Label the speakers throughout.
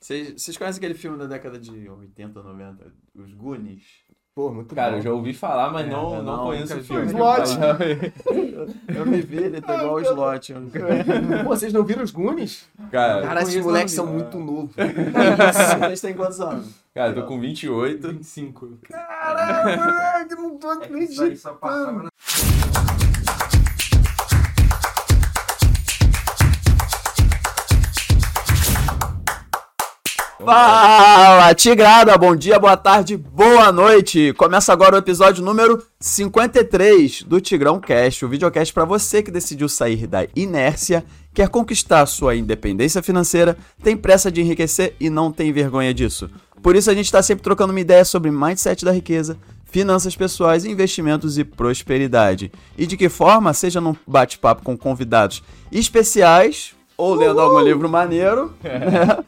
Speaker 1: Vocês conhecem aquele filme da década de 80, 90? Os Goonies?
Speaker 2: Pô, muito
Speaker 3: Cara,
Speaker 2: bom.
Speaker 3: eu já ouvi falar, mas
Speaker 1: É,
Speaker 3: não, não,
Speaker 1: não,
Speaker 3: conheço o filme.
Speaker 2: vi. Slot.
Speaker 1: Eu me vi, ele tá igual o slot.
Speaker 2: Pô, vocês não viram os Goonies?
Speaker 3: Cara,
Speaker 2: Cara, esses moleques são muito novos.
Speaker 1: Vocês têm quantos anos?
Speaker 3: cara, eu tô com 28.
Speaker 4: 25.
Speaker 2: Caraca, eu não tô acreditando.
Speaker 1: Fala, Tigrada! Bom dia, boa tarde, boa noite! Começa agora o episódio número 53 do Tigrão Cast, o videocast para você que decidiu sair da inércia, quer conquistar sua independência financeira, tem pressa de enriquecer e não tem vergonha disso. Por isso a gente está sempre trocando uma ideia sobre mindset da riqueza, finanças pessoais, investimentos e prosperidade. E de que forma? Seja num bate-papo com convidados especiais ou lendo algum livro maneiro, né?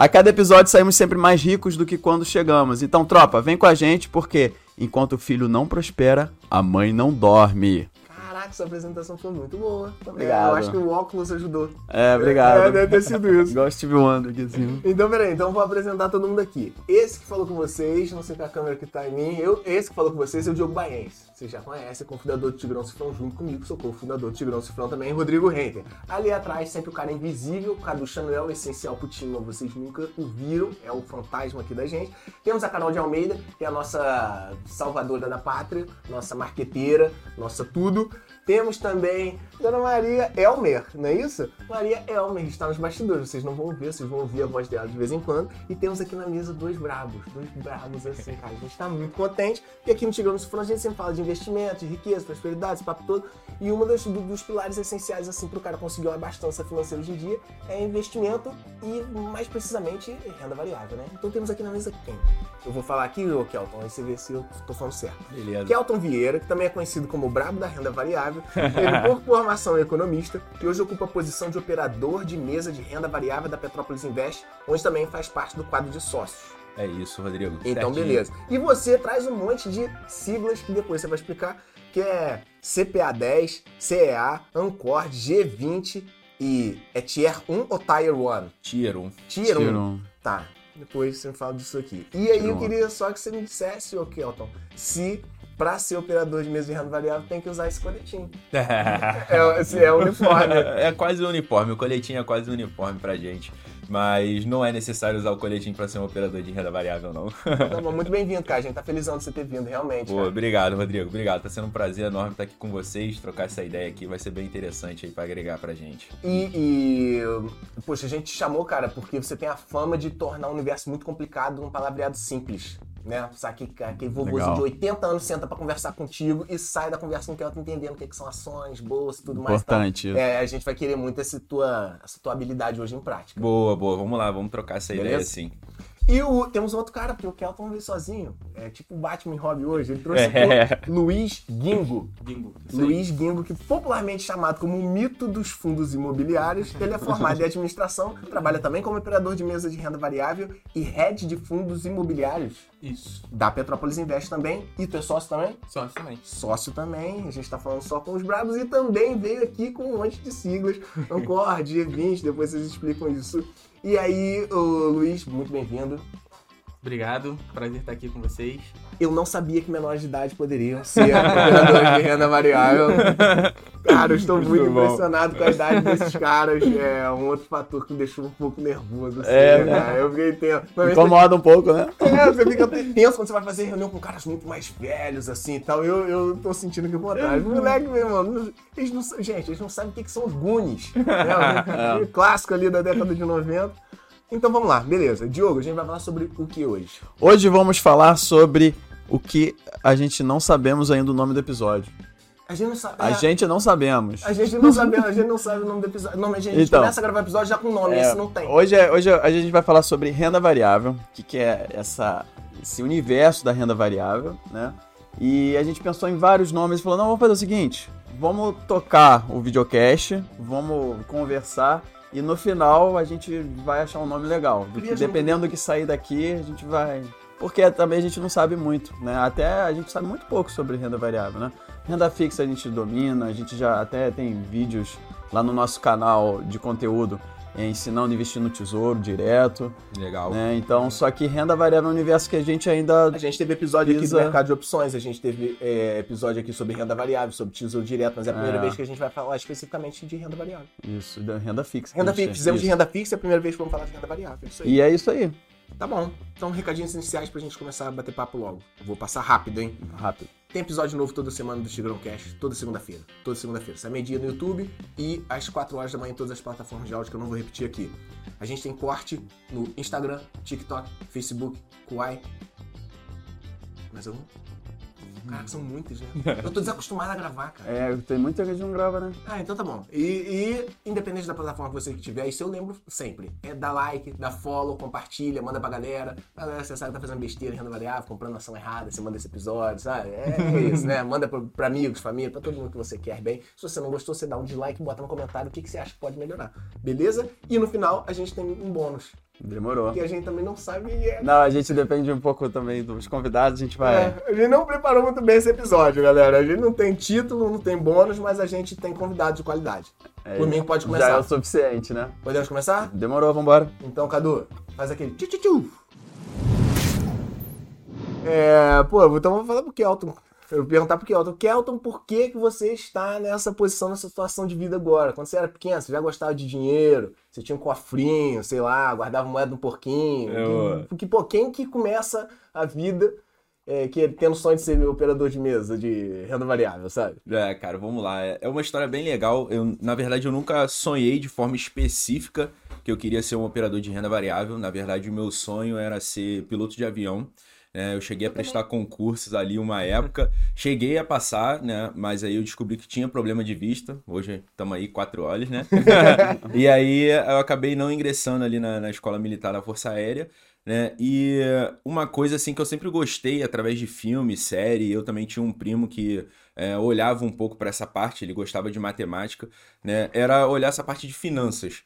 Speaker 1: A cada episódio saímos sempre mais ricos do que quando chegamos. Então, tropa, vem com a gente porque enquanto o filho não prospera, a mãe não dorme.
Speaker 2: Caraca, essa apresentação foi muito boa.
Speaker 1: Obrigado.
Speaker 2: Eu acho que o óculos ajudou.
Speaker 1: É, obrigado.
Speaker 2: É, deve ter sido isso.
Speaker 1: Igual Steve Wonder aqui assim.
Speaker 2: Então, peraí, então vou apresentar todo mundo aqui. Esse que falou com vocês, não sei qual é a câmera que tá em mim, eu, esse que falou com vocês é o Diogo Baense. Vocês já conhecem, é cofundador do Tigrão Cifrão, junto comigo, sou cofundador do Tigrão Cifrão também, Rodrigo Renter. Ali atrás, sempre o cara invisível, o Cadu Chanuel, o essencial time, vocês nunca o viram, é o fantasma aqui da gente. Temos a Carol de Almeida, que é a nossa salvadora da pátria, nossa marqueteira, nossa tudo. Temos também Dona Maria Elmer, não é isso? Maria Elmer está nos bastidores, vocês não vão ver, vocês vão ouvir a voz dela de vez em quando. E temos aqui na mesa dois brabos, dois brabos assim, cara. A gente está muito contente, porque aqui no Tigão Cifrão a gente sempre fala de investimento, de riqueza, prosperidade, esse papo todo. E um dos, do- dos pilares essenciais, assim, para o cara conseguir uma abastança financeira hoje em dia é investimento e, mais precisamente, renda variável, né? Então temos aqui na mesa quem? Eu vou falar aqui, ô Kelton, aí você vê se eu tô falando certo.
Speaker 3: Beleza.
Speaker 2: Kelton Vieira, que também é conhecido como o Brabo da Renda Variável, ele por formação é economista e hoje ocupa a posição de operador de mesa de renda variável da Petrópolis Invest, onde também faz parte do quadro de sócios.
Speaker 3: É isso, Rodrigo.
Speaker 2: Então,
Speaker 3: Certinho.
Speaker 2: beleza. E você traz um monte de siglas que depois você vai explicar, que é CPA10, CEA, Ancor, G20 e é Tier 1 ou Tier 1?
Speaker 3: Tier 1.
Speaker 2: Tier 1.
Speaker 1: Tiram.
Speaker 2: Tá, depois você me fala disso aqui. E aí
Speaker 1: Tier
Speaker 2: eu queria só que você me dissesse, ô Kelton, se pra ser operador de mesa de renda variável tem que usar esse coletinho. É, é o uniforme.
Speaker 3: É quase um uniforme, o coletinho é quase um uniforme pra gente. Mas não é necessário usar o coletinho pra ser um operador de renda variável, não.
Speaker 2: Tá bom, muito bem-vindo, cara. A gente tá felizão de você ter vindo, realmente.
Speaker 3: Pô, obrigado, Rodrigo. Obrigado. Tá sendo um prazer enorme estar aqui com vocês, trocar essa ideia aqui. Vai ser bem interessante aí pra agregar pra gente.
Speaker 2: E, e, poxa, a gente te chamou, cara, porque você tem a fama de tornar o universo muito complicado num palavreado simples. Né? Sabe que aquele vovozinho
Speaker 1: Legal.
Speaker 2: de 80 anos senta pra conversar contigo e sai da conversa não quer entendendo o que, que são ações, bolsa e tudo mais. tal.
Speaker 1: Importante. isso.
Speaker 2: É, a gente vai querer muito essa tua, essa tua habilidade hoje em prática.
Speaker 3: Boa, boa. Vamos lá, vamos trocar essa ideia
Speaker 2: Beleza?
Speaker 3: assim.
Speaker 2: E o, temos outro cara, porque o Kelton veio sozinho. É tipo o Batman e Robin hoje. Ele trouxe
Speaker 3: É.
Speaker 2: o Luiz Guingo.
Speaker 4: Aí.
Speaker 2: Luiz Guingo, que popularmente chamado como o mito dos fundos imobiliários. Ele é formado em administração, trabalha também como operador de mesa de renda variável e head de fundos imobiliários
Speaker 4: Isso.
Speaker 2: da Petrópolis Invest também. E tu é sócio também?
Speaker 4: Só isso também.
Speaker 2: Sócio também, a gente tá falando só com os bravos e também veio aqui com um monte de siglas, Ancor, G20, depois vocês explicam isso. E aí, ô, Luiz, muito bem-vindo.
Speaker 4: Obrigado. Prazer estar aqui com vocês.
Speaker 2: Eu não sabia que menores de idade poderiam ser operadores de renda variável. Cara, eu estou muito
Speaker 3: Muito
Speaker 2: impressionado com a idade desses caras. É um outro fator que me deixou um pouco nervoso. Assim,
Speaker 1: É, né?
Speaker 2: Eu fiquei tenso.
Speaker 1: Incomoda um pouco, né?
Speaker 2: é, você fica tenso quando você vai fazer reunião com caras muito mais velhos, assim e tal. Eu, eu tô sentindo que o contrário. Moleque, meu irmão, eles não, gente, eles não sabem o que, que são os Goonies. Né? O clássico ali da década de 90. Então vamos lá, beleza. Diogo, a gente vai falar sobre o que hoje?
Speaker 1: Hoje vamos falar sobre o que a gente não sabemos ainda o nome do episódio.
Speaker 2: A gente não sabe.
Speaker 1: A
Speaker 2: é,
Speaker 1: gente não sabemos.
Speaker 2: a gente não sabe, a gente não sabe o nome do episódio. Não, mas a gente
Speaker 1: Então.
Speaker 2: começa a gravar episódio já com nome,
Speaker 1: É,
Speaker 2: esse não tem.
Speaker 1: Hoje, é- hoje a gente vai falar sobre renda variável, o que, que é essa, esse universo da renda variável, né? E a gente pensou em vários nomes e falou, não, vamos fazer o seguinte, vamos tocar o videocast, vamos conversar e no final a gente vai achar um nome legal. Do dependendo do que sair daqui, a gente vai... Porque também a gente não sabe muito, né? Até a gente sabe muito pouco sobre renda variável, né? Renda fixa a gente domina, a gente já até tem vídeos lá no nosso canal de conteúdo ensinando a investir no tesouro direto.
Speaker 3: Legal.
Speaker 1: Né? Então, só que renda variável é um universo que a gente ainda.
Speaker 2: A gente teve episódio aqui do mercado de opções, a gente teve é, episódio aqui sobre renda variável, sobre tesouro direto, mas é a primeira
Speaker 1: É.
Speaker 2: vez que a gente vai falar especificamente de renda variável.
Speaker 1: Isso, da renda fixa.
Speaker 2: Renda fixa, fizemos de renda fixa, é a primeira vez que vamos falar de renda variável. Aí.
Speaker 1: E é isso aí.
Speaker 2: Tá bom. Então, recadinhos iniciais pra gente começar a bater papo logo. Vou passar rápido, hein?
Speaker 1: Rápido.
Speaker 2: Tem episódio novo toda semana do Tigrão Cash, toda segunda-feira. Toda segunda-feira. Sai meio-dia no YouTube e às 4 horas da manhã em todas as plataformas de áudio que eu não vou repetir aqui. A gente tem corte no Instagram, TikTok, Facebook, Kuai. Mais algum? Cara, são muitos, né? Eu tô desacostumado a gravar, cara.
Speaker 1: É, tem muita gente que não grava, né?
Speaker 2: Ah, então tá bom. E, e, independente da plataforma que você tiver, isso eu lembro sempre. É dar like, dar follow, compartilha, manda pra galera. A galera, você sabe que tá fazendo besteira em renda variável, comprando ação errada, você manda esse episódio, sabe? É isso, né? Manda pra, pra amigos, família, pra todo mundo que você quer bem. Se você não gostou, você dá um dislike, bota no comentário o que, que você acha que pode melhorar. Beleza? E no final, a gente tem um bônus,
Speaker 1: Demorou.
Speaker 2: que a gente também não sabe é
Speaker 1: Não, a gente depende um pouco também dos convidados, a gente vai.
Speaker 2: É, a gente não preparou muito bem esse episódio, galera. A gente não tem título, não tem bônus, mas a gente tem convidado de qualidade.
Speaker 1: É,
Speaker 2: Por mim, pode
Speaker 1: Já
Speaker 2: começar.
Speaker 1: é o suficiente, né?
Speaker 2: Podemos começar?
Speaker 1: Demorou, vambora.
Speaker 2: Então, Cadu, faz aquele tchu tchu tchu. É, pô, então vou falar pro Kelton. Eu perguntar pro Kelton. Kelton, por que, que você está nessa posição, nessa situação de vida agora? Quando você era pequeno, você já gostava de dinheiro, você tinha um cofrinho, sei lá, guardava moeda no porquinho.
Speaker 3: Eu-
Speaker 2: Porque, pô, quem que começa a vida é, que, tendo sonho de ser operador de mesa, de renda variável, sabe?
Speaker 3: É, cara, vamos lá. É é uma história bem legal. Eu, na verdade, eu nunca sonhei de forma específica que eu queria ser um operador de renda variável. Na verdade, o meu sonho era ser piloto de avião. Né? eu cheguei a prestar concursos ali uma época, cheguei a passar, né? Mas aí eu descobri que tinha problema de vista. Hoje estamos aí quatro olhos, né? e aí eu acabei não ingressando ali na, na escola militar da Força Aérea né? E uma coisa assim que eu sempre gostei através de filme, série, eu também tinha um primo que é, olhava um pouco para essa parte, ele gostava de matemática, né? Era olhar essa parte de finanças.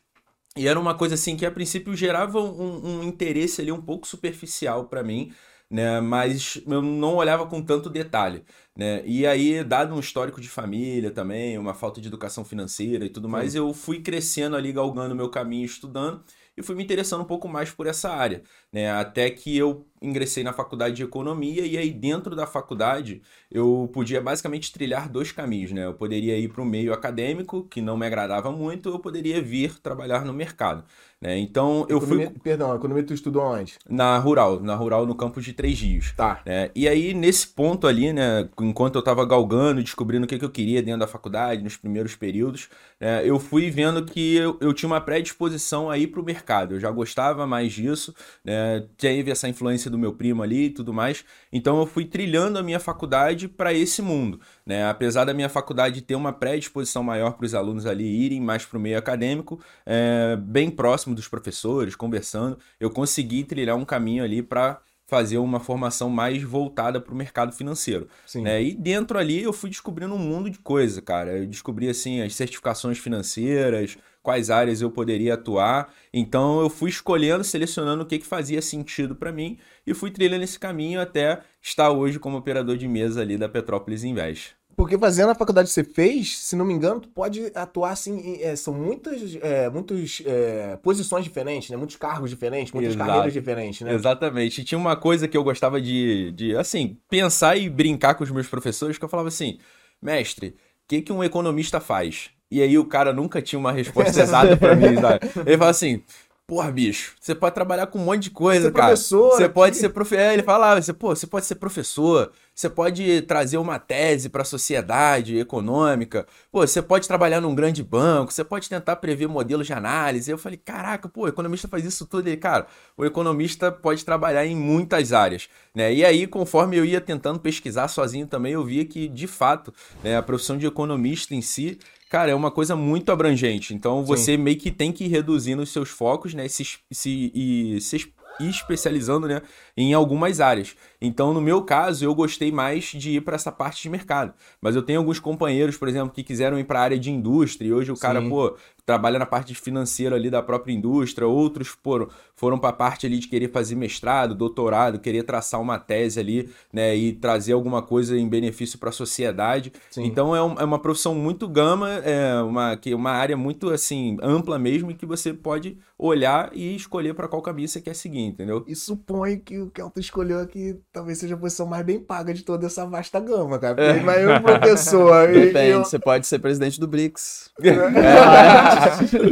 Speaker 3: E era uma coisa assim que a princípio gerava um, um interesse ali um pouco superficial para mim, né? Mas eu não olhava com tanto detalhe, né? E aí, dado um histórico de família também, uma falta de educação financeira e tudo mais, eu fui crescendo ali, galgando meu caminho, estudando e fui me interessando um pouco mais por essa área, né? Até que eu ingressei na faculdade de economia e aí dentro da faculdade eu podia basicamente trilhar dois caminhos, né? Eu poderia ir para o meio acadêmico, que não me agradava muito, ou eu poderia vir trabalhar no mercado, né? Então eu fui
Speaker 2: Economia- Perdão, economia tu estudou onde?
Speaker 3: na rural, na rural no campus de Três Rios.
Speaker 2: Tá.
Speaker 3: né? E aí, nesse ponto ali, né, enquanto eu tava galgando, e descobrindo o que, que eu queria dentro da faculdade, nos primeiros períodos, né, eu fui vendo que eu, eu tinha uma predisposição aí pro mercado. Eu já gostava mais disso, né, teve essa influência do meu primo ali e tudo mais. Então, eu fui trilhando a minha faculdade para esse mundo. Né? Apesar da minha faculdade ter uma predisposição maior para os alunos ali irem mais pro meio acadêmico, é, bem próximo dos professores, conversando, eu consegui trilhar um caminho ali para fazer uma formação mais voltada para o mercado financeiro. Né? E dentro ali eu fui descobrindo um mundo de coisa, cara. Eu descobri assim as certificações financeiras, quais áreas eu poderia atuar. Então eu fui escolhendo, selecionando o que, que fazia sentido para mim e fui trilhando esse caminho até estar hoje como operador de mesa ali da Petrópolis Invest.
Speaker 2: Porque fazendo a faculdade que você fez, se não me engano, tu pode atuar assim, em- é, são muitas, é, muitas é, posições diferentes, né? Muitos cargos diferentes, muitas
Speaker 3: Exato.
Speaker 2: carreiras diferentes, né?
Speaker 3: Exatamente. E tinha uma coisa que eu gostava de, de, assim, pensar e brincar com os meus professores, que eu falava assim, mestre, o que, que um economista faz? E aí o cara nunca tinha uma resposta exata pra mim, sabe? Ele fala assim, porra, bicho, você pode trabalhar com um monte de coisa,
Speaker 2: Ser
Speaker 3: cara.
Speaker 2: professor
Speaker 3: Você
Speaker 2: aqui."
Speaker 3: pode ser professor. É, ele falava, você, pô, você pode ser professor, você pode trazer uma tese pra sociedade econômica, pô, você pode trabalhar num grande banco, você pode tentar prever modelos de análise. Eu falei, caraca, pô, o economista faz isso tudo. Ele, cara, o economista pode trabalhar em muitas áreas, né? E aí, conforme eu ia tentando pesquisar sozinho também, eu via que, de fato, né, a profissão de economista em si, cara, é uma coisa muito abrangente. Então, você meio que tem que ir reduzindo os seus focos, né? Se, se, e se especializando, né, em algumas áreas. Então, no meu caso, eu gostei mais de ir para essa parte de mercado. Mas eu tenho alguns companheiros, por exemplo, que quiseram ir para a área de indústria e hoje o cara,
Speaker 2: Sim.
Speaker 3: pô, trabalha na parte financeira ali da própria indústria, outros foram, foram para a parte ali de querer fazer mestrado, doutorado, querer traçar uma tese ali, né, e trazer alguma coisa em benefício para a sociedade.
Speaker 2: Sim.
Speaker 3: Então é, um- é uma profissão muito gama, é uma, que, uma área muito assim ampla mesmo e que você pode olhar e escolher para qual caminho você quer seguir, entendeu?
Speaker 2: E suponho que o Kelton escolheu aqui talvez seja a posição mais bem paga de toda essa vasta gama, cara. Porque imagina um professor e, e
Speaker 1: Depende,
Speaker 2: eu...
Speaker 1: você pode ser presidente do BRICS.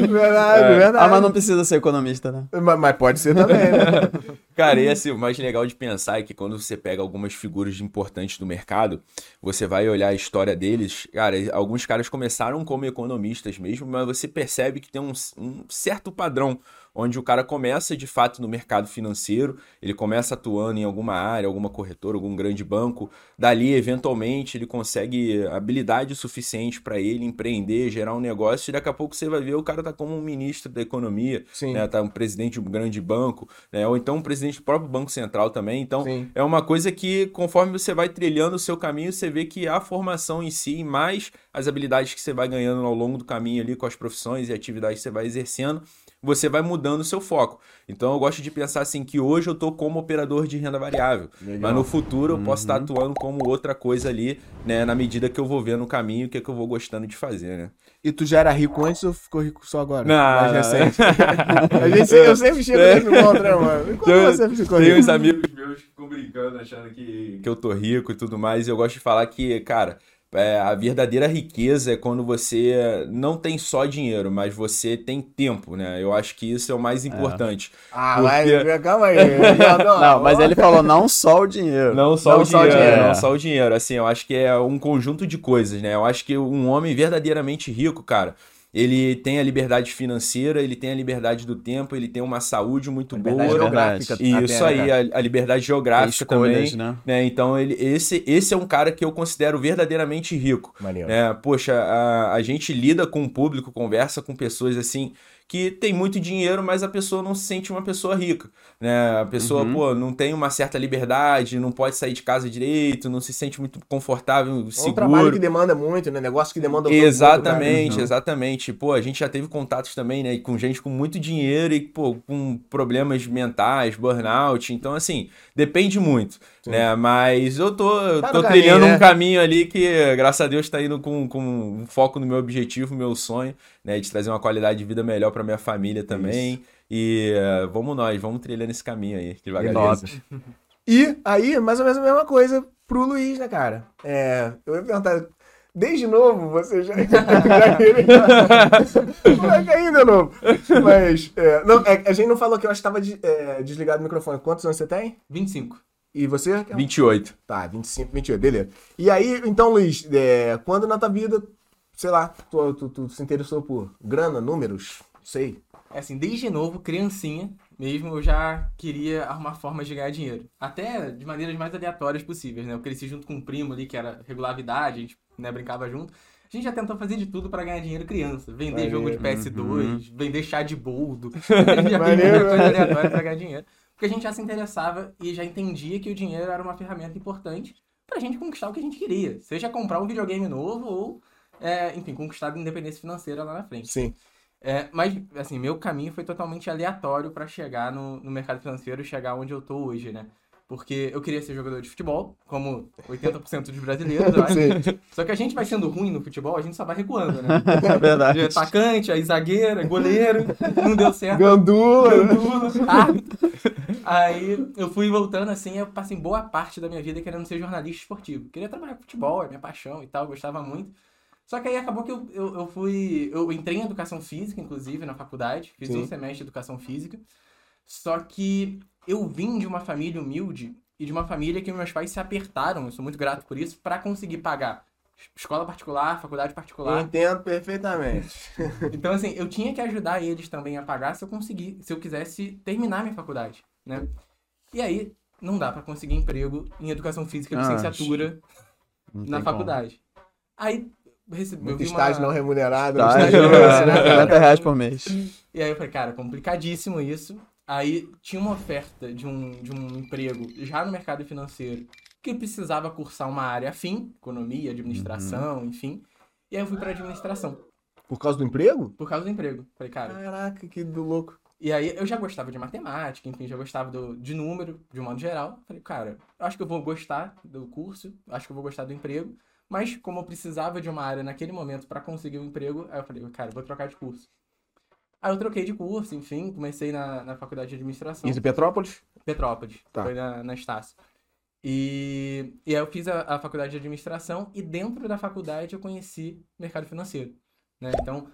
Speaker 2: verdade, verdade.
Speaker 1: Ah, mas não precisa ser economista, né?
Speaker 2: Mas, mas pode ser também, né?
Speaker 3: Cara, e assim, o mais legal de pensar é que quando você pega algumas figuras importantes do mercado, você vai olhar a história deles. Cara, alguns caras começaram como economistas mesmo, mas você percebe que tem um, um certo padrão onde o cara começa de fato no mercado financeiro, ele começa atuando em alguma área, alguma corretora, algum grande banco, dali eventualmente ele consegue habilidade suficiente para ele empreender, gerar um negócio e daqui a pouco você vai ver o cara tá como um ministro da economia,
Speaker 2: Sim.
Speaker 3: né, tá um presidente de um grande banco, né, ou então um presidente do próprio Banco Central também. Então
Speaker 2: Sim.
Speaker 3: é uma coisa que conforme você vai trilhando o seu caminho, você vê que a formação em si, mais as habilidades que você vai ganhando ao longo do caminho ali com as profissões e atividades que você vai exercendo, você vai mudando o seu foco. Então eu gosto de pensar assim que hoje eu tô como operador de renda variável, mas no futuro eu posso estar atuando como outra coisa ali, né, na medida que eu vou vendo o caminho, o que é que eu vou gostando de fazer, né?
Speaker 2: E tu já era rico antes ou ficou rico só agora?
Speaker 3: Não,
Speaker 2: Mais recente. A gente, eu sempre chego nesse ponto, né, mano? Quando você ficou
Speaker 3: Tem
Speaker 2: rico?
Speaker 3: uns amigos meus que ficam brincando, achando que, que eu tô rico e tudo mais. E eu gosto de falar que, cara, é, a verdadeira riqueza é quando você não tem só dinheiro, mas você tem tempo, né? Eu acho que isso é o mais importante.
Speaker 2: Ah,
Speaker 3: Porque-
Speaker 2: vai, calma aí. Não,
Speaker 1: Não, mas ele falou não só o dinheiro.
Speaker 3: Não só,
Speaker 2: Não
Speaker 3: o,
Speaker 2: só o
Speaker 3: dinheiro,
Speaker 2: dinheiro.
Speaker 3: não só o dinheiro. Assim, eu acho que é um conjunto de coisas, né? Eu acho que um homem verdadeiramente rico, cara, ele tem a liberdade financeira, ele tem a liberdade do tempo, ele tem uma saúde muito
Speaker 2: Liberdade
Speaker 3: boa.
Speaker 2: geográfica.
Speaker 3: E isso
Speaker 2: né,
Speaker 3: aí, a, a liberdade geográfica
Speaker 1: escolhas,
Speaker 3: também.
Speaker 1: né?
Speaker 3: né? Então, ele, esse, esse é um cara que eu considero verdadeiramente rico.
Speaker 2: Maneiro.
Speaker 3: né? Poxa, a, a gente lida com o público, conversa com pessoas assim que tem muito dinheiro, mas a pessoa não se sente uma pessoa rica, né? A pessoa,
Speaker 1: Uhum.
Speaker 3: pô, não tem uma certa liberdade, não pode sair de casa direito, não se sente muito confortável,
Speaker 2: É um
Speaker 3: seguro.
Speaker 2: trabalho que demanda muito, né? Negócio que demanda muito,
Speaker 3: Exatamente,
Speaker 2: muito,
Speaker 3: exatamente. Pô, a gente já teve contatos também, né, com gente com muito dinheiro e, pô, com problemas mentais, burnout. Então, assim, depende muito, né? Mas eu tô, eu
Speaker 2: Tá
Speaker 3: tô trilhando
Speaker 2: caminho, né?
Speaker 3: um caminho ali que, graças a Deus, tá indo com, com um foco no meu objetivo, meu sonho, né, de trazer uma qualidade de vida melhor pra minha família também. E eh, vamos nós, vamos trilhando esse caminho aí, devagarinho.
Speaker 1: Top.
Speaker 2: E aí, mais ou menos a mesma coisa pro Luiz, né, cara? É, eu ia perguntar, desde novo você já, já queria... Moleque ainda novo. Mas, é, não, é, a gente não falou que eu acho que tava de- é, desligado o microfone. Quantos anos você tem?
Speaker 4: 25.
Speaker 2: E você?
Speaker 3: 28.
Speaker 2: Tá, 25, 28, beleza. E aí, então, Luiz, é, quando na tua vida, sei lá, tu, tu, tu se interessou por grana, números, sei.
Speaker 4: É assim, desde novo, criancinha mesmo, eu já queria arrumar formas de ganhar dinheiro. Até de maneiras mais aleatórias possíveis, né? Eu cresci junto com um primo ali, que era regular a idade, a gente né, brincava junto. A gente já tentou fazer de tudo pra ganhar dinheiro criança. Vender jogo de PS2, vender chá de boldo. A gente já fez
Speaker 2: Maneiro,
Speaker 4: muita coisa
Speaker 2: maneiro.
Speaker 4: aleatória pra ganhar dinheiro. Porque a gente já se interessava e já entendia que o dinheiro era uma ferramenta importante pra gente conquistar o que a gente queria. Seja comprar um videogame novo ou, é, enfim, conquistar a independência financeira lá na frente.
Speaker 2: Sim.
Speaker 4: É, mas, assim, meu caminho foi totalmente aleatório pra chegar no, no mercado financeiro e chegar onde eu tô hoje, né? Porque eu queria ser jogador de futebol, como 80% dos brasileiros, eu acho.
Speaker 2: Sim.
Speaker 4: Só que a gente vai sendo ruim no futebol, a gente só vai recuando, né?
Speaker 1: É verdade.
Speaker 4: De atacante, aí zagueiro, goleiro, não deu certo.
Speaker 2: Gandula.
Speaker 4: árbitro. Aí eu fui voltando assim, eu passei boa parte da minha vida querendo ser jornalista esportivo. Queria trabalhar com futebol, é minha paixão e tal, gostava muito. Só que aí acabou que eu, eu, eu fui. Eu entrei em educação física, inclusive, na faculdade. Fiz
Speaker 2: Sim.
Speaker 4: um semestre de educação física. Só que eu vim de uma família humilde e de uma família que meus pais se apertaram, eu sou muito grato por isso, para conseguir pagar escola particular, faculdade particular.
Speaker 2: Entendo perfeitamente.
Speaker 4: Então, assim, eu tinha que ajudar eles também a pagar se eu conseguir, se eu quisesse terminar minha faculdade, né? E aí, não dá pra conseguir emprego em educação física de
Speaker 1: Ah,
Speaker 4: licenciatura na faculdade. Aí, eu recebi, eu
Speaker 2: Muito
Speaker 4: vi
Speaker 2: estágio
Speaker 4: uma...
Speaker 2: não remunerado.
Speaker 1: como. Tá,
Speaker 2: estágio não remunerado, né, cara?
Speaker 1: 50 reais por mês.
Speaker 4: E aí eu falei, cara, complicadíssimo isso. Aí tinha uma oferta de um, de um emprego já no mercado financeiro que precisava cursar uma área afim, economia, administração, enfim. E aí eu fui pra administração.
Speaker 2: Por causa do emprego?
Speaker 4: por causa do emprego. Falei, cara,
Speaker 2: Caraca, que do louco.
Speaker 4: E aí eu já gostava de matemática, enfim, já gostava do, de número, de um modo geral. Falei, cara, eu acho que eu vou gostar do curso, acho que eu vou gostar do emprego. Mas como eu precisava de uma área naquele momento para conseguir um emprego, aí eu falei, cara, eu vou trocar de curso. Aí eu troquei de curso, enfim, comecei na, na faculdade de administração.
Speaker 2: Isso em Petrópolis?
Speaker 4: Petrópolis,
Speaker 2: Tá.
Speaker 4: foi na, na Estácio. E, e aí eu fiz a, a faculdade de administração e dentro da faculdade eu conheci mercado financeiro. Né? Então,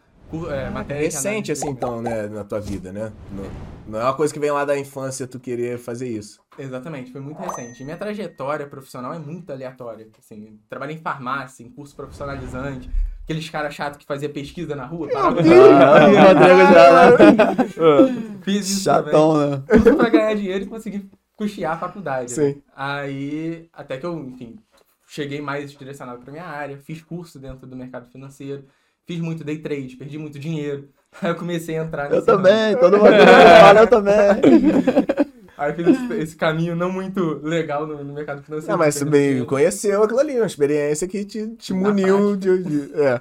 Speaker 4: é, matéria de
Speaker 2: Recente assim, então, né, na tua vida, né? Não, não é uma coisa que vem lá da infância tu querer fazer isso.
Speaker 4: Exatamente, foi muito recente. E minha trajetória profissional é muito aleatória. Assim, trabalhei em farmácia, em curso profissionalizante, aqueles caras chatos que fazia pesquisa na rua. parava-
Speaker 1: Ah, o Rodrigo já lá.
Speaker 4: Fiz isso também.
Speaker 1: Chatão, né?
Speaker 4: Tudo pra ganhar dinheiro e conseguir custear a faculdade. né?
Speaker 2: Sim.
Speaker 4: Aí, até que eu, enfim, cheguei mais direcionado pra minha área, fiz curso dentro do mercado financeiro, fiz muito day trade, perdi muito dinheiro. Aí eu comecei a entrar
Speaker 1: Eu
Speaker 4: nesse ramo.
Speaker 1: também, todo mundo fala, eu também.
Speaker 4: Aí fiz esse, esse caminho não muito legal no, no mercado financeiro.
Speaker 2: Não, mas você bem conheceu aquilo ali, uma experiência que te, te muniu de, de- É.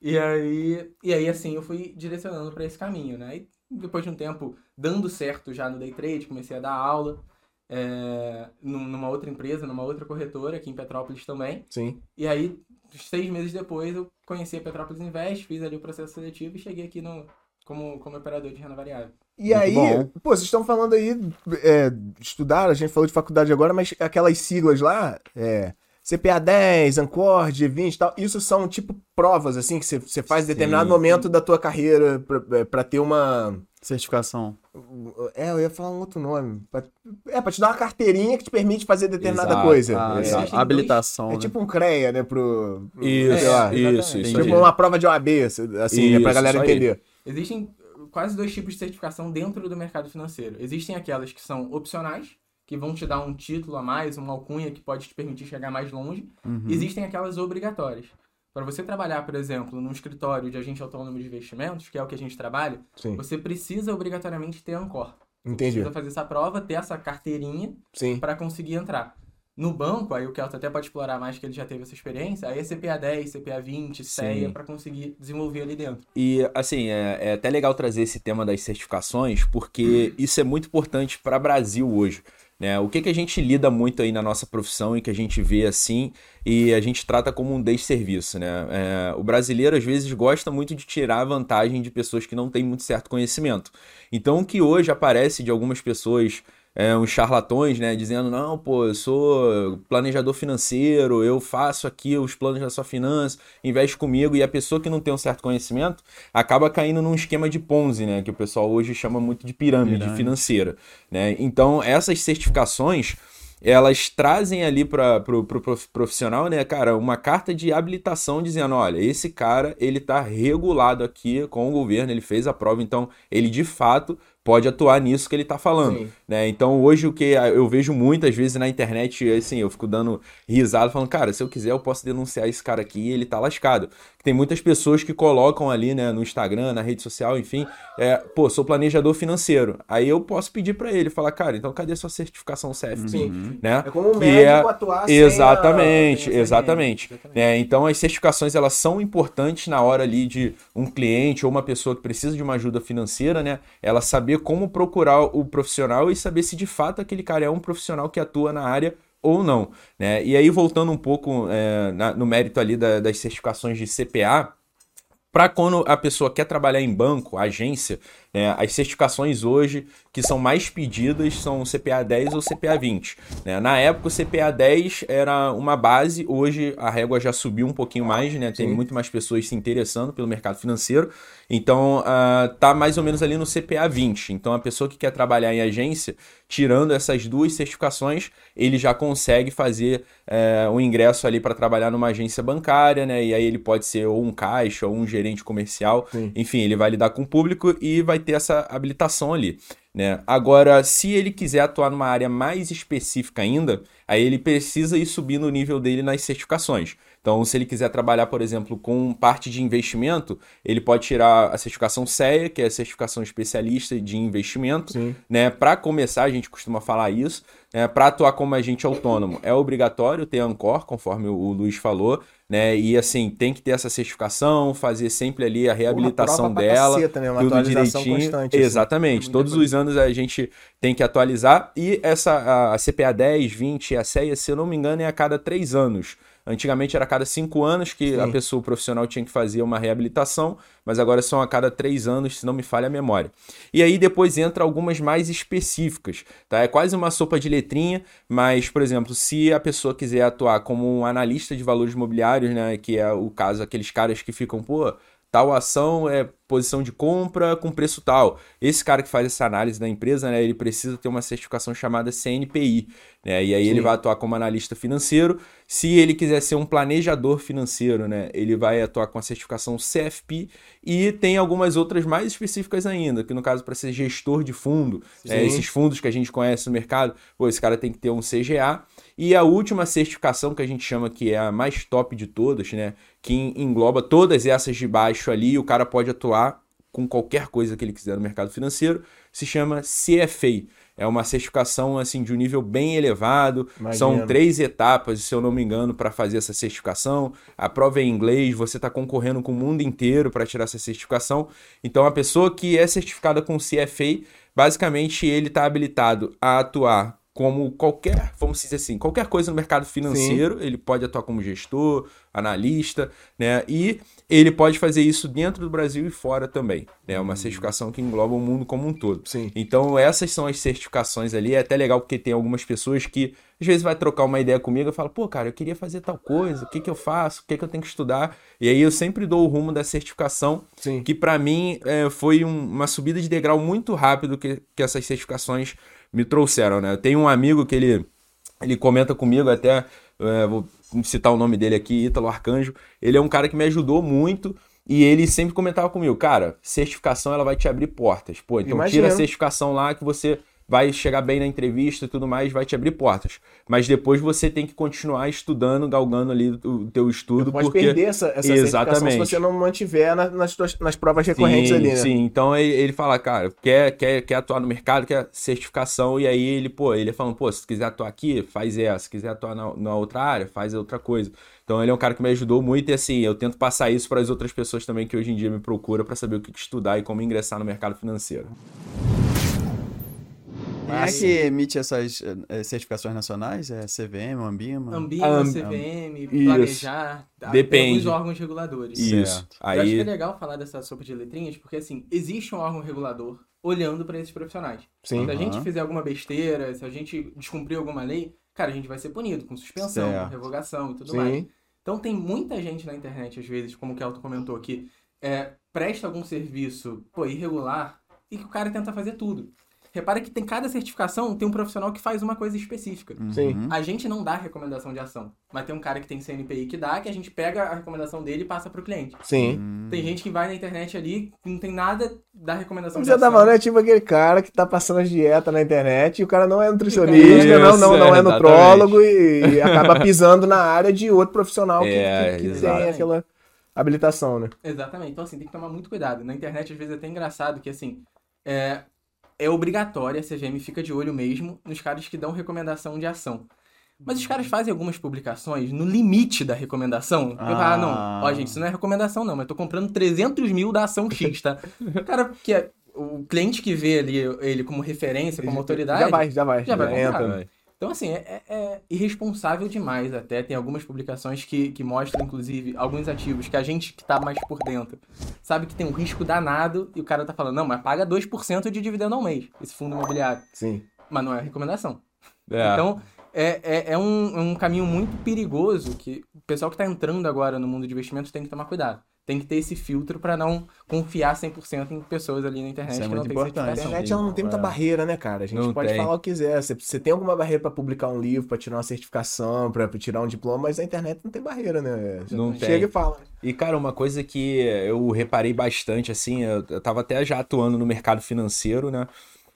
Speaker 4: E aí, e aí, assim, eu fui direcionando pra esse caminho, né? E depois de um tempo dando certo já no day trade, comecei a dar aula é, num- numa outra empresa, numa outra corretora aqui em Petrópolis também.
Speaker 2: Sim.
Speaker 4: E aí, seis meses depois, eu conheci a Petrópolis Invest, fiz ali o processo seletivo e cheguei aqui no, como, como operador de renda variável.
Speaker 2: E
Speaker 1: Muito
Speaker 2: aí,
Speaker 1: bom.
Speaker 2: pô, vocês estão falando aí, é, estudaram, a gente falou de faculdade agora, mas aquelas siglas lá, é, CPA 10, Ancor, G20 e tal, isso são tipo provas, assim, que você- você faz em determinado
Speaker 3: Sim.
Speaker 2: momento da tua carreira pra, é, pra ter uma...
Speaker 1: Certificação.
Speaker 2: É, eu ia falar um outro nome. Pra- é, pra te dar uma carteirinha que te permite fazer determinada
Speaker 3: Exato.
Speaker 2: coisa.
Speaker 1: Ah,
Speaker 2: é,
Speaker 1: exato.
Speaker 4: Existem
Speaker 1: Habilitação.
Speaker 2: é
Speaker 1: né?
Speaker 2: tipo um CREA, né, pro... pro-
Speaker 3: Isso,
Speaker 2: sei lá.
Speaker 4: É,
Speaker 3: isso, isso.
Speaker 2: Tipo uma prova de OAB, assim, né, pra
Speaker 3: Isso,
Speaker 2: galera
Speaker 3: isso aí.
Speaker 2: entender.
Speaker 4: Existem quase dois tipos de certificação dentro do mercado financeiro. Existem aquelas que são opcionais, que vão te dar um título a mais, uma alcunha que pode te permitir chegar mais longe.
Speaker 1: Uhum.
Speaker 4: Existem aquelas obrigatórias. Para você trabalhar, por exemplo, num escritório de agente autônomo de investimentos, que é o que a gente trabalha,
Speaker 2: Sim,
Speaker 4: você precisa obrigatoriamente ter Ancor. Você
Speaker 2: entendi.
Speaker 4: Precisa fazer essa prova, ter essa carteirinha para conseguir entrar. No banco, aí o Kelton até pode explorar mais que ele já teve essa experiência, aí é CPA 10, CPA 20, CEA, para conseguir desenvolver ali dentro.
Speaker 3: E, assim, é, é até legal trazer esse tema das certificações, porque isso é muito importante para Brasil hoje. Né? O que, que a gente lida muito aí na nossa profissão e que a gente vê assim e a gente trata como um desserviço, né? É, o brasileiro, às vezes, gosta muito de tirar vantagem de pessoas que não têm muito certo conhecimento. Então, o que hoje aparece de algumas pessoas é, uns charlatões, né? Dizendo, não, pô, eu sou planejador financeiro, eu faço aqui os planos da sua finança, investe comigo, e a pessoa que não tem um certo conhecimento acaba caindo num esquema de Ponzi, né? Que o pessoal hoje chama muito de pirâmide,
Speaker 1: Pirâmide.
Speaker 3: financeira, né? Então, essas certificações elas trazem ali para pro, pro prof- profissional, né, cara, uma carta de habilitação dizendo, olha, esse cara, ele tá regulado aqui com o governo, ele fez a prova, então ele de fato pode atuar nisso que ele tá falando,
Speaker 2: Sim.
Speaker 3: né? Então hoje o que eu vejo muitas vezes na internet, assim, eu fico dando risada falando, cara, se eu quiser eu posso denunciar esse cara aqui e ele tá lascado. Tem muitas pessoas que colocam ali, né, no Instagram, na rede social, enfim, é, pô, sou planejador financeiro. Aí eu posso pedir para ele, falar, cara, então cadê sua certificação CFP?
Speaker 2: Sim.
Speaker 3: Né?
Speaker 2: É como um médico
Speaker 3: é-
Speaker 2: atuar
Speaker 3: Exatamente,
Speaker 2: a-
Speaker 3: exatamente.
Speaker 4: Exatamente.
Speaker 3: É, então as certificações elas são importantes na hora ali de um cliente ou uma pessoa que precisa de uma ajuda financeira, né? Ela saber como procurar o profissional e saber se de fato aquele cara é um profissional que atua na área ou não, né? E aí voltando um pouco é, na- no mérito ali da- das certificações de CPA, para quando a pessoa quer trabalhar em banco, agência, né, as certificações hoje que são mais pedidas são o CPA 10 ou CPA 20. né? Na época o CPA 10 era uma base, hoje a régua já subiu um pouquinho mais, né? tem
Speaker 2: Sim.
Speaker 3: muito mais pessoas se interessando pelo mercado financeiro, então ah, tá mais ou menos ali no CPA 20. Então a pessoa que quer trabalhar em agência, tirando essas duas certificações, ele já consegue fazer é, um ingresso ali para trabalhar numa agência bancária, né? E aí ele pode ser ou um caixa ou um gerente comercial,
Speaker 2: Sim.
Speaker 3: enfim, ele vai lidar com o público e vai ter essa habilitação ali. Né? Agora, se ele quiser atuar numa área mais específica ainda, aí ele precisa ir subindo o nível dele nas certificações. Então, se ele quiser trabalhar, por exemplo, com parte de investimento, ele pode tirar a certificação CEA, que é a certificação especialista de investimento,
Speaker 2: Sim.
Speaker 3: né? Para começar, a gente costuma falar isso, né? Para atuar como agente autônomo é obrigatório ter Ancor, conforme o o Luiz falou, né? E assim, tem que ter essa certificação, fazer sempre ali a reabilitação
Speaker 2: pra
Speaker 3: dela,
Speaker 2: caceta, né? Uma
Speaker 3: tudo
Speaker 2: atualização
Speaker 3: direitinho.
Speaker 2: constante, assim.
Speaker 3: Exatamente.
Speaker 4: Muita
Speaker 3: Todos os anos a gente tem que atualizar. E essa a, a CPA 10, 20 e a CEA, se eu não me engano, é a cada três anos. Antigamente era a cada cinco anos que
Speaker 2: Sim.
Speaker 3: a pessoa profissional tinha que fazer uma reabilitação, mas agora são a cada três anos, se não me falha a memória. E aí depois entra algumas mais específicas, tá? É quase uma sopa de letrinha, mas, por exemplo, se a pessoa quiser atuar como um analista de valores imobiliários, né, que é o caso aqueles caras que ficam, pô, tal ação é posição de compra com preço tal. Esse cara que faz essa análise da empresa, né, ele precisa ter uma certificação chamada CNPI, né? E aí ele
Speaker 2: Sim.
Speaker 3: vai atuar como analista financeiro. Se ele quiser ser um planejador financeiro, né, ele vai atuar com a certificação CFP e tem algumas outras mais específicas ainda, que no caso para ser gestor de fundo, é, esses fundos que a gente conhece no mercado, pô, esse cara tem que ter um CGA. E a última certificação que a gente chama que é a mais top de todas, né, que en- engloba todas essas de baixo ali, o cara pode atuar com qualquer coisa que ele quiser no mercado financeiro, se chama CFA. É uma certificação assim de um nível bem elevado.
Speaker 2: Imagino.
Speaker 3: São três etapas, se eu não me engano, para fazer essa certificação. A prova é em inglês, você está concorrendo com o mundo inteiro para tirar essa certificação. Então, a pessoa que é certificada com CFA, basicamente ele está habilitado a atuar como qualquer, vamos dizer assim, qualquer coisa no mercado financeiro, ele pode atuar como gestor, analista, né? E ele pode fazer isso dentro do Brasil e fora também. É uma certificação que engloba o mundo como um todo.
Speaker 2: Sim.
Speaker 3: Então, essas são as certificações ali. É até legal porque tem algumas pessoas que às vezes vai trocar uma ideia comigo e fala, pô, cara, eu queria fazer tal coisa, o que, que eu faço, o que, que eu tenho que estudar? E aí eu sempre dou o rumo da certificação,
Speaker 2: Sim.
Speaker 3: que pra mim é, foi um- uma subida de degrau muito rápido que, que essas certificações me trouxeram, né? Eu tenho um amigo que ele, ele comenta comigo até, é, vou citar o nome dele aqui, Ítalo Arcanjo. Ele é um cara que me ajudou muito e ele sempre comentava comigo, cara, certificação ela vai te abrir portas. Pô, então
Speaker 2: Imagino.
Speaker 3: tira a certificação lá que você vai chegar bem na entrevista e tudo mais, vai te abrir portas. Mas depois você tem que continuar estudando, galgando ali o teu estudo,
Speaker 2: Pode
Speaker 3: porque
Speaker 2: perder essa, essa certificação se
Speaker 3: Exatamente.
Speaker 2: você não mantiver na- nas, tuas- nas provas recorrentes
Speaker 3: sim,
Speaker 2: ali, né?
Speaker 3: Sim, então ele, ele fala, cara, quer, quer, quer atuar no mercado, quer certificação, e aí ele, pô, ele falando, pô, se quiser atuar aqui, faz essa, se quiser atuar na, na outra área, faz outra coisa. Então ele é um cara que me ajudou muito e assim, eu tento passar isso para as outras pessoas também que hoje em dia me procuram para saber o que estudar e como ingressar no mercado financeiro.
Speaker 1: Quem é que emite essas eh, certificações nacionais? É CVM, Ambima?
Speaker 4: Ambima,
Speaker 2: Am-
Speaker 4: CVM. Planejar?
Speaker 3: Depende.
Speaker 4: alguns órgãos reguladores.
Speaker 3: Isso.
Speaker 4: Eu acho que é
Speaker 3: Aí,
Speaker 4: legal falar dessa sopa de letrinhas, porque assim, existe um órgão regulador olhando para esses profissionais.
Speaker 2: Sim.
Speaker 4: Se a gente
Speaker 1: Aham.
Speaker 4: fizer alguma besteira, se a gente descumprir alguma lei, cara, a gente vai ser punido com suspensão,
Speaker 1: Certo.
Speaker 4: com revogação e tudo mais.
Speaker 2: Sim.
Speaker 4: Então tem muita gente na internet, às vezes, como o Kelton comentou aqui, é, presta algum serviço, pô, irregular, e que o cara tenta fazer tudo. Repara que tem cada certificação, tem um profissional que faz uma coisa específica.
Speaker 2: Sim.
Speaker 1: Uhum.
Speaker 4: A gente não dá recomendação de ação, mas tem um cara que tem CNPI que dá, que a gente pega a recomendação dele e passa pro cliente.
Speaker 2: Sim.
Speaker 1: Hum.
Speaker 4: Tem gente que vai na internet ali, não tem nada da recomendação de
Speaker 2: Você tá
Speaker 4: ação.
Speaker 2: falando, é tipo aquele cara que tá passando as dietas na internet e o cara não é nutricionista,
Speaker 3: Isso,
Speaker 2: não, não, não é
Speaker 3: é,
Speaker 2: nutrólogo e, e acaba pisando na área de outro profissional que,
Speaker 3: É,
Speaker 2: que, que tem aquela habilitação, né?
Speaker 4: Exatamente. Então, assim, tem que tomar muito cuidado. Na internet, às vezes, é até engraçado que, assim, é, é obrigatório, a CVM fica de olho mesmo nos caras que dão recomendação de ação. Mas os caras fazem algumas publicações no limite da recomendação. Eu falo, ah,
Speaker 1: Ah.
Speaker 4: não, ó, gente, isso não é recomendação, não, mas eu tô comprando 300 mil da ação X, tá? O cara que é. O cliente que vê ali ele como referência, como autoridade.
Speaker 2: Já vai, já vai.
Speaker 4: já vai comprar.
Speaker 2: entra.
Speaker 4: Então, assim, é, é- é irresponsável demais até. Tem algumas publicações que, que mostram, inclusive, alguns ativos que a gente que tá mais por dentro sabe que tem um risco danado e o cara tá falando, não, mas paga 2% de dividendo ao mês, esse fundo imobiliário.
Speaker 2: Sim.
Speaker 4: Mas não é recomendação.
Speaker 3: é.
Speaker 4: Então, é, é, é um, é um caminho muito perigoso que o pessoal que tá entrando agora no mundo de investimentos tem que tomar cuidado. Tem que ter esse filtro para não confiar 100% em pessoas ali na internet
Speaker 1: Isso é
Speaker 4: que não
Speaker 1: muito
Speaker 4: tem
Speaker 1: importante.
Speaker 2: A internet ela não tem muita
Speaker 1: É.
Speaker 2: barreira, né, cara? A gente
Speaker 3: Não
Speaker 2: pode
Speaker 3: tem.
Speaker 2: falar o que quiser. Você, você tem alguma barreira pra publicar um livro, pra tirar uma certificação, pra pra tirar um diploma, mas a internet não tem barreira, né? Já
Speaker 3: Não
Speaker 2: chega
Speaker 3: tem.
Speaker 2: e fala.
Speaker 3: E, cara, uma coisa que eu reparei bastante, assim, eu, eu tava até já atuando no mercado financeiro, né?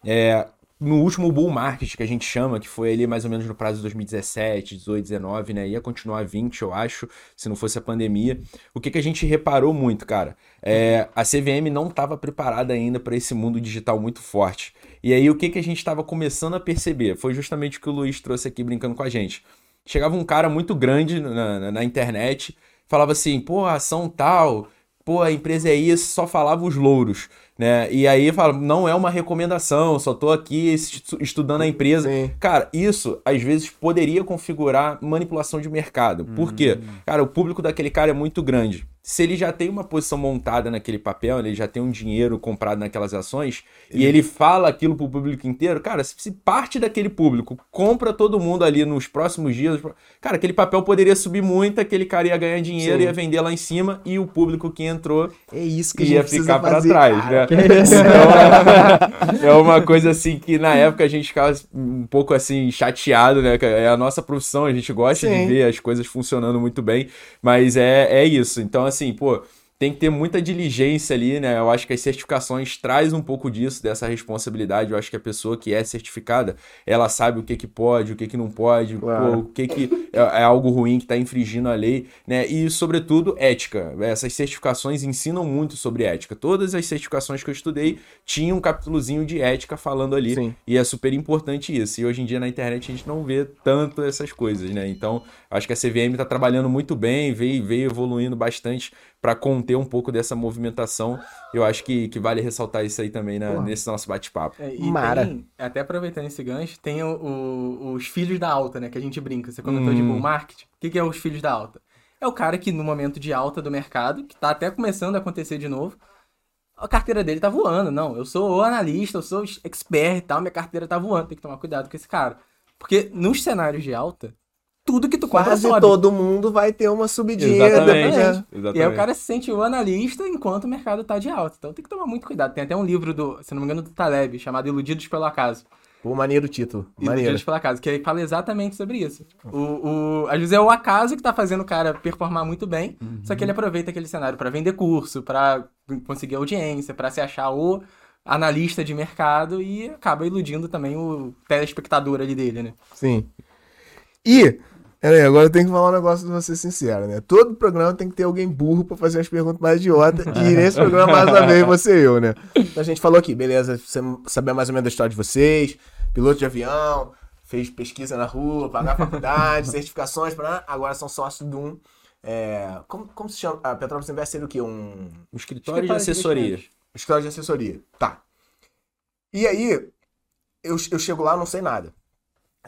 Speaker 3: É, no último bull market que a gente chama, que foi ali mais ou menos no prazo de 2017, 18, 19, né? Ia continuar 20, eu acho, se não fosse a pandemia. O que, que a gente reparou muito, cara? É, a CVM não estava preparada ainda para esse mundo digital muito forte. E aí, o que, que a gente estava começando a perceber? Foi justamente o que o Luiz trouxe aqui brincando com a gente. Chegava um cara muito grande na, na- na internet, falava assim, pô, ação tal, pô, a empresa é isso, só falava os louros né? E aí fala, não é uma recomendação, só tô aqui estudando a empresa. Sim. Cara, isso às vezes poderia configurar manipulação de mercado. Por quê? Hum. Cara, o público daquele cara é muito grande se ele já tem uma posição montada naquele papel, ele já tem um dinheiro comprado naquelas ações, e ele fala aquilo pro público inteiro, cara, se parte daquele público compra todo mundo ali nos próximos dias, cara, aquele papel poderia subir muito, aquele cara ia ganhar dinheiro, Sim. ia vender lá em cima, e o público que entrou
Speaker 1: é isso que
Speaker 3: ia ficar para trás, cara. né? Então, é uma coisa assim que na época a gente ficava um pouco assim chateado, né? É a nossa profissão, a gente gosta Sim. de ver as coisas funcionando muito bem, mas é, é isso. Então, assim, assim, pô, tem que ter muita diligência ali, né? Eu acho que as certificações traz um pouco disso, dessa responsabilidade. Eu acho que a pessoa que é certificada, ela sabe o que que pode, o que que não pode, claro. pô, o que que é, é algo ruim que está infringindo a lei, né? E, sobretudo, ética. Essas certificações ensinam muito sobre ética. Todas as certificações que eu estudei tinham um capítulozinho de ética falando ali. Sim. E é super importante isso. E hoje em dia na internet a gente não vê tanto essas coisas, né? Então, acho que a CVM está trabalhando muito bem, veio, veio evoluindo bastante para conter um pouco dessa movimentação. Eu acho que, que vale ressaltar isso aí também na, nesse nosso bate-papo.
Speaker 4: É, Mara. Tem, até aproveitando esse gancho, tem o, o, os filhos da alta, né? Que a gente brinca. Você comentou hum. de bull market. O que, que é os filhos da alta? É o cara que no momento de alta do mercado, que tá até começando a acontecer de novo, a carteira dele tá voando. Não, eu sou analista, eu sou expert e tal, minha carteira tá voando. Tem que tomar cuidado com esse cara. Porque nos cenários de alta, tudo que tu
Speaker 1: compra Quase sobe. todo mundo vai ter uma subidinha.
Speaker 3: Exatamente. Exatamente.
Speaker 4: E aí o cara se sente o analista enquanto o mercado tá de alta. Então tem que tomar muito cuidado. Tem até um livro do, se não me engano, do Taleb, chamado Iludidos pelo Acaso.
Speaker 1: Pô, maneiro o título. Maneiro.
Speaker 4: Iludidos pelo Acaso, que aí fala exatamente sobre isso. O, o, às vezes é o acaso que tá fazendo o cara performar muito bem, uhum. só que ele aproveita aquele cenário para vender curso, para conseguir audiência, para se achar o analista de mercado e acaba iludindo também o telespectador ali dele, né?
Speaker 2: Sim. E Peraí, agora eu tenho que falar um negócio de você sincero, né? Todo programa tem que ter alguém burro pra fazer as perguntas mais idiotas. e nesse programa, mais uma vez, você e eu, né? Então a gente falou aqui, beleza, saber mais ou menos da história de vocês, piloto de avião, fez pesquisa na rua, pagar faculdade, certificações, pra... agora são sócios de um. É... Como, como se chama? A Petrópolis Invest seria o quê? Um,
Speaker 3: um escritório, de assessoria.
Speaker 2: Um escritório de assessoria. Tá. E aí, eu, eu chego lá, não sei nada.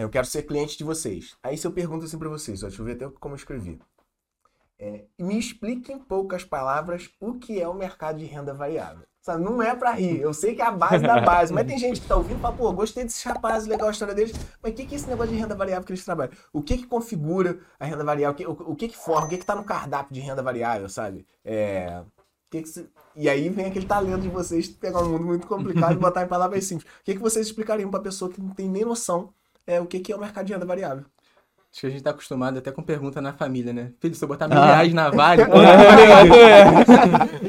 Speaker 2: Eu quero ser cliente de vocês. Aí se eu pergunto assim para vocês, ó, deixa eu ver até como eu escrevi. É, me explique em poucas palavras o que é o mercado de renda variável. Sabe, não é para rir. Eu sei que é a base da base, mas tem gente que tá ouvindo e fala, pô, gostei desses rapazes, legal a história deles, mas o que, que é esse negócio de renda variável que eles trabalham? O que que configura a renda variável? O que, o, o que, que forma? O que que tá no cardápio de renda variável, sabe? É, que que se... E aí vem aquele talento de vocês pegar um mundo muito complicado e botar em palavras simples. O que, que vocês explicariam pra pessoa que não tem nem noção é o que, que é o mercado de renda variável.
Speaker 4: Acho que a gente tá acostumado até com pergunta na família, né? Filho, se eu botar mil ah. reais na Vale...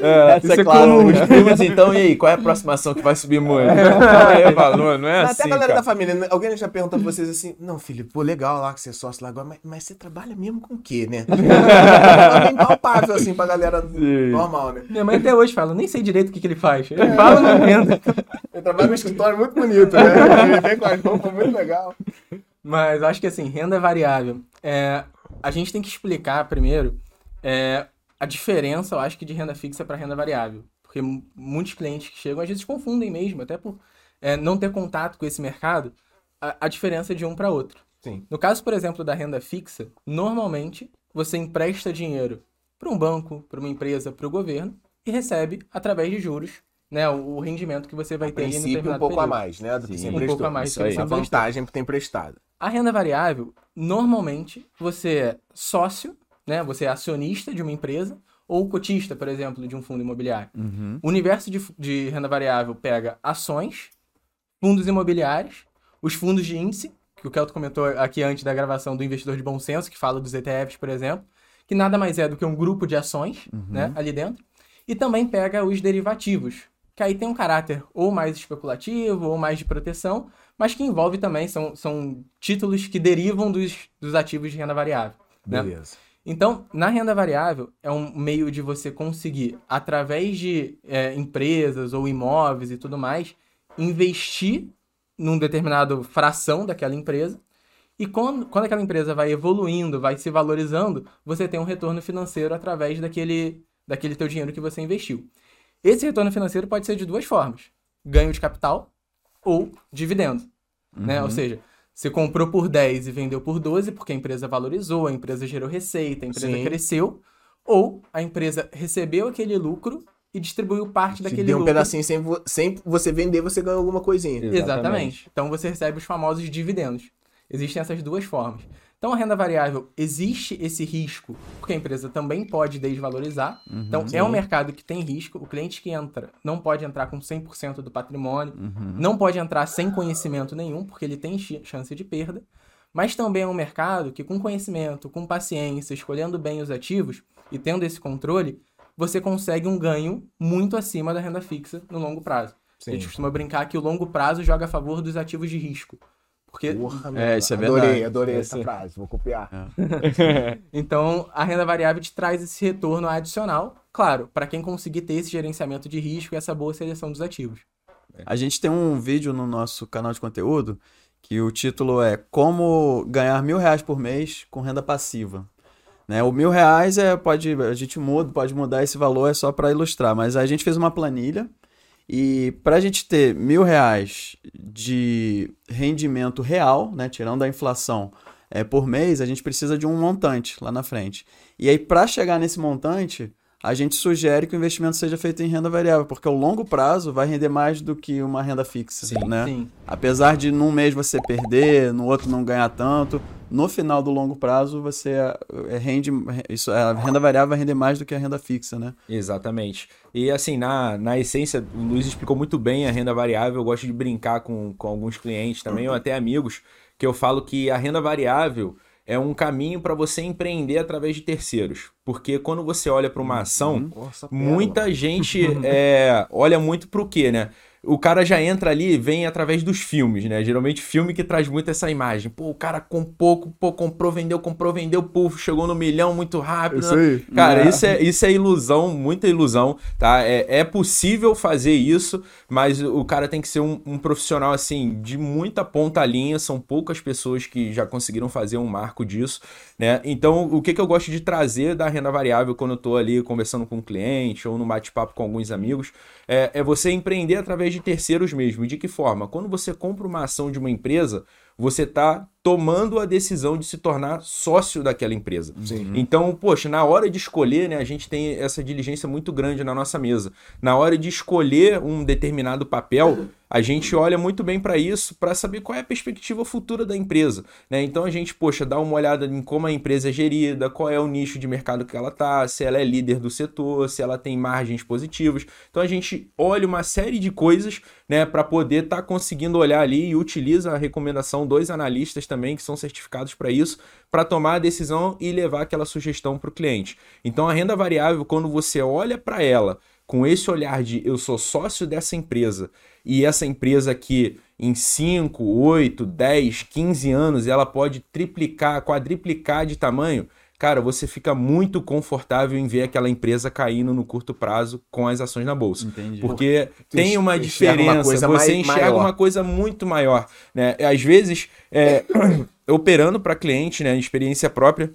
Speaker 3: é, é, Isso é claro. Comum. Os primos, então, e aí, qual é a aproximação que vai subir muito? É.
Speaker 2: Falo, não é assim, Até a galera cara. da família, né? alguém já pergunta pra vocês assim, não, filho, pô, legal lá que você é sócio lá agora, mas, mas você trabalha mesmo com o quê, né? é bem palpável, assim, pra galera Sim. normal, né?
Speaker 4: Minha mãe até hoje fala, nem sei direito o que, que ele faz. Ele é. fala na renda.
Speaker 2: Ele trabalha num escritório muito bonito, né? Ele vem com as roupas muito legal.
Speaker 4: Mas acho que assim, renda variável. É, a gente tem que explicar primeiro é, a diferença, eu acho que de renda fixa para renda variável. Porque muitos clientes que chegam às vezes confundem mesmo, até por é, não ter contato com esse mercado, a, a diferença de um para outro.
Speaker 2: Sim.
Speaker 4: No caso, por exemplo, da renda fixa, normalmente você empresta dinheiro para um banco, para uma empresa, para o governo e recebe através de juros né, o rendimento que você vai a ter
Speaker 2: no um pouco período. a mais, né?
Speaker 4: Do que Sim, um pouco a mais.
Speaker 2: Isso aí. A vantagem que tem prestado.
Speaker 4: A renda variável, normalmente, você é sócio, né? Você é acionista de uma empresa ou cotista, por exemplo, de um fundo imobiliário. Uhum. O universo de, de renda variável pega ações, fundos imobiliários, os fundos de índice, que o Kelto comentou aqui antes da gravação do investidor de bom senso, que fala dos ETFs, por exemplo, que nada mais é do que um grupo de ações, uhum. né, ali dentro. E também pega os derivativos, que aí tem um caráter ou mais especulativo ou mais de proteção, mas que envolve também, são, são títulos que derivam dos, dos ativos de renda variável. Né?
Speaker 2: Beleza.
Speaker 4: Então, na renda variável, é um meio de você conseguir, através de é, empresas ou imóveis e tudo mais, investir num determinado fração daquela empresa E quando, quando aquela empresa vai evoluindo, vai se valorizando, você tem um retorno financeiro através daquele, daquele teu dinheiro que você investiu. Esse retorno financeiro pode ser de duas formas: ganho de capital ou dividendo. Né? Ou seja, você comprou por 10 e vendeu por 12 porque a empresa valorizou, a empresa gerou receita, a empresa
Speaker 2: Sim.
Speaker 4: cresceu, ou a empresa recebeu aquele lucro e distribuiu parte
Speaker 2: Te
Speaker 4: daquele
Speaker 2: deu um
Speaker 4: lucro.
Speaker 2: pedacinho sem, vo- sem você vender, você ganhou alguma coisinha.
Speaker 3: Exatamente.
Speaker 4: Exatamente. Então você recebe os famosos dividendos. Existem essas duas formas. Então a renda variável existe esse risco, porque a empresa também pode desvalorizar. então é um mercado que tem risco. O cliente que entra não pode entrar com 100% do patrimônio, não pode entrar sem conhecimento nenhum, porque ele tem chance de perda. Mas também é um mercado que, com conhecimento, com paciência, escolhendo bem os ativos e tendo esse controle, você consegue um ganho muito acima da renda fixa no longo prazo. A gente costuma brincar que o longo prazo joga a favor dos ativos de risco. Porque
Speaker 2: Porra,
Speaker 1: É, isso é
Speaker 2: adorei,
Speaker 1: verdade.
Speaker 2: adorei
Speaker 1: Esse-
Speaker 2: essa frase, vou copiar.
Speaker 4: Então, a renda variável te traz esse retorno adicional, claro, para quem conseguir ter esse gerenciamento de risco e essa boa seleção dos ativos.
Speaker 1: A gente tem um vídeo no nosso canal de conteúdo que o título é Como ganhar mil reais por mês com renda passiva. Né? O mil reais é, pode, a gente muda, pode mudar esse valor, é só para ilustrar. Mas a gente fez uma planilha e para a gente ter mil reais de rendimento real, né, tirando a inflação, é, por mês, a gente precisa de um montante lá na frente. E aí, para chegar nesse montante, a gente sugere que o investimento seja feito em renda variável, porque o longo prazo vai render mais do que uma renda fixa,
Speaker 3: Sim,
Speaker 1: né?
Speaker 4: Sim.
Speaker 1: Apesar de num mês você perder, no outro não ganhar tanto, no final do longo prazo você eh, rende isso a renda variável vai render mais do que a renda fixa, né?
Speaker 3: Exatamente. E assim, na, na essência, o Luiz explicou muito bem a renda variável. Eu gosto de brincar com, com alguns clientes também, ou até amigos, que eu falo que a renda variável é um caminho para você empreender através de terceiros. Porque quando você olha para uma ação,
Speaker 2: Nossa,
Speaker 3: muita gente é, olha muito pro quê, né? O cara já entra ali e vem através dos filmes, né? Geralmente filme que traz muito essa imagem. Pô, o cara com pouco, pô, comprou, vendeu, comprou, vendeu, puf, chegou no milhão muito rápido.
Speaker 2: Isso aí.
Speaker 3: Cara,
Speaker 1: É.
Speaker 3: isso é, isso é ilusão, muita ilusão, tá? É, é possível fazer isso, mas o cara tem que ser um, um profissional, assim, de muita ponta linha. São poucas pessoas que já conseguiram fazer um marco disso, né? Então, o que, que eu gosto de trazer da renda variável quando eu tô ali conversando com um cliente ou no bate-papo com alguns amigos, é, é você empreender através de terceiros mesmo. De que forma? Quando você compra uma ação de uma empresa, você está tomando a decisão de se tornar sócio daquela empresa.
Speaker 2: Sim.
Speaker 3: Então, poxa, na hora de escolher, né, a gente tem essa diligência muito grande na nossa mesa. Na hora de escolher um determinado papel, a gente olha muito bem para isso para saber qual é a perspectiva futura da empresa, né? Então a gente, poxa, dá uma olhada em como a empresa é gerida, qual é o nicho de mercado que ela tá, se ela é líder do setor, se ela tem margens positivas. Então a gente olha uma série de coisas, né, para poder estar conseguindo olhar ali e utiliza a recomendação dos analistas também que são certificados para isso, para tomar a decisão e levar aquela sugestão para o cliente. Então a renda variável, quando você olha para ela com esse olhar de eu sou sócio dessa empresa e essa empresa que em 5, 8, 10, 15 anos ela pode triplicar, quadriplicar de tamanho, cara, você fica muito confortável em ver aquela empresa caindo no curto prazo com as ações na bolsa.
Speaker 1: Entendi.
Speaker 3: Porque
Speaker 2: Tu
Speaker 3: tem uma
Speaker 2: uma
Speaker 3: diferença,
Speaker 2: coisa
Speaker 3: você
Speaker 2: mai-
Speaker 3: enxerga
Speaker 2: maior.
Speaker 3: uma coisa muito maior. Né? Às vezes, é, operando para cliente, né, experiência própria,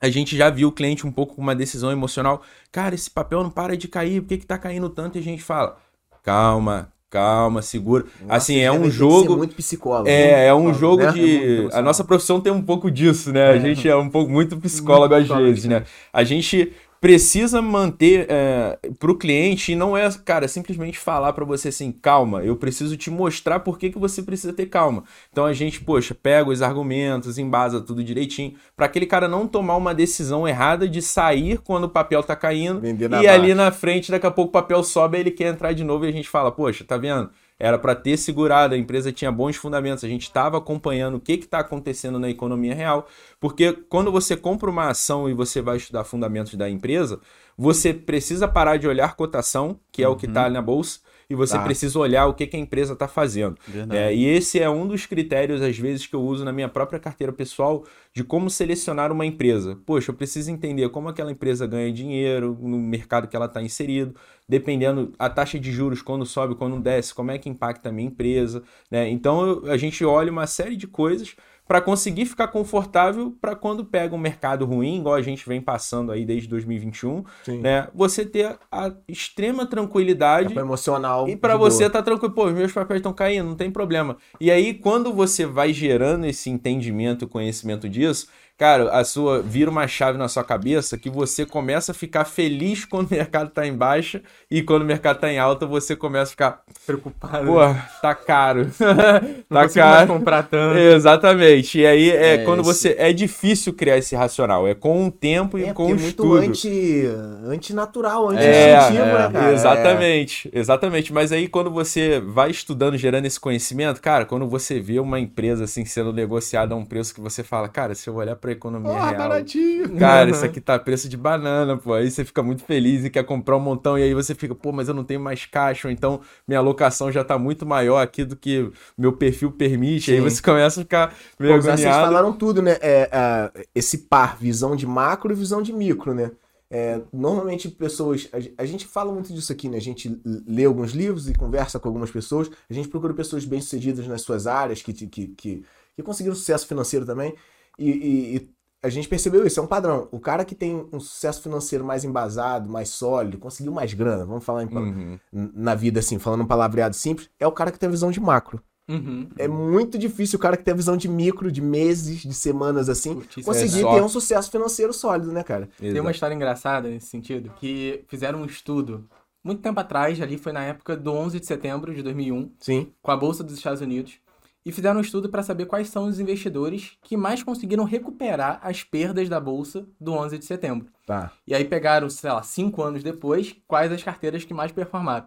Speaker 3: a gente já viu o cliente um pouco com uma decisão emocional. Cara, esse papel não para de cair, por que, que tá caindo tanto? E a gente fala, calma, calma, segura.
Speaker 2: Nossa,
Speaker 3: assim, é um jogo...
Speaker 2: muito psicólogo.
Speaker 3: É, é um
Speaker 2: né?
Speaker 3: jogo
Speaker 2: É
Speaker 3: de.
Speaker 2: muito
Speaker 3: A nossa profissão tem um pouco disso, né? A gente é um pouco muito psicólogo às
Speaker 4: psicólogo,
Speaker 3: vezes, né? A gente precisa manter é, pro cliente e não é, cara, simplesmente falar para você assim, calma, eu preciso te mostrar por que, que você precisa ter calma. Então a gente, poxa, pega os argumentos, embasa tudo direitinho, para aquele cara não tomar uma decisão errada de sair quando o papel tá caindo e ali
Speaker 2: baixa.
Speaker 3: na frente, daqui a pouco o papel sobe, ele quer entrar de novo e a gente fala, poxa, tá vendo? Era para ter segurado, a empresa tinha bons fundamentos, a gente estava acompanhando o que está acontecendo na economia real, porque quando você compra uma ação e você vai estudar fundamentos da empresa, você precisa parar de olhar cotação, que é o que está na bolsa, e você
Speaker 2: Tá.
Speaker 3: precisa olhar o que, que a empresa está fazendo. É, e esse é um dos critérios, às vezes, que eu uso na minha própria carteira pessoal de como selecionar uma empresa. Poxa, eu preciso entender como aquela empresa ganha dinheiro no mercado que ela está inserido. dependendo a taxa de juros quando sobe, quando desce, como é que impacta a minha empresa, né? Então a gente olha uma série de coisas para conseguir ficar confortável para quando pega um mercado ruim, igual a gente vem passando aí desde 2021,
Speaker 2: Sim.
Speaker 3: né? Você ter a extrema tranquilidade
Speaker 2: É emocional.
Speaker 3: e para você
Speaker 2: boa.
Speaker 3: tá tranquilo, pô, os meus papéis estão caindo, não tem problema. E aí, quando você vai gerando esse entendimento, conhecimento disso, cara, a sua vira uma chave na sua cabeça que você começa a ficar feliz quando o mercado tá em baixa e quando o mercado tá em alta, você começa a ficar,
Speaker 4: Preocupado.
Speaker 3: pô, tá caro.
Speaker 4: não
Speaker 3: tá caro.
Speaker 4: comprar tanto.
Speaker 3: Exatamente. E aí é,
Speaker 1: É,
Speaker 3: quando
Speaker 1: esse-
Speaker 3: você é difícil criar esse racional, é com o tempo e
Speaker 2: É,
Speaker 3: com o
Speaker 2: é muito
Speaker 3: estudo.
Speaker 2: anti, antinatural,
Speaker 3: É,
Speaker 2: anti-instintivo,
Speaker 3: é,
Speaker 2: né, cara?
Speaker 3: Exatamente, exatamente. Mas aí quando você vai estudando, gerando esse conhecimento, cara, quando você vê uma empresa assim sendo negociada a um preço que você fala, cara, se eu olhar pra economia
Speaker 2: Porra,
Speaker 3: real,
Speaker 2: baratinho.
Speaker 3: cara, isso aqui tá preço de banana, pô. Aí você fica muito feliz e quer comprar um montão e aí você fica, pô, mas eu não tenho mais caixa, ou então minha alocação já tá muito maior aqui do que meu perfil permite. Aí
Speaker 2: Sim.
Speaker 3: você começa a ficar
Speaker 2: Pô,
Speaker 3: meio
Speaker 2: vocês
Speaker 3: agoniado.
Speaker 2: falaram tudo, né? É, ah, esse par, visão de macro e visão de micro, né? É, normalmente pessoas. A, a gente fala muito disso aqui, né? A gente lê alguns livros e conversa com algumas pessoas. A gente procura pessoas bem-sucedidas nas suas áreas, que, que, que, que conseguiram sucesso financeiro também. E, e- e a gente percebeu isso, é um padrão. O cara que tem um sucesso financeiro mais embasado, mais sólido, conseguiu mais grana, vamos falar em,
Speaker 3: Uhum.
Speaker 2: na vida assim, falando um palavreado simples, é o cara que tem a visão de macro.
Speaker 4: Uhum.
Speaker 2: É muito difícil o cara que tem a visão de micro, de meses, de semanas assim,
Speaker 4: Curtir isso
Speaker 2: conseguir
Speaker 3: é só.
Speaker 2: ter um sucesso financeiro sólido, né, cara?
Speaker 4: Tem uma
Speaker 3: Exato.
Speaker 4: história engraçada nesse sentido, que fizeram um estudo muito tempo atrás, ali foi na época do 11 de setembro de 2001,
Speaker 2: Sim.
Speaker 4: com a Bolsa dos Estados Unidos, e fizeram um estudo para saber quais são os investidores que mais conseguiram recuperar as perdas da Bolsa do 11 de setembro.
Speaker 2: Tá.
Speaker 4: E aí pegaram, sei lá, cinco anos depois, quais as carteiras que mais performaram.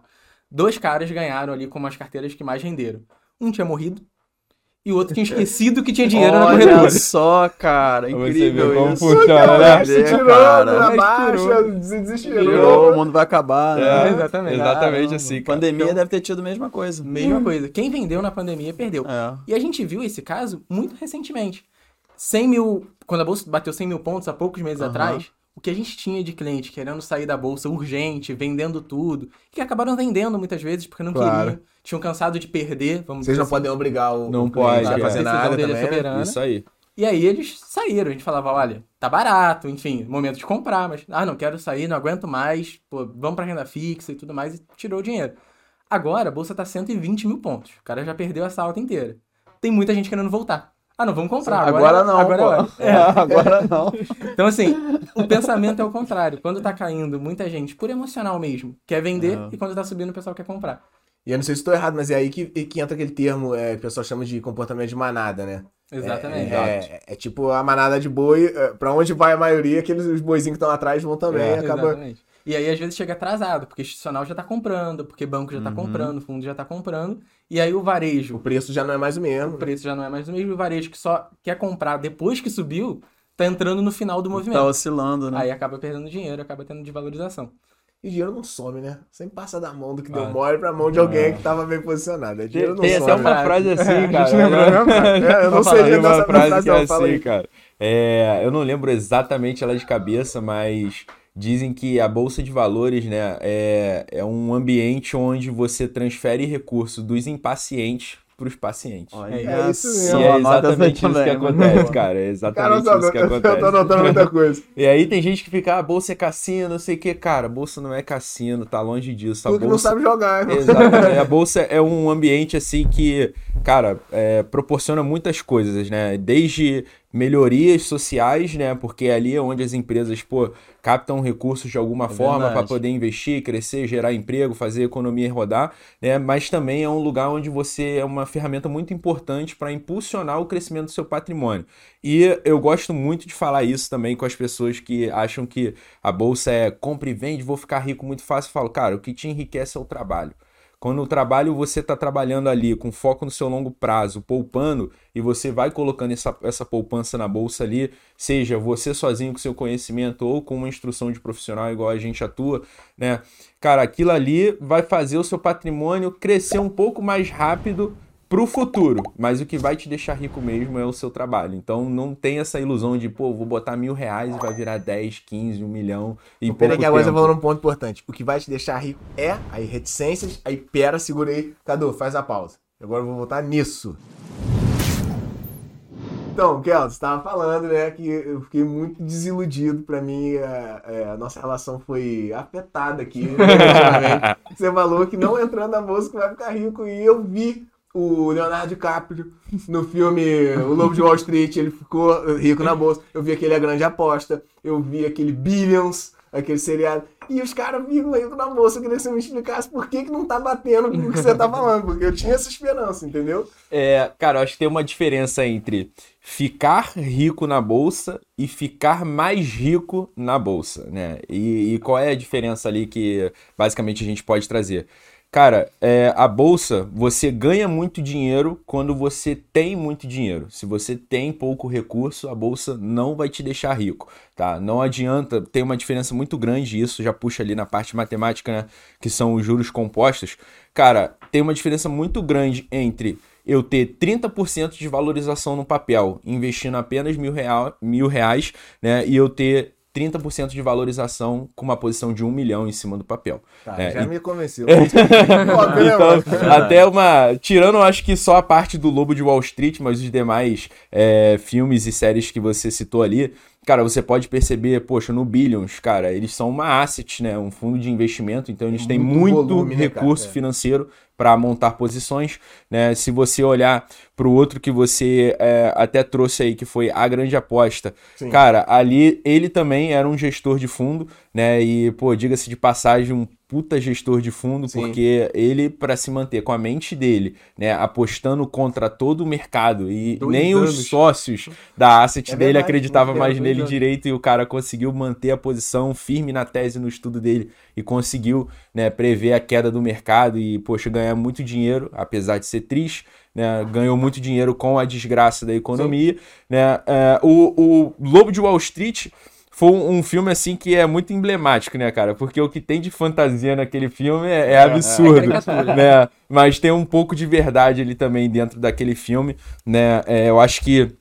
Speaker 4: Dois caras ganharam ali como as carteiras que mais renderam. Um tinha morrido e o outro tinha esquecido que tinha dinheiro na
Speaker 1: Olha
Speaker 4: corretora.
Speaker 1: só, cara, incrível
Speaker 3: como
Speaker 1: isso.
Speaker 3: funciona, né?
Speaker 2: Se tirou
Speaker 1: cara.
Speaker 2: na
Speaker 4: Mas
Speaker 2: baixa,
Speaker 4: tirou.
Speaker 1: o mundo vai acabar, né?
Speaker 3: É,
Speaker 4: exatamente.
Speaker 3: Exatamente
Speaker 1: Caramba.
Speaker 3: assim, cara.
Speaker 1: Pandemia
Speaker 4: Então-
Speaker 1: deve ter tido a mesma coisa.
Speaker 4: Mesma coisa. Quem vendeu na pandemia perdeu.
Speaker 1: É.
Speaker 4: E a gente viu esse caso muito recentemente. 100 mil, quando a bolsa bateu 100 mil pontos há poucos meses
Speaker 1: Aham.
Speaker 4: atrás, o que a gente tinha de cliente querendo sair da bolsa urgente, vendendo tudo, que acabaram vendendo muitas vezes porque não
Speaker 2: Claro.
Speaker 4: queriam, tinham cansado de perder, vamos
Speaker 2: Vocês
Speaker 4: dizer
Speaker 2: não
Speaker 4: assim.
Speaker 2: podem obrigar o
Speaker 3: Não
Speaker 2: o
Speaker 3: pode,
Speaker 2: a
Speaker 3: é.
Speaker 2: fazer
Speaker 4: A decisão
Speaker 2: nada
Speaker 4: dele é
Speaker 2: também, né?
Speaker 4: soberana.
Speaker 3: Isso aí.
Speaker 4: E aí eles saíram, a gente falava, olha, tá barato, enfim, momento de comprar, mas, ah, não quero sair, não aguento mais, pô, vamos pra renda fixa e tudo mais, e tirou o dinheiro. Agora, a bolsa tá 120 mil pontos, o cara já perdeu essa alta inteira. Tem muita gente querendo voltar. Ah, não, vamos comprar.
Speaker 1: Agora, não,
Speaker 4: agora é
Speaker 1: pô. É, agora não.
Speaker 4: Então, assim, o pensamento é o contrário. Quando tá caindo, muita gente, por emocional mesmo, quer vender,
Speaker 1: Aham.
Speaker 4: e quando tá subindo, o pessoal quer comprar.
Speaker 2: E eu não sei se estou errado, mas é aí que, que entra aquele termo é, que o pessoal chama de comportamento de manada, né?
Speaker 4: Exatamente.
Speaker 2: É, é tipo a manada de boi, é, pra onde vai a maioria, aqueles os boizinhos que estão atrás vão também,
Speaker 3: É,
Speaker 2: acaba...
Speaker 4: Exatamente. E aí, às vezes, chega atrasado, porque institucional já tá comprando, porque banco já tá
Speaker 1: Uhum.
Speaker 4: comprando, fundo já tá comprando, e aí o
Speaker 2: O
Speaker 4: varejo,
Speaker 2: preço já não é mais o
Speaker 4: o
Speaker 2: mesmo.
Speaker 4: preço já não é mais o mesmo, e o varejo que só quer comprar depois que subiu, tá entrando no final do
Speaker 1: Tá
Speaker 4: movimento.
Speaker 1: oscilando, né?
Speaker 4: Aí acaba perdendo dinheiro, acaba tendo desvalorização.
Speaker 2: E dinheiro não some, né? Sempre passa da mão do que deu
Speaker 3: Ah.
Speaker 2: mole pra mão de alguém que tava bem posicionado. É, Dinheiro não
Speaker 3: Tem
Speaker 2: some.
Speaker 3: até uma frase assim, cara.
Speaker 2: É, eu não sei direito
Speaker 3: uma
Speaker 2: dessa
Speaker 3: frase
Speaker 2: frase,
Speaker 3: que é assim,
Speaker 2: aí.
Speaker 3: cara. É, eu não lembro exatamente ela de cabeça, mas dizem que a bolsa de valores, né, é, é um ambiente onde você transfere recursos dos impacientes para os pacientes.
Speaker 1: Olha
Speaker 2: É isso
Speaker 1: só,
Speaker 3: E
Speaker 2: mesmo.
Speaker 3: é exatamente
Speaker 1: isso
Speaker 3: que acontece, cara. É
Speaker 2: Cara,
Speaker 3: exatamente
Speaker 2: tô,
Speaker 3: isso que
Speaker 2: eu tô
Speaker 3: acontece.
Speaker 2: anotando muita coisa.
Speaker 3: E aí tem gente que fica, ah, bolsa é cassino, não sei o que. Cara, bolsa não é cassino, tá longe disso. A
Speaker 2: Tu que não sabe jogar.
Speaker 3: Exatamente. A bolsa é um ambiente assim que, cara, é, proporciona muitas coisas, né? Desde melhorias sociais, né? Porque ali é onde as empresas, pô, captam recursos de alguma
Speaker 1: É
Speaker 3: forma para poder investir, crescer, gerar emprego, fazer a economia rodar, né? Mas também é um lugar onde você é uma ferramenta muito importante para impulsionar o crescimento do seu patrimônio. E eu gosto muito de falar isso também com as pessoas que acham que a bolsa é compra e vende, vou ficar rico muito fácil. Eu falo, cara, o que te enriquece é o trabalho. Quando o trabalho você está trabalhando ali com foco no seu longo prazo, poupando, e você vai colocando essa, essa poupança na bolsa ali, seja você sozinho com seu conhecimento ou com uma instrução de profissional igual a gente atua, né? Cara, aquilo ali vai fazer o seu patrimônio crescer um pouco mais rápido pro futuro, mas o que vai te deixar rico mesmo é o seu trabalho. Então não tem essa ilusão de, pô, vou botar mil reais e vai virar 10, 15, um milhão em
Speaker 2: Pera que agora você falou um ponto importante. O que vai te deixar rico é aí reticências, aí pera, segura aí. Cadu, faz a pausa. Agora eu vou voltar nisso. Então, Kel, você tava falando, né, que eu fiquei muito desiludido. Pra mim, é, é, a nossa relação foi afetada aqui. negativamente. você falou que não entrando na bolsa que vai ficar rico. E eu vi o Leonardo DiCaprio no filme O Lobo de Wall Street, ele ficou rico na bolsa. Eu vi aquele A Grande Aposta, eu vi aquele Billions, aquele seriado. E os caras ficam rico na bolsa. Eu queria que você me explicasse por que, que não tá batendo com o que você tá falando, porque eu tinha essa esperança, entendeu?
Speaker 3: É, cara, eu acho que tem uma diferença entre ficar rico na bolsa e ficar mais rico na bolsa, né? E, e qual é a diferença ali que basicamente a gente pode trazer? Cara, é, a bolsa, você ganha muito dinheiro quando você tem muito dinheiro. Se você tem pouco recurso, a bolsa não vai te deixar rico, tá? Não adianta, tem uma diferença muito grande isso, já puxa ali na parte matemática, né? Que são os juros compostos. Cara, tem uma diferença muito grande entre eu ter 30% de valorização no papel, investindo apenas mil, real, mil reais, né? E eu ter 30% de valorização com uma posição de um milhão em cima do papel.
Speaker 2: Tá,
Speaker 3: É,
Speaker 2: já
Speaker 3: e-
Speaker 2: me convenceu. Né?
Speaker 3: Então, até uma. Tirando, acho que só a parte do Lobo de Wall Street, mas os demais é, filmes e séries que você citou ali, cara, você pode perceber, poxa, no Billions, cara, eles são uma asset, né? Um fundo de investimento, então eles têm
Speaker 2: Muito
Speaker 3: muito
Speaker 2: volume, né,
Speaker 3: recurso
Speaker 2: cara? É.
Speaker 3: financeiro para montar posições, né? Se você olhar para o outro que você é, até trouxe aí, que foi a grande aposta,
Speaker 2: Sim.
Speaker 3: cara, ali ele também era um gestor de fundo, né? E, pô, diga-se de passagem, um puta gestor de fundo,
Speaker 2: Sim.
Speaker 3: porque ele, para se manter com a mente dele, né, apostando contra todo o mercado e
Speaker 2: Dois
Speaker 3: nem
Speaker 2: anos.
Speaker 3: os sócios da asset
Speaker 2: É
Speaker 3: dele
Speaker 2: verdade,
Speaker 3: acreditavam
Speaker 2: muito
Speaker 3: mais nele
Speaker 2: anos.
Speaker 3: direito e o cara conseguiu manter a posição firme na tese, no estudo dele e conseguiu, né, prever a queda do mercado e, poxa, ganhar muito dinheiro, apesar de ser triste, né, ganhou muito dinheiro com a desgraça da economia, né, é, o, o Lobo de Wall Street foi um filme assim que é muito emblemático, né, cara? Porque o que tem de fantasia naquele filme é, é absurdo, né? Mas tem um pouco de verdade ali também dentro daquele filme, né? É, eu acho que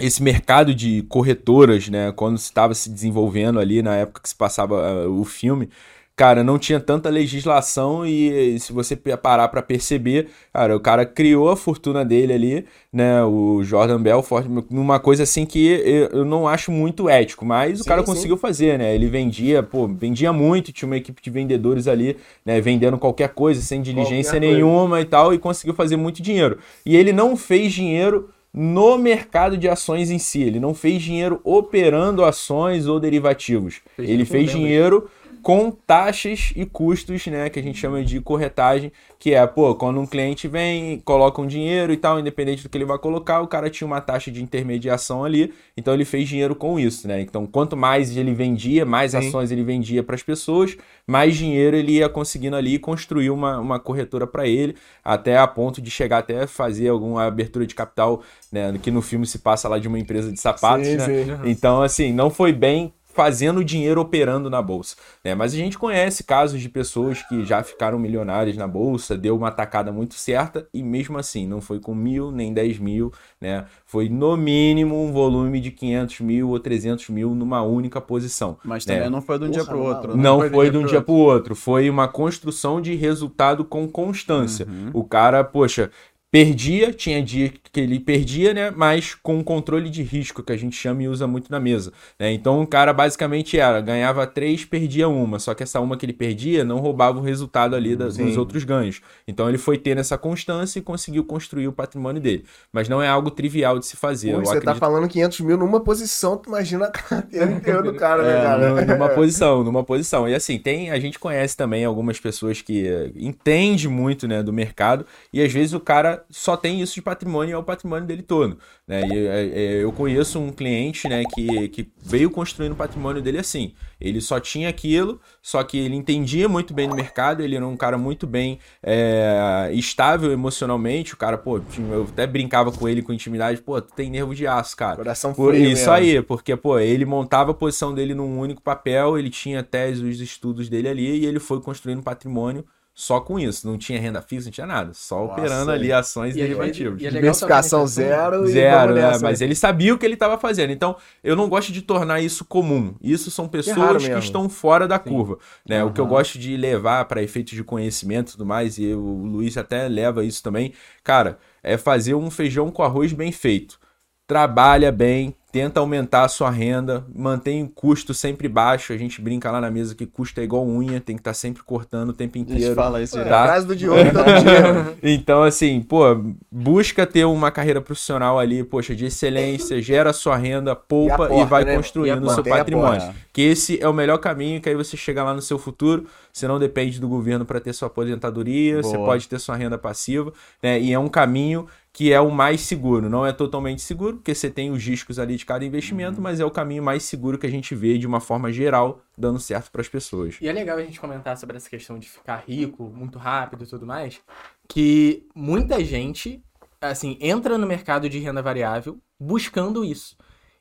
Speaker 3: esse mercado de corretoras, né, quando estava se desenvolvendo ali na época que se passava ah, o filme, cara, não tinha tanta legislação e, se você parar para perceber, cara, o cara criou a fortuna dele ali, né, o Jordan Belfort, numa coisa assim que eu, eu não acho muito ético, mas o
Speaker 2: Sim,
Speaker 3: cara
Speaker 2: sim.
Speaker 3: conseguiu fazer, né? Ele vendia, pô, vendia muito, tinha uma equipe de vendedores ali, né, vendendo qualquer coisa sem diligência
Speaker 2: Qualquer coisa.
Speaker 3: nenhuma e tal e conseguiu fazer muito dinheiro. E ele não fez dinheiro no mercado de ações em si. Ele não fez dinheiro operando ações ou derivativos.
Speaker 4: Fez
Speaker 3: ele fez dinheiro com taxas e custos, né, que a gente chama de corretagem, que é, pô, quando um cliente vem, coloca um dinheiro e tal, independente do que ele vai colocar, o cara tinha uma taxa de intermediação ali, então ele fez dinheiro com isso, né? Então, quanto mais ele vendia, mais
Speaker 2: Sim.
Speaker 3: ações ele vendia para as pessoas, mais dinheiro ele ia conseguindo ali construir uma, uma corretora para ele, até a ponto de chegar até fazer alguma abertura de capital, né, que no filme se passa lá de uma empresa de sapatos,
Speaker 2: Sim,
Speaker 3: né?
Speaker 2: sim.
Speaker 3: Então, assim, não foi bem fazendo dinheiro operando na bolsa, né? Mas a gente conhece casos de pessoas que já ficaram milionárias na bolsa, deu uma tacada muito certa e mesmo assim não foi com mil nem 10 mil, né? Foi no mínimo um volume de 500 mil ou 300 mil numa única posição.
Speaker 1: Mas
Speaker 3: né?
Speaker 1: também não foi de um dia pro
Speaker 2: Porra,
Speaker 1: outro.
Speaker 2: não,
Speaker 1: né?
Speaker 3: Não foi de um dia pro outro, foi uma construção de resultado com constância. O cara, poxa, perdia, tinha dia que ele perdia, né? Mas com controle de risco, que a gente chama e usa muito na mesa. Né? Então o cara basicamente era, ganhava três, perdia uma. Só que essa uma que ele perdia não roubava o resultado ali da- dos outros ganhos. Então ele foi tendo essa constância e conseguiu construir o patrimônio dele. Mas não é algo trivial de se fazer.
Speaker 2: Pô, você tá
Speaker 3: acredito-
Speaker 2: falando 500 mil numa posição, tu imagina a carteira inteira do cara, né,
Speaker 3: É,
Speaker 2: cara?
Speaker 3: nu- numa posição, numa posição. E assim, tem, a gente conhece também algumas pessoas que eh, entende muito, né, do mercado e às vezes o cara só tem isso de patrimônio e é o patrimônio dele todo, né? E, eh, eh, eu conheço um cliente, né, que, que veio construindo o patrimônio dele assim. Ele só tinha aquilo, só que ele entendia muito bem do mercado, ele era um cara muito bem eh, estável emocionalmente. O cara, pô, eu até brincava com ele com intimidade, pô, tu tem nervo de aço, cara.
Speaker 2: Coração
Speaker 3: Por
Speaker 2: frio
Speaker 3: isso
Speaker 2: mesmo.
Speaker 3: aí, porque, pô, ele montava a posição dele num único papel, ele tinha tese, os estudos dele ali, e ele foi construindo patrimônio só com isso. Não tinha renda fixa, não tinha nada. Só
Speaker 2: Nossa,
Speaker 3: operando
Speaker 2: é.
Speaker 3: ali ações
Speaker 4: E é-
Speaker 3: derivativas.
Speaker 4: e é
Speaker 2: Diversificação zero e
Speaker 3: Zero, né? Mas ele sabia o que ele estava fazendo. Então, eu não gosto de tornar isso comum. Isso são
Speaker 2: raro
Speaker 3: pessoas que estão fora da curva. Né? O que eu gosto de levar para efeitos de conhecimento e tudo mais, e o Luiz até leva isso também, cara, é fazer um feijão com arroz bem feito. Trabalha bem, tenta aumentar a sua renda, mantém o custo sempre baixo. A gente brinca lá na mesa que custo é igual unha, tem que estar sempre cortando o tempo
Speaker 1: A gente
Speaker 3: inteiro.
Speaker 1: fala isso
Speaker 2: É.
Speaker 3: Tá.
Speaker 2: frase do Diogo todo dia.
Speaker 3: Então, assim, pô, busca ter uma carreira profissional ali, poxa, de excelência, gera sua renda, poupa e,
Speaker 2: aporta,
Speaker 3: vai
Speaker 2: né?
Speaker 3: construindo
Speaker 2: E
Speaker 3: o seu patrimônio. Que esse é o melhor caminho, que aí você chega lá no seu futuro, você não depende do governo para ter sua aposentadoria, você
Speaker 1: Boa.
Speaker 3: pode ter sua renda passiva, né? E é um caminho que é o mais seguro. Não é totalmente seguro, porque você tem os riscos ali de cada investimento,
Speaker 2: Uhum.
Speaker 3: mas é o caminho mais seguro que a gente vê de uma forma geral, dando certo para as pessoas.
Speaker 4: E é legal a gente comentar sobre essa questão de ficar rico muito rápido e tudo mais, que muita gente, assim, entra no mercado de renda variável buscando isso.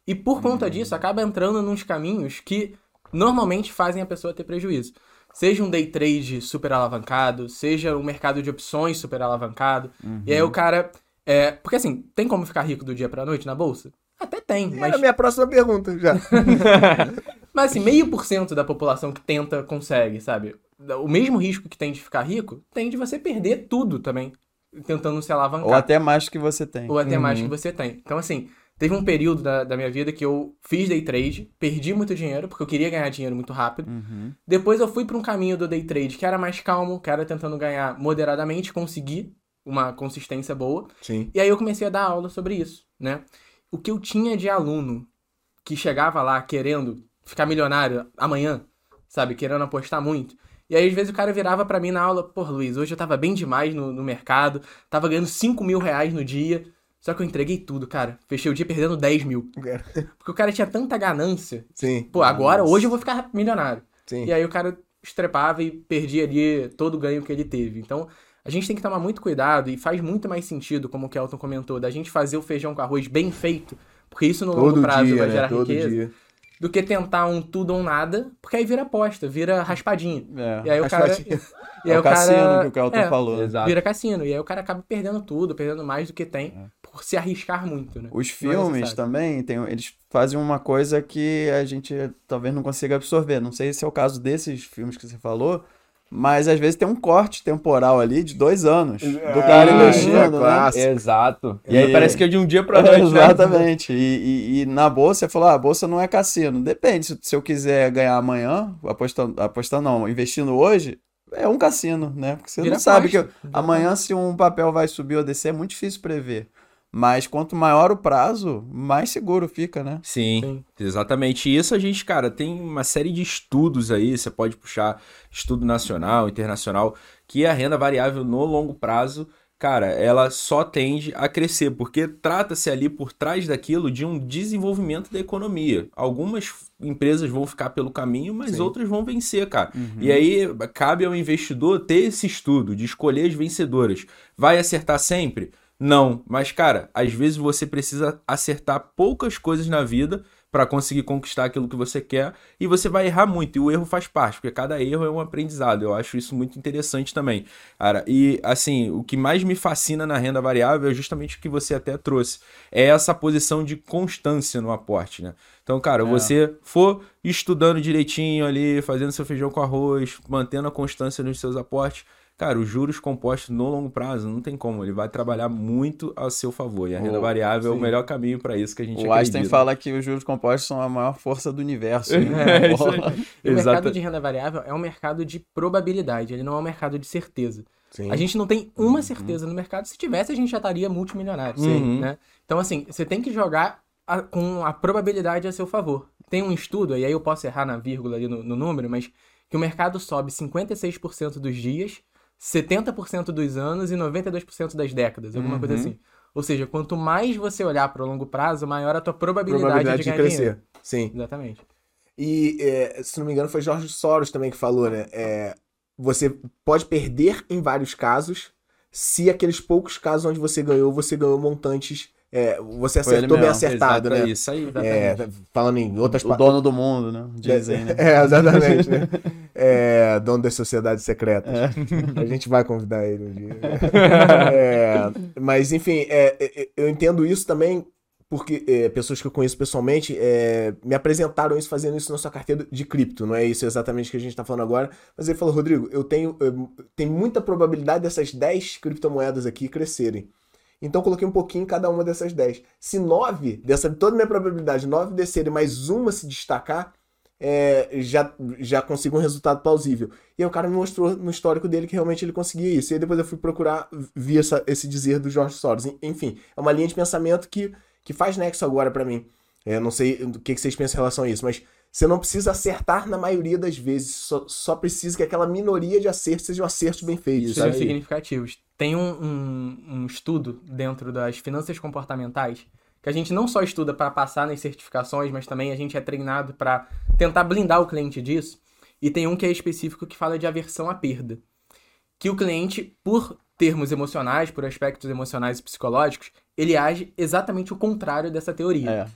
Speaker 4: E por conta disso, acaba entrando nos caminhos que normalmente fazem a pessoa ter prejuízo. Seja um day trade super alavancado, seja um mercado de opções super alavancado. E aí o cara. É, porque assim, tem como ficar rico do dia pra noite na bolsa? Até tem,
Speaker 2: Era
Speaker 4: mas
Speaker 2: a minha próxima pergunta já.
Speaker 4: mas assim, meio por cento da população que tenta consegue, sabe? O mesmo risco que tem de ficar rico, tem de você perder tudo também, tentando se alavancar.
Speaker 1: Ou até mais que você tem.
Speaker 4: Ou até mais
Speaker 3: Uhum.
Speaker 4: que você tem. Então, assim, teve um período da, da minha vida que eu fiz day trade, perdi muito dinheiro, porque eu queria ganhar dinheiro muito rápido.
Speaker 1: Uhum.
Speaker 4: Depois eu fui para um caminho do day trade que era mais calmo, que era tentando ganhar moderadamente, conseguir uma consistência boa.
Speaker 2: Sim.
Speaker 4: E aí eu comecei a dar aula sobre isso, né? O que eu tinha de aluno que chegava lá querendo ficar milionário amanhã, sabe? Querendo apostar muito. E aí, às vezes, o cara virava pra mim na aula, pô, Luiz, hoje eu tava bem demais no, no mercado, tava ganhando 5 mil reais no dia, só que eu entreguei tudo, cara. Fechei o dia perdendo 10 mil. Porque o cara tinha tanta ganância.
Speaker 2: Sim.
Speaker 4: Pô, agora, hoje eu vou ficar milionário.
Speaker 2: Sim.
Speaker 4: E aí o cara estrepava e perdia ali todo o ganho que ele teve. Então, a gente tem que tomar muito cuidado e faz muito mais sentido, como o Kelton comentou, da gente fazer o feijão com arroz bem feito, porque isso no longo
Speaker 2: Todo
Speaker 4: prazo
Speaker 2: dia,
Speaker 4: vai
Speaker 2: né?
Speaker 4: gerar
Speaker 2: Todo
Speaker 4: riqueza,
Speaker 2: dia.
Speaker 4: do que tentar um tudo ou nada, porque aí vira aposta, vira raspadinha.
Speaker 1: É.
Speaker 4: E aí o cara. E aí
Speaker 1: É o
Speaker 4: o cara.
Speaker 1: cassino que o Kelton
Speaker 4: é,
Speaker 1: falou.
Speaker 3: Exato.
Speaker 4: Vira cassino. E aí o cara acaba perdendo tudo, perdendo mais do que tem,
Speaker 1: É.
Speaker 4: por se arriscar muito, né?
Speaker 1: Os
Speaker 4: é
Speaker 1: filmes
Speaker 4: necessário.
Speaker 1: também, tem, eles fazem uma coisa que a gente talvez não consiga absorver. Não sei se é o caso desses filmes que você falou, mas às vezes tem um corte temporal ali de dois anos do
Speaker 2: Ah,
Speaker 1: cara
Speaker 2: é
Speaker 1: investindo, né?
Speaker 3: Exato.
Speaker 1: E
Speaker 3: E aí parece que é de um dia pra noite, né?
Speaker 1: Exatamente. E, e- e na bolsa, você falou, ah, a bolsa não é cassino. Depende, se, se eu quiser ganhar amanhã, apostando, apostando não, investindo hoje, é um cassino, né? Porque você
Speaker 4: Vira
Speaker 1: não sabe que.
Speaker 4: Vira
Speaker 1: amanhã se um papel vai subir ou descer, é muito difícil prever. Mas quanto maior o prazo, mais seguro fica, né?
Speaker 3: Sim,
Speaker 4: Sim.
Speaker 3: exatamente. E isso a gente, cara, tem uma série de estudos aí, você pode puxar estudo nacional, internacional, que a renda variável no longo prazo, cara, ela só tende a crescer, porque trata-se ali por trás daquilo de um desenvolvimento da economia. Algumas empresas vão ficar pelo caminho, mas
Speaker 2: Sim.
Speaker 3: outras vão vencer, cara.
Speaker 1: Uhum.
Speaker 3: E aí cabe ao investidor ter esse estudo de escolher as vencedoras. Vai acertar sempre? Não, mas cara, às vezes você precisa acertar poucas coisas na vida para conseguir conquistar aquilo que você quer e você vai errar muito e o erro faz parte, porque cada erro é um aprendizado. Eu acho isso muito interessante também. Cara, e assim, o que mais me fascina na renda variável é justamente o que você até trouxe, é essa posição de constância no aporte, né? Então, cara,
Speaker 1: É.
Speaker 3: você for estudando direitinho ali, fazendo seu feijão com arroz, mantendo a constância nos seus aportes, cara, os juros compostos no longo prazo não tem como, ele vai trabalhar muito a seu favor. E a renda
Speaker 1: O-
Speaker 3: variável é o
Speaker 2: sim.
Speaker 3: melhor caminho para isso que a gente
Speaker 1: O Einstein
Speaker 3: acredita.
Speaker 1: fala que os juros compostos são a maior força do universo.
Speaker 3: É,
Speaker 1: Né?
Speaker 4: E o
Speaker 3: Exato.
Speaker 4: mercado de renda variável é um mercado de probabilidade, ele não é um mercado de certeza.
Speaker 2: Sim.
Speaker 4: A gente não tem uma certeza no mercado. Se tivesse, a gente já estaria multimilionário.
Speaker 3: Sim.
Speaker 4: Né? Então, assim, você tem que jogar a- com a probabilidade a seu favor. Tem um estudo, e aí eu posso errar na vírgula ali no, no número, mas que o mercado sobe 56% dos dias, 70% dos anos e 92% das décadas, alguma coisa
Speaker 1: Uhum.
Speaker 4: assim. Ou seja, quanto mais você olhar para o longo prazo, maior a tua probabilidade,
Speaker 2: Probabilidade
Speaker 4: de
Speaker 2: de
Speaker 4: ganhar
Speaker 2: crescer.
Speaker 4: dinheiro.
Speaker 2: Sim.
Speaker 4: Exatamente.
Speaker 2: E, é, se não me engano, foi Jorge Soros também que falou, né? É, você pode perder em vários casos, se aqueles poucos casos onde você ganhou, você ganhou montantes é, você acertou bem acertado,
Speaker 3: Exato,
Speaker 2: né?
Speaker 3: é Isso aí.
Speaker 2: É, falando em outras
Speaker 1: O dono do mundo, né? Dizem, né?
Speaker 2: É, exatamente, né? É, dono das sociedades secretas.
Speaker 1: É.
Speaker 2: A gente vai convidar ele um dia. É, mas, enfim, é, é, eu entendo isso também porque é, pessoas que eu conheço pessoalmente é, me apresentaram isso fazendo isso na sua carteira de cripto. Não é isso exatamente que a gente está falando agora. Mas ele falou, Rodrigo, eu tenho eu- tem muita probabilidade dessas 10 criptomoedas aqui crescerem. Então coloquei um pouquinho em cada uma dessas 10. Se 9, dessa toda minha probabilidade, 9 descerem, mais uma se destacar, é, já, já consigo um resultado plausível. E aí o cara me mostrou no histórico dele que realmente ele conseguia isso. E aí depois eu fui procurar, vi essa- esse dizer do Jorge Soros. En- Enfim, é uma linha de pensamento que, que faz nexo agora pra mim. É, não sei o que, que vocês pensam em relação a isso, mas você não precisa acertar na maioria das vezes. Só, só precisa que aquela minoria de acertos sejam acertos bem feitos.
Speaker 4: sejam
Speaker 2: sabe?
Speaker 4: significativos. Tem um, um- um estudo dentro das finanças comportamentais que a gente não só estuda para passar nas certificações, mas também a gente é treinado para tentar blindar o cliente disso. E tem um que é específico que fala de aversão à perda. Que o cliente, por termos emocionais, por aspectos emocionais e psicológicos, ele age exatamente o contrário dessa teoria
Speaker 1: É.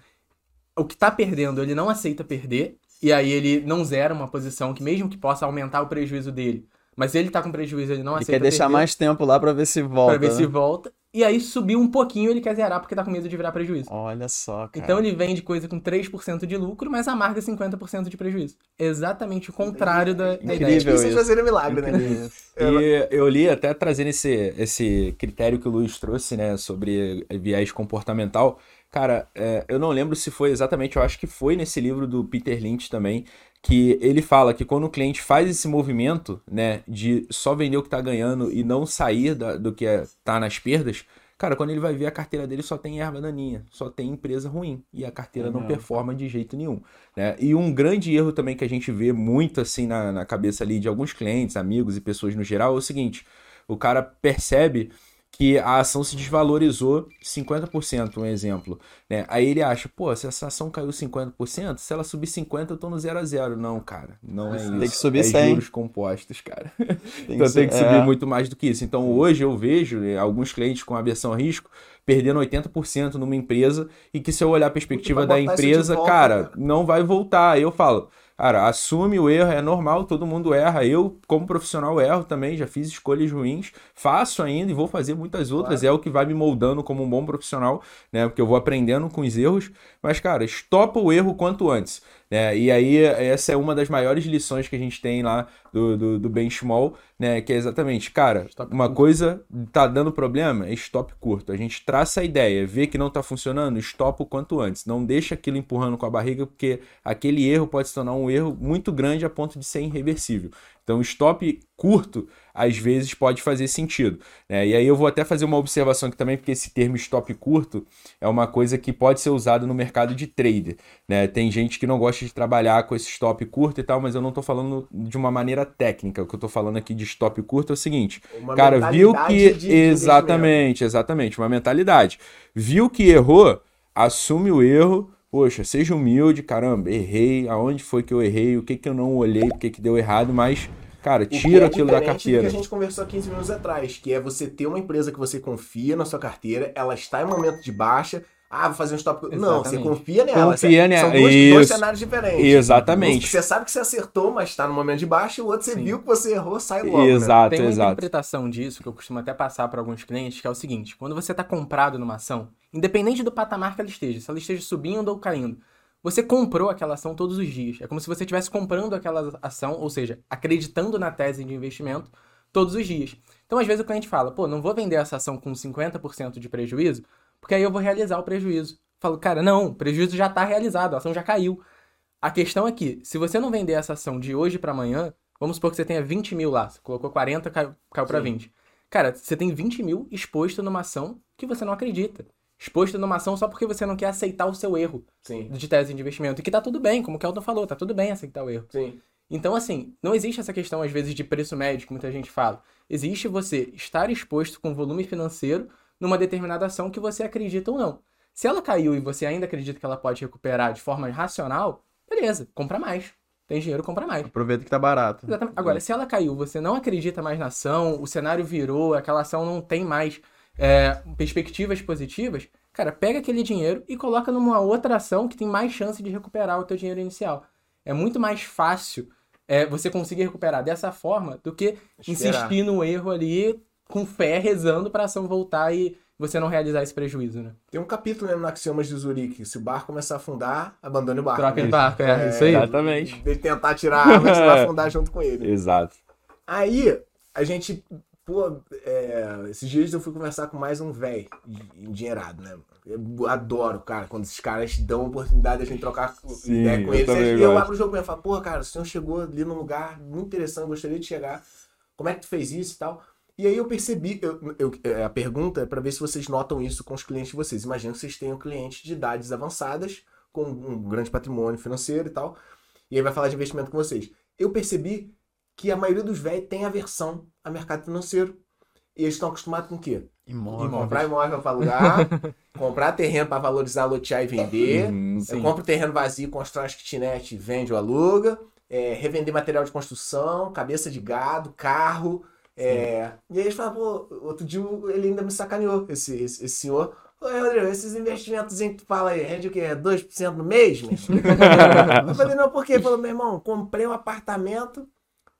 Speaker 4: o que tá perdendo, ele não aceita perder, e aí ele não zera uma posição que mesmo que possa aumentar o prejuízo dele, mas ele tá com prejuízo, ele não
Speaker 1: Ele
Speaker 4: aceita
Speaker 1: quer deixar
Speaker 4: perder
Speaker 1: mais tempo lá pra ver se volta.
Speaker 4: pra ver se
Speaker 1: né?
Speaker 4: volta, e aí subiu um pouquinho, ele quer zerar porque tá com medo de virar prejuízo.
Speaker 1: Olha só, cara.
Speaker 4: Então ele vende coisa com 3% de lucro, mas amarga 50% de prejuízo. Exatamente o contrário da, da
Speaker 1: Incrível.
Speaker 4: ideia.
Speaker 2: Difícil
Speaker 1: isso.
Speaker 2: fazer milagre, né?
Speaker 3: E eu li até trazendo esse, esse critério que o Luiz trouxe, né, sobre viés comportamental. Cara, é, eu não lembro se foi exatamente, eu acho que foi nesse livro do Peter Lynch também, que ele fala que quando o cliente faz esse movimento, né, de só vender o que tá ganhando e não sair da- do que é, tá nas perdas, cara, quando ele vai ver a carteira dele só tem erva daninha, só tem empresa ruim e a carteira não
Speaker 1: Uhum.
Speaker 3: performa de jeito nenhum, né? E um grande erro também que a gente vê muito assim na, na cabeça ali de alguns clientes, amigos e pessoas no geral é o seguinte, o cara percebe que a ação se desvalorizou 50%, um exemplo. Né? Aí ele acha, pô, se essa ação caiu 50%, se ela subir 50%, eu tô no 0 a 0 Não, cara, não é isso.
Speaker 1: Tem que subir
Speaker 3: é
Speaker 1: 100.
Speaker 3: juros compostos, cara.
Speaker 1: Tem
Speaker 3: então tem que subir
Speaker 1: é.
Speaker 3: muito mais do que isso. Então hoje eu vejo né, alguns clientes com aversão a risco perdendo 80% numa empresa e que se eu olhar a perspectiva da empresa,
Speaker 2: volta,
Speaker 3: cara,
Speaker 2: cara.
Speaker 3: não vai voltar. Aí eu falo, cara, assume o erro, é normal, todo mundo erra. Eu, como profissional, erro também, já fiz escolhas ruins, faço ainda e vou fazer muitas outras. É o que vai me moldando como um bom profissional, né? Porque eu vou aprendendo com os erros. Mas, cara, estopa o erro quanto antes. Né? E aí, essa é uma das maiores lições que a gente tem lá do, do, do Ben Schmall, né? Que é exatamente, cara,
Speaker 4: Stop
Speaker 3: uma
Speaker 4: curto.
Speaker 3: coisa tá dando problema, é stop curto. A gente traça a ideia, vê que não tá funcionando, stop o quanto antes. Não deixa aquilo empurrando com a barriga, porque aquele erro pode se tornar um erro muito grande a ponto de ser irreversível. Então, stop curto, às vezes, pode fazer sentido. né? E aí eu vou até fazer uma observação aqui também, porque esse termo stop curto é uma coisa que pode ser usado no mercado de trader. Né? Tem gente que não gosta de trabalhar com esse stop curto e tal, mas eu não estou falando de uma maneira técnica. O que eu estou falando aqui de stop curto é o seguinte:
Speaker 2: Uma
Speaker 3: cara, viu que.
Speaker 2: de- de
Speaker 3: exatamente, exatamente, uma mentalidade. Viu que errou, assume o erro. Poxa, seja humilde, caramba, errei, aonde foi que eu errei, o que que eu não olhei, o que que deu errado, mas, cara, tira
Speaker 2: é
Speaker 3: aquilo da
Speaker 2: diferente do
Speaker 3: carteira.
Speaker 2: que a gente conversou há 15 minutos atrás, que é você ter uma empresa que você confia na sua carteira, ela está em momento de baixa. Ah, vou fazer um stop. Não, você
Speaker 4: Exatamente.
Speaker 2: confia nela.
Speaker 3: Confia
Speaker 2: São
Speaker 3: nela,
Speaker 2: dois, dois
Speaker 3: isso.
Speaker 2: cenários diferentes.
Speaker 3: Exatamente.
Speaker 2: Você sabe que você acertou, mas está no momento de baixa, e o outro você
Speaker 4: Sim.
Speaker 2: viu que você errou, sai logo. né?
Speaker 3: Exato,
Speaker 4: Tem uma
Speaker 3: exato.
Speaker 4: interpretação disso que eu costumo até passar para alguns clientes, que é o seguinte: quando você está comprado numa ação, independente do patamar que ela esteja, se ela esteja subindo ou caindo, você comprou aquela ação todos os dias. É como se você estivesse comprando aquela ação, ou seja, acreditando na tese de investimento todos os dias. Então, às vezes o cliente fala: pô, não vou vender essa ação com 50% de prejuízo, porque aí eu vou realizar o prejuízo. Eu Falo, cara, não, o prejuízo já está realizado, a ação já caiu. A questão é que, se você não vender essa ação de hoje para amanhã, vamos supor que você tenha 20 mil lá, você colocou 40, caiu, caiu para
Speaker 2: Sim.
Speaker 4: 20. Cara, você tem 20 mil exposto numa ação que você não acredita. Exposto numa ação só porque você não quer aceitar o seu erro
Speaker 2: Sim,
Speaker 4: de tese de investimento. E que tá tudo bem, como o Kelton falou, tá tudo bem aceitar o erro.
Speaker 2: sim.
Speaker 4: Então, assim, não existe essa questão, às vezes, de preço médio, que muita gente fala. Existe você estar exposto com volume financeiro numa determinada ação que você acredita ou não. Se ela caiu e você ainda acredita que ela pode recuperar de forma racional, beleza, compra mais. Tem dinheiro, compra mais.
Speaker 1: Aproveita que tá barato.
Speaker 4: Exatamente. Agora, se ela caiu, você não acredita mais na ação, o cenário virou, aquela ação não tem mais é, perspectivas positivas, Cara, pega aquele dinheiro e coloca numa outra ação que tem mais chance de recuperar o teu dinheiro inicial. É muito mais fácil é, você conseguir recuperar dessa forma do que
Speaker 2: Esperar.
Speaker 4: insistir no erro ali com fé, rezando pra ação voltar e você não realizar esse prejuízo, né?
Speaker 2: Tem um capítulo né, no Axiomas de Zurique. Se o barco começar a afundar, abandone o barco.
Speaker 4: Troca de
Speaker 2: né?
Speaker 4: barco, é, isso aí.
Speaker 3: Exatamente.
Speaker 2: Ele tentar tirar a água, você vai afundar junto com ele.
Speaker 3: Exato.
Speaker 2: Aí, a gente, pô, é, esses dias eu fui conversar com mais um velho endinheirado, né? Eu adoro, cara, quando esses caras dão a oportunidade de a gente trocar
Speaker 3: Sim,
Speaker 2: ideia com
Speaker 3: eu
Speaker 2: eles. E eu
Speaker 3: gosto.
Speaker 2: abro o jogo e falo, pô, cara, o senhor chegou ali num lugar muito interessante, gostaria de chegar. Como é que tu fez isso e tal? E aí eu percebi, eu, eu- é, a pergunta é pra ver se vocês notam isso com os clientes de vocês. Imagina que vocês tenham clientes de idades avançadas, com um grande patrimônio financeiro e tal, e aí vai falar de investimento com vocês. Eu percebi que a maioria dos velhos tem aversão a mercado financeiro. E eles estão acostumados com o quê?
Speaker 1: Imóvel.
Speaker 2: Comprar imóvel para alugar, comprar terreno para valorizar, lotear e vender.
Speaker 3: Uhum,
Speaker 2: É,
Speaker 3: sim.
Speaker 2: compra o terreno vazio, constrói as kitnet, vende ou aluga. É, revender material de construção, cabeça de gado, carro. é, e aí eles falam, pô, outro dia ele ainda me sacaneou, esse, esse, esse senhor. Oi, Rodrigo, esses investimentos que tu fala aí, rende o quê? 2% no mês, meu? Eu falei, não, por quê? Ele falou, meu irmão, comprei um apartamento,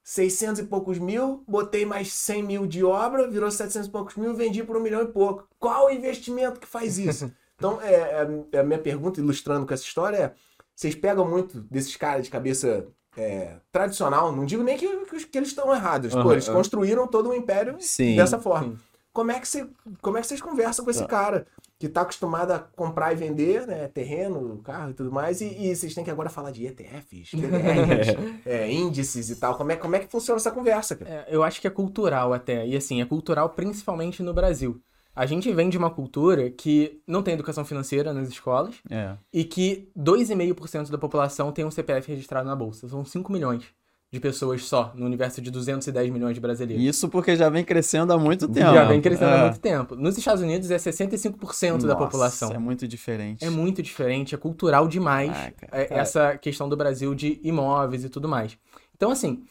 Speaker 2: 600 e poucos mil, botei mais 100 mil de obra, virou 700 e poucos mil, vendi por um milhão e pouco. Qual o investimento que faz isso? Então, é, é- a minha pergunta, ilustrando com essa história, é: vocês pegam muito desses caras de cabeça é, tradicional, não digo nem que, que eles estão errados, pô,
Speaker 3: Aham,
Speaker 2: eles
Speaker 3: aham.
Speaker 2: construíram todo um império
Speaker 3: Sim.
Speaker 2: dessa forma. Como é, que você, como é que vocês conversam com esse cara que tá acostumado a comprar e vender, né? Terreno, carro e tudo mais, e, e vocês têm que agora falar de ETFs, PDRs, é, índices e tal. Como é, como é que funciona essa conversa, cara?
Speaker 4: É, eu acho que é cultural até. E assim, é cultural principalmente no Brasil. A gente vem de uma cultura que não tem educação financeira nas escolas
Speaker 1: É.
Speaker 4: e que 2,5% da população tem um CPF registrado na bolsa. São 5 milhões de pessoas só no universo de 210 milhões de brasileiros.
Speaker 1: Isso porque já vem crescendo há muito tempo.
Speaker 4: Já vem crescendo
Speaker 1: É.
Speaker 4: há muito tempo. Nos Estados Unidos é 65% da
Speaker 1: Nossa,
Speaker 4: população.
Speaker 1: É muito diferente.
Speaker 4: É muito diferente, é cultural demais
Speaker 1: Caraca,
Speaker 4: é, essa questão do Brasil de imóveis e tudo mais. Então, assim,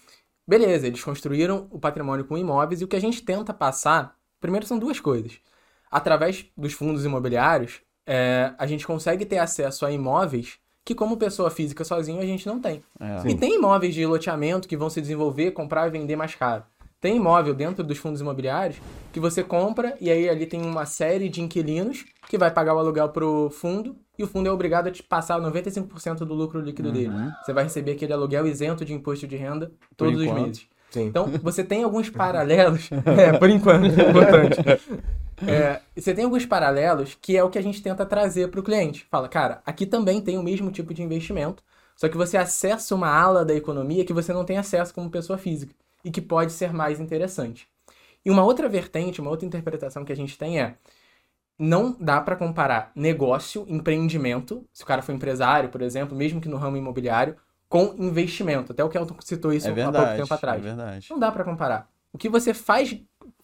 Speaker 4: beleza, eles construíram o patrimônio com imóveis e o que a gente tenta passar, primeiro são duas coisas. Através dos fundos imobiliários, é, a gente consegue ter acesso a imóveis que, como pessoa física sozinho, a gente não tem.
Speaker 1: É.
Speaker 4: E tem imóveis de loteamento que vão se desenvolver, comprar e vender mais caro. Tem imóvel dentro dos fundos imobiliários que você compra e aí ali tem uma série de inquilinos que vai pagar o aluguel pro fundo e o fundo é obrigado a te passar 95% do lucro líquido dele. Você vai receber aquele aluguel isento de imposto de renda todos os meses.
Speaker 2: Sim.
Speaker 4: Então, você tem alguns paralelos. é, por enquanto, é importante. É, você tem alguns paralelos que é o que a gente tenta trazer para o cliente. Fala, cara, aqui também tem o mesmo tipo de investimento, só que você acessa uma ala da economia que você não tem acesso como pessoa física e que pode ser mais interessante. E uma outra vertente, uma outra interpretação que a gente tem é não dá para comparar negócio, empreendimento, se o cara for empresário, por exemplo, mesmo que no ramo imobiliário, com investimento. Até o Kelton citou isso
Speaker 1: É
Speaker 4: há pouco
Speaker 1: verdade.
Speaker 4: tempo atrás.
Speaker 1: É verdade.
Speaker 4: Não dá pra comparar. O que você faz,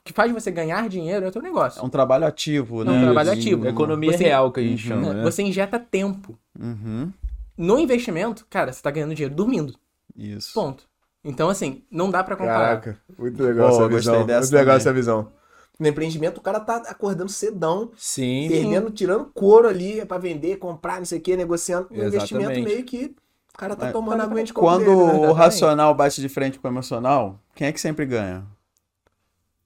Speaker 4: que faz você ganhar dinheiro é o teu negócio.
Speaker 1: É um trabalho ativo,
Speaker 4: É
Speaker 1: né?
Speaker 4: um trabalho
Speaker 1: De-
Speaker 4: ativo.
Speaker 3: Economia
Speaker 4: Você-
Speaker 3: real que a gente
Speaker 1: Uhum.
Speaker 3: chama, né?
Speaker 4: Você injeta tempo.
Speaker 1: Uhum.
Speaker 4: No investimento, cara, você tá ganhando dinheiro dormindo.
Speaker 1: Isso.
Speaker 4: Ponto. Então, assim, não dá pra comparar.
Speaker 2: Caraca, muito legal
Speaker 1: Pô,
Speaker 2: essa
Speaker 1: gostei
Speaker 2: visão.
Speaker 1: dessa
Speaker 2: Muito legal
Speaker 1: também.
Speaker 2: essa visão. No empreendimento, o cara tá acordando cedão,
Speaker 3: Sim.
Speaker 2: perdendo, tirando couro ali pra vender, comprar, não sei o que, negociando. No investimento meio que o cara tá
Speaker 1: Mas-
Speaker 2: tomando aguinha de
Speaker 1: Quando
Speaker 2: dele, né?
Speaker 1: o racional bate de frente com o emocional, quem é que sempre ganha?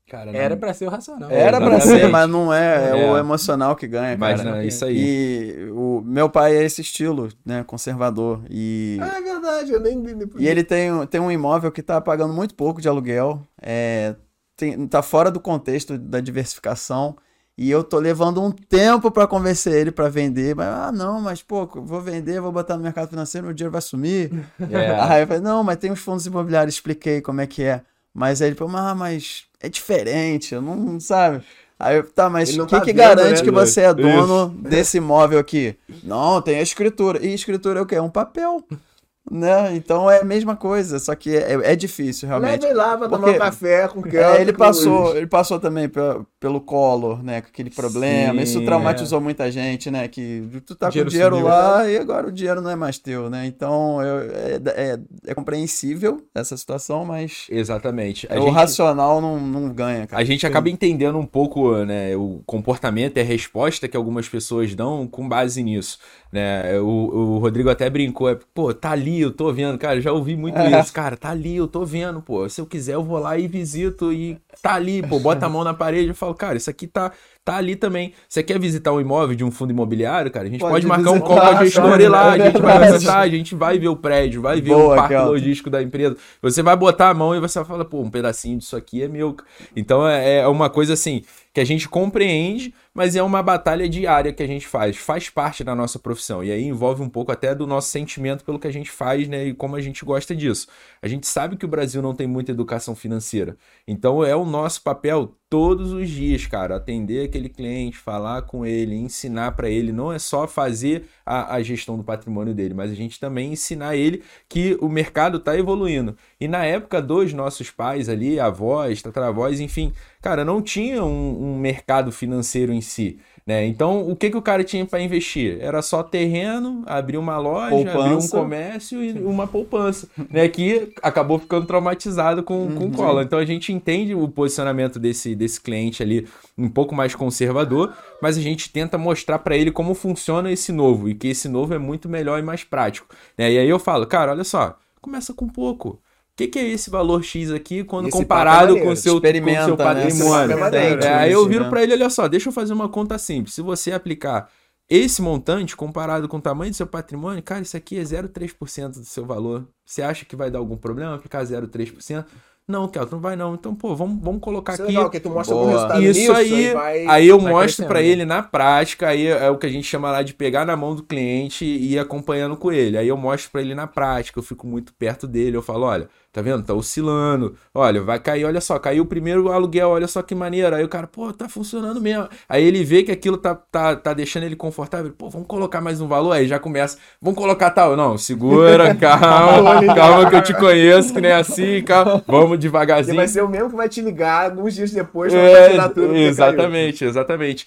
Speaker 3: Cara, não-
Speaker 4: Era pra ser o racional.
Speaker 3: É,
Speaker 1: Era pra ser, mas não é. É,
Speaker 3: É.
Speaker 1: o emocional que ganha,
Speaker 3: Mas
Speaker 1: cara.
Speaker 3: não, é isso aí.
Speaker 1: E o meu pai é esse estilo, né? Conservador. E,
Speaker 2: Ah, é verdade, eu nem...
Speaker 1: e ele tem, tem um imóvel que tá pagando muito pouco de aluguel. É, tem, tá fora do contexto da diversificação. E eu tô levando um tempo pra convencer ele pra vender. Mas, ah, não, mas pô, vou vender, vou botar no mercado financeiro, meu dinheiro vai sumir.
Speaker 3: É.
Speaker 1: Aí eu falei, não, mas tem os fundos imobiliários, expliquei como é que é. Mas aí ele falou, ah, mas é diferente, eu não, sabe. Aí eu, tá, mas o que,
Speaker 2: tá
Speaker 1: que
Speaker 2: vendo,
Speaker 1: garante
Speaker 2: né?
Speaker 1: que você é dono desse imóvel aqui? Não, tem a escritura. E escritura é o quê? É um papel. Né? Então é a mesma coisa, só que é, é difícil, realmente.
Speaker 2: Leve lá pra tomar café com quem
Speaker 1: É, ele passou, ele passou também pelo, pelo Collor, né? Com aquele problema.
Speaker 3: Sim,
Speaker 1: Isso traumatizou muita gente, né? Que tu tá com o dinheiro
Speaker 4: sumiu.
Speaker 1: lá e agora o dinheiro não é mais teu, né? Então eu- é, é, é compreensível essa situação, mas
Speaker 3: Exatamente. A
Speaker 1: o
Speaker 3: gente-
Speaker 1: racional não, não ganha, cara.
Speaker 3: A gente acaba entendendo um pouco né, o comportamento e a resposta que algumas pessoas dão com base nisso. Né? O, o Rodrigo até brincou, é, pô, tá ali, eu tô vendo, cara, já ouvi muito
Speaker 1: É.
Speaker 3: isso, cara, tá ali, eu tô vendo, pô, se eu quiser eu vou lá e visito e tá ali, pô, bota a mão na parede e falo, cara, isso aqui tá, tá ali também. Você quer visitar um imóvel de um fundo imobiliário, cara? A gente
Speaker 1: Pode
Speaker 3: pode, marcar um call com a gestora
Speaker 1: cara,
Speaker 3: e lá,
Speaker 1: é
Speaker 3: a gente vai visitar, a gente vai ver o prédio, vai ver
Speaker 1: Boa,
Speaker 3: o parque
Speaker 1: Kelton.
Speaker 3: logístico da empresa. Você vai botar a mão e você vai falar, pô, um pedacinho disso aqui é meu. Então é, é uma coisa assim que a gente compreende, mas é uma batalha diária que a gente faz, faz parte da nossa profissão. E aí envolve um pouco até do nosso sentimento pelo que a gente faz, né, e como a gente gosta disso. A gente sabe que o Brasil não tem muita educação financeira. Então é o nosso papel todos os dias, cara, atender aquele cliente, falar com ele, ensinar para ele, não é só fazer a, a gestão do patrimônio dele, mas a gente também ensinar ele que o mercado está evoluindo. E na época dos nossos pais ali, avós, tataravós, enfim, cara, não tinha um, um mercado financeiro em si. Né? Então, o que, que o cara tinha para investir? Era só terreno, abrir uma loja, abrir um
Speaker 1: Poupança.
Speaker 3: comércio e uma poupança, né? Que acabou ficando traumatizado com, com o Collor. Então, a gente entende o posicionamento desse, desse cliente ali um pouco mais conservador, mas a gente tenta mostrar para ele como funciona esse novo e que esse novo é muito melhor e mais prático. né? E aí eu falo, cara, olha só, começa com pouco. O que, que é esse valor X aqui quando
Speaker 2: Esse é
Speaker 3: comparado com o seu, com seu
Speaker 1: né?
Speaker 3: patrimônio?
Speaker 2: É maneiro.
Speaker 3: É, aí eu
Speaker 1: Isso,
Speaker 3: viro
Speaker 1: né?
Speaker 3: pra ele, olha só, deixa eu fazer uma conta simples. Se você aplicar esse montante comparado com o tamanho do seu patrimônio, cara, isso aqui é 0,3% do seu valor. Você acha que vai dar algum problema aplicar 0,3%? Não, Kelton, não vai não. Então, pô, vamos, vamos colocar
Speaker 2: Isso é
Speaker 3: aqui.
Speaker 2: legal, que tu mostra
Speaker 1: Boa.
Speaker 2: resultado
Speaker 3: Isso
Speaker 2: nisso,
Speaker 3: aí,
Speaker 2: vai...
Speaker 3: aí eu mostro
Speaker 4: né?
Speaker 3: ele na prática, aí é o que a gente chama lá de pegar na mão do cliente e ir acompanhando com ele. Aí eu mostro pra ele na prática, eu fico muito perto dele, eu falo, olha, tá vendo? Tá oscilando. Olha, vai cair, olha só, caiu o primeiro aluguel, olha só que maneiro. Aí o cara, pô, tá funcionando mesmo. Aí ele vê que aquilo tá, tá, tá deixando ele confortável. Pô, vamos colocar mais um valor? Aí já começa, vamos colocar tal. Não, segura, calma, calma que eu te conheço, que nem assim, calma. Vamos
Speaker 2: E
Speaker 3: devagarzinho.
Speaker 2: vai ser o mesmo que vai te ligar alguns dias depois pra
Speaker 3: É,
Speaker 2: tirar tudo.
Speaker 3: exatamente, exatamente.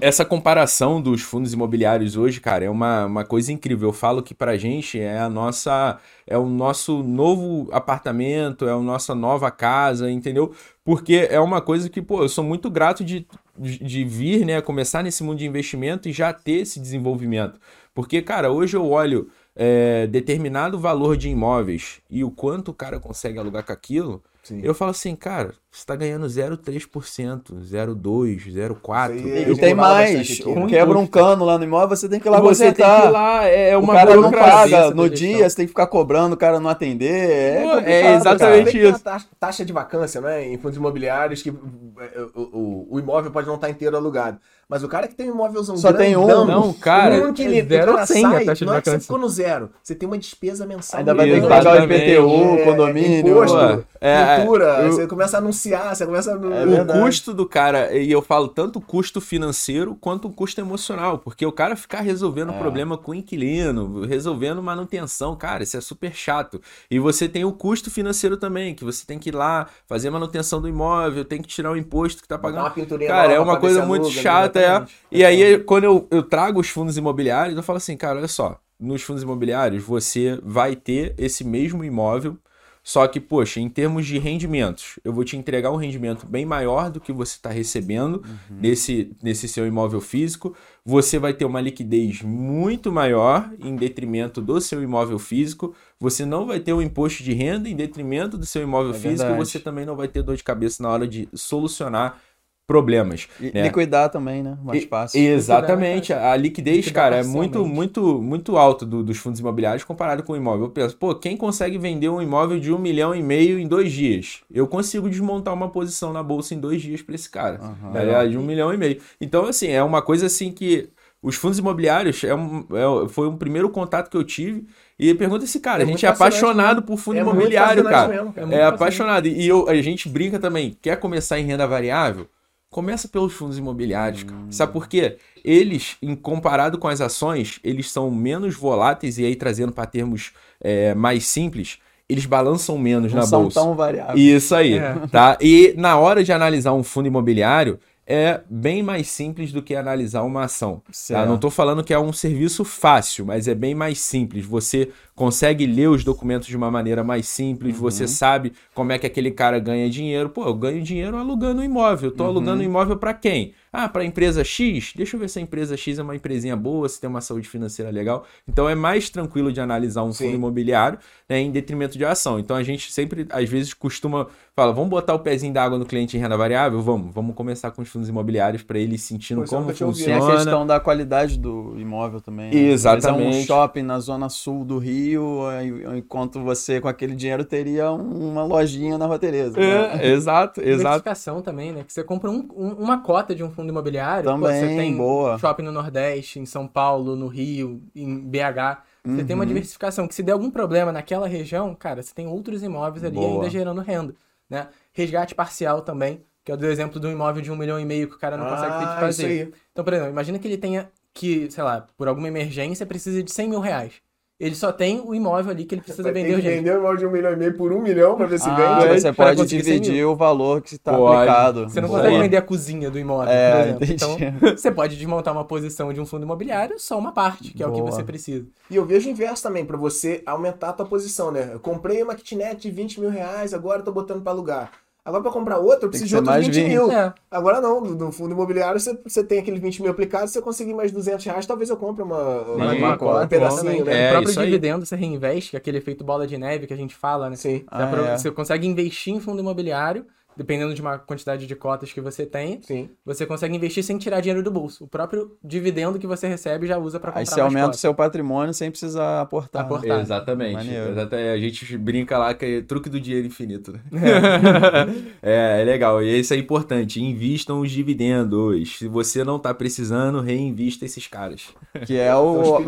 Speaker 3: Essa comparação dos fundos imobiliários hoje, cara, é uma, uma coisa incrível. Eu falo que pra gente é a nossa é o nosso novo apartamento, é a nossa nova casa, entendeu? Porque é uma coisa que, pô, eu sou muito grato de, de, de vir, né, começar nesse mundo de investimento e já ter esse desenvolvimento. Porque, cara, hoje eu olho é, determinado valor de imóveis e o quanto o cara consegue alugar com aquilo,
Speaker 2: Sim.
Speaker 3: eu falo assim, cara, você tá ganhando 0,3%, 0,2%, 0,4%.
Speaker 2: Isso aí
Speaker 1: E tem mais.
Speaker 2: aqui, né?
Speaker 1: Quebra um cano lá no imóvel, você tem que ir lá
Speaker 3: você tem que ir lá, é é
Speaker 1: O
Speaker 3: uma
Speaker 1: cara não paga no
Speaker 3: gestão.
Speaker 1: dia, você tem que ficar cobrando, o cara não atender. É,
Speaker 3: Pô, é
Speaker 1: cara.
Speaker 3: exatamente
Speaker 2: tem
Speaker 3: isso.
Speaker 2: a taxa, taxa de vacância, né? Em fundos imobiliários, que é, o, o, o imóvel pode não estar inteiro alugado. Mas o cara que tem um imóvelzão
Speaker 1: Só tem um.
Speaker 2: grandão,
Speaker 3: Não, cara,
Speaker 2: um que
Speaker 4: é
Speaker 2: ele, cara
Speaker 4: ou cem a
Speaker 2: sai,
Speaker 4: taxa de
Speaker 2: não é que você ficou no zero. Você tem uma despesa mensal.
Speaker 1: Ainda vai ter que pagar o. IPTU,
Speaker 2: É,
Speaker 1: condomínio.
Speaker 2: Imposto,
Speaker 3: Pô, é,
Speaker 2: cultura,
Speaker 3: eu-
Speaker 2: você começa a anunciar, você começa a...
Speaker 1: É
Speaker 3: o custo do cara, e eu falo tanto o custo financeiro quanto o custo emocional, porque o cara ficar resolvendo
Speaker 1: É.
Speaker 3: problema com o inquilino, resolvendo manutenção, cara, isso é super chato. E você tem o custo financeiro também, que você tem que ir lá fazer manutenção do imóvel, tem que tirar o imposto que tá
Speaker 2: Dá
Speaker 3: pagando. Cara, é uma coisa muito
Speaker 2: aluga,
Speaker 3: é. E aí, quando eu, eu trago os fundos imobiliários, eu falo assim, cara, olha só, nos fundos imobiliários você vai ter esse mesmo imóvel, só que, poxa, em termos de rendimentos, eu vou te entregar um rendimento bem maior do que você está recebendo nesse, nesse seu imóvel físico. Você vai ter uma liquidez muito maior em detrimento do seu imóvel físico. Você não vai ter um imposto de renda em detrimento do seu imóvel
Speaker 1: É
Speaker 3: físico.
Speaker 1: verdade.
Speaker 3: Você também não vai ter dor de cabeça na hora de solucionar problemas.
Speaker 1: E
Speaker 3: né?
Speaker 1: liquidar também, né? Mais
Speaker 3: E-
Speaker 1: fácil.
Speaker 3: Exatamente. A liquidez,
Speaker 4: Liquidar
Speaker 3: cara, é muito, muito, muito alto do- dos fundos imobiliários comparado com o imóvel. Eu penso, pô, quem consegue vender um imóvel de um milhão e meio em dois dias? Eu consigo desmontar uma posição na bolsa em dois dias para esse cara. Tá ligado? De um milhão e meio. Então, assim, é uma coisa assim que. Os fundos imobiliários é um, é- foi um primeiro contato que eu tive. E pergunta esse cara,
Speaker 2: É
Speaker 3: a gente é apaixonado por fundo
Speaker 2: É
Speaker 3: imobiliário, cara.
Speaker 2: mesmo, cara.
Speaker 3: É, apaixonado. E eu, a gente brinca também. Quer começar em renda variável? Começa pelos fundos imobiliários, cara. Sabe por quê? Eles, em comparado com as ações, eles são menos voláteis e aí trazendo para termos é, mais simples, eles balançam menos
Speaker 1: Não
Speaker 3: na
Speaker 1: são
Speaker 3: bolsa.
Speaker 1: tão variáveis.
Speaker 3: Isso aí,
Speaker 4: É.
Speaker 3: tá? E na hora de analisar um fundo imobiliário, é bem mais simples do que analisar uma ação. Tá? Não tô falando que é um serviço fácil, mas é bem mais simples. Você consegue ler os documentos de uma maneira mais simples,
Speaker 1: Uhum.
Speaker 3: você sabe como é que aquele cara ganha dinheiro. Pô, eu ganho dinheiro alugando um imóvel. Eu tô
Speaker 1: Uhum.
Speaker 3: alugando um imóvel para quem? Ah, para empresa X? Deixa eu ver se a empresa X é uma empresinha boa, se tem uma saúde financeira legal. Então é mais tranquilo de analisar um
Speaker 2: Sim.
Speaker 3: fundo imobiliário né, em detrimento de ação. Então a gente sempre, às vezes, costuma falar, vamos botar o pezinho d'água no cliente em renda variável? Vamos, vamos começar com os fundos imobiliários para ele sentindo
Speaker 2: isso eu
Speaker 3: como
Speaker 2: ouvido.
Speaker 1: Tem a
Speaker 3: funciona.
Speaker 1: questão da qualidade do imóvel também. né?
Speaker 3: Exatamente.
Speaker 1: É um shopping na zona sul do Rio, aí- enquanto você com aquele dinheiro teria uma lojinha na Rua Tereza. né?
Speaker 3: É, exato, exato.
Speaker 4: Diversificação também, né? Que você compra um- um- uma cota de um fundo imobiliário. pô,
Speaker 1: Também,
Speaker 4: você tem
Speaker 1: boa.
Speaker 4: shopping no Nordeste, em São Paulo, no Rio, em BH. Você tem uma
Speaker 1: Uhum.
Speaker 4: diversificação que se der algum problema naquela região, cara, você tem outros imóveis ali
Speaker 1: Boa.
Speaker 4: ainda gerando renda, né? Resgate parcial também, que é o do exemplo do imóvel de um milhão e meio que o cara não consegue ter de
Speaker 2: Ah,
Speaker 4: fazer.
Speaker 2: isso aí.
Speaker 4: Então, por exemplo, imagina que ele tenha que, sei lá, por alguma emergência, precisa de 100 mil reais. Ele só tem o imóvel ali que ele precisa vender
Speaker 2: que
Speaker 4: urgente.
Speaker 2: vender um imóvel de um milhão e meio por um milhão pra ver se
Speaker 1: Ah,
Speaker 2: vende.
Speaker 4: aí,
Speaker 1: você
Speaker 4: para
Speaker 1: pode
Speaker 4: conseguir 100
Speaker 1: dividir o valor que está aplicado.
Speaker 4: Você não
Speaker 1: Boa.
Speaker 4: consegue vender a cozinha do imóvel,
Speaker 1: É,
Speaker 4: por exemplo.
Speaker 1: entendi.
Speaker 4: Então, você pode desmontar uma posição de um fundo imobiliário, só uma parte, que é o que
Speaker 1: Boa.
Speaker 4: você precisa.
Speaker 2: E eu vejo o inverso também, pra você aumentar a tua posição, né? Eu comprei uma kitnet de 20 mil reais, agora eu tô botando pra alugar. Agora pra comprar outra, eu preciso de outros
Speaker 1: mais
Speaker 2: 20
Speaker 1: 20.
Speaker 2: mil.
Speaker 4: É.
Speaker 2: Agora não, no no fundo imobiliário você, você tem aqueles 20 mil aplicados, se eu conseguir mais 200 reais, talvez eu compre uma, uma,
Speaker 1: Sim,
Speaker 2: uma-
Speaker 1: cota,
Speaker 2: um pedacinho, né?
Speaker 3: É,
Speaker 4: o próprio dividendo você reinveste, é aquele efeito bola de neve que a gente fala, né?
Speaker 2: Sim,
Speaker 1: Ah,
Speaker 4: Dá pra-
Speaker 1: é.
Speaker 4: Você consegue investir em fundo imobiliário, dependendo de uma quantidade de cotas que você tem,
Speaker 2: sim.
Speaker 4: você consegue investir sem tirar dinheiro do bolso. O próprio dividendo que você recebe já usa pra comprar
Speaker 1: Aí você
Speaker 4: mais
Speaker 1: aumenta o seu patrimônio sem precisar aportar. né?
Speaker 4: Aportar.
Speaker 3: Exatamente.
Speaker 1: Maneiro.
Speaker 3: A gente brinca lá que é truque do dinheiro infinito, né? É, é legal. E isso é importante. Invistam os dividendos. Se você não tá precisando, reinvista esses caras.
Speaker 1: Que é o